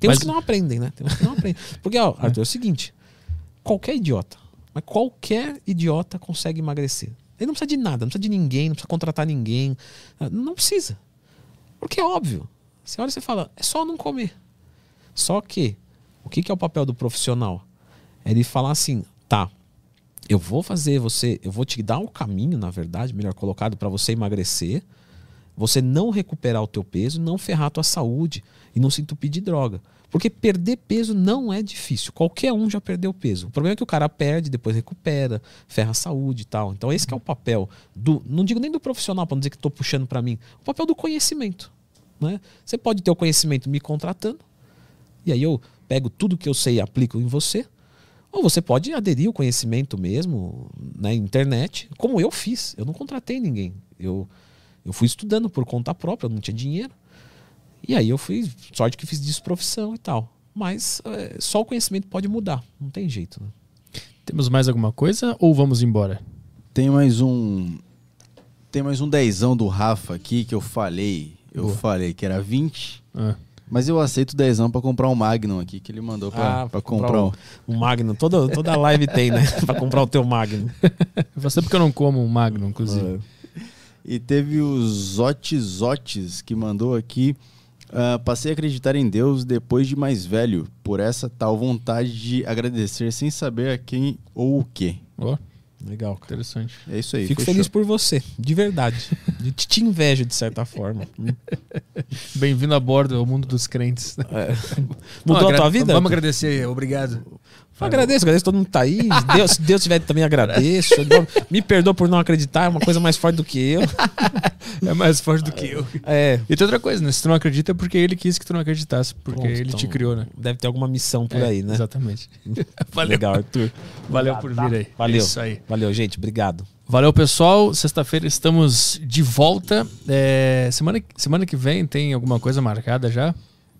Tem mas... uns que não aprendem, né? Tem uns que não aprendem. Porque, ó, Arthur, é o seguinte: qualquer idiota, mas qualquer idiota consegue emagrecer. Ele não precisa de nada, não precisa de ninguém, não precisa contratar ninguém. Não precisa. Porque é óbvio. Você olha e você fala, é só não comer. Só que, o que, que é o papel do profissional? É ele falar assim, tá, eu vou fazer você, eu vou te dar o caminho, na verdade, melhor colocado, para você emagrecer, você não recuperar o teu peso, não ferrar a tua saúde e não se entupir de droga. Porque perder peso não é difícil. Qualquer um já perdeu peso. O problema é que o cara perde, depois recupera, ferra a saúde e tal. Então esse é o papel do, não digo nem do profissional para não dizer que estou puxando para mim, o papel do conhecimento. Né? Você pode ter o conhecimento me contratando, e aí eu pego tudo que eu sei e aplico em você. Ou você pode aderir ao conhecimento mesmo na internet, como eu fiz. Eu não contratei ninguém. Eu, eu fui estudando por conta própria, eu não tinha dinheiro. E aí eu fui, sorte que fiz disso profissão e tal. Mas é, só o conhecimento pode mudar, não tem jeito. Né? Temos mais alguma coisa ou vamos embora? Tem mais um. Tem mais um dezão do Rafa aqui que eu falei. Eu Boa. falei que era 20. Ah. Mas eu aceito dezão pra comprar um Magnum aqui, que ele mandou pra, ah, pra comprar, comprar um, um Magnum. Toda, toda live tem, né? pra comprar o teu Magnum. Você porque eu não como um Magnum, inclusive. É. E teve o Zotes Zotes que mandou aqui. Uh, passei a acreditar em Deus depois de mais velho, por essa tal vontade de agradecer sem saber a quem ou o que. Oh. Legal, cara. Interessante. É isso aí. Fico fechou. feliz por você, de verdade. De te invejo, de certa forma. Bem-vindo a bordo ao mundo dos crentes. É. Mudou a tua vida? Vamos agradecer, obrigado. Agradeço, agradeço todo mundo que tá aí. Deus, se Deus tiver também agradeço. Me perdoa por não acreditar, é uma coisa mais forte do que eu. É mais forte do que eu. É. E tem outra coisa, né? Se tu não acredita é porque ele quis que tu não acreditasse, porque Pronto, ele então, te criou, né? Deve ter alguma missão por é, aí, né? Exatamente. Valeu. Legal, Arthur. Valeu por vir aí. Valeu. É isso aí. Valeu, gente. Obrigado. Valeu, pessoal. Sexta-feira estamos de volta. É, semana, semana que vem tem alguma coisa marcada já?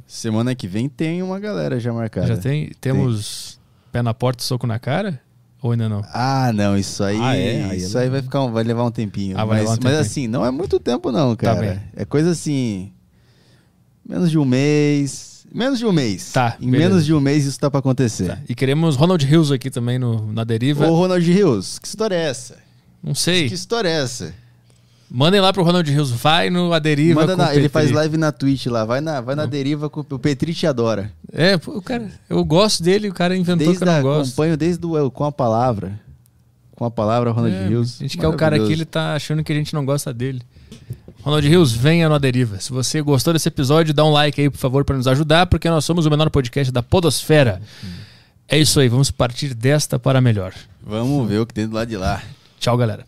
Semana que vem tem uma galera já marcada. Já tem? Temos. Tem. Pé na porta e soco na cara? Ou ainda não? Ah, não, isso aí. Ah, é? aí isso aí vai, ficar um, vai levar um tempinho. Ah, mas, um tempinho. mas assim, não é muito tempo, não, tá cara. Tá é coisa assim. Menos de um mês. Menos de um mês. Tá. Em beleza. menos de um mês isso tá pra acontecer. Tá. E queremos Ronald Hills aqui também no, na deriva. Ô, Ronald Hills, que história é essa? Não sei. Que história é essa? Mandem lá pro Ronald Rios, vai no A Deriva Manda na, Ele faz live na Twitch lá, vai na, vai na Deriva com o Petri te adora. É, o cara, eu gosto dele, o cara inventou desde que eu não gosto. acompanho desde o com a palavra. Com a palavra Ronald é, Rios. A gente quer o cara aqui, ele tá achando que a gente não gosta dele. Ronald Rios, venha no A Deriva. Se você gostou desse episódio, dá um like aí, por favor, para nos ajudar, porque nós somos o menor podcast da Podosfera. É isso aí, vamos partir desta para melhor. Vamos ver o que tem do lado de lá. Tchau, galera.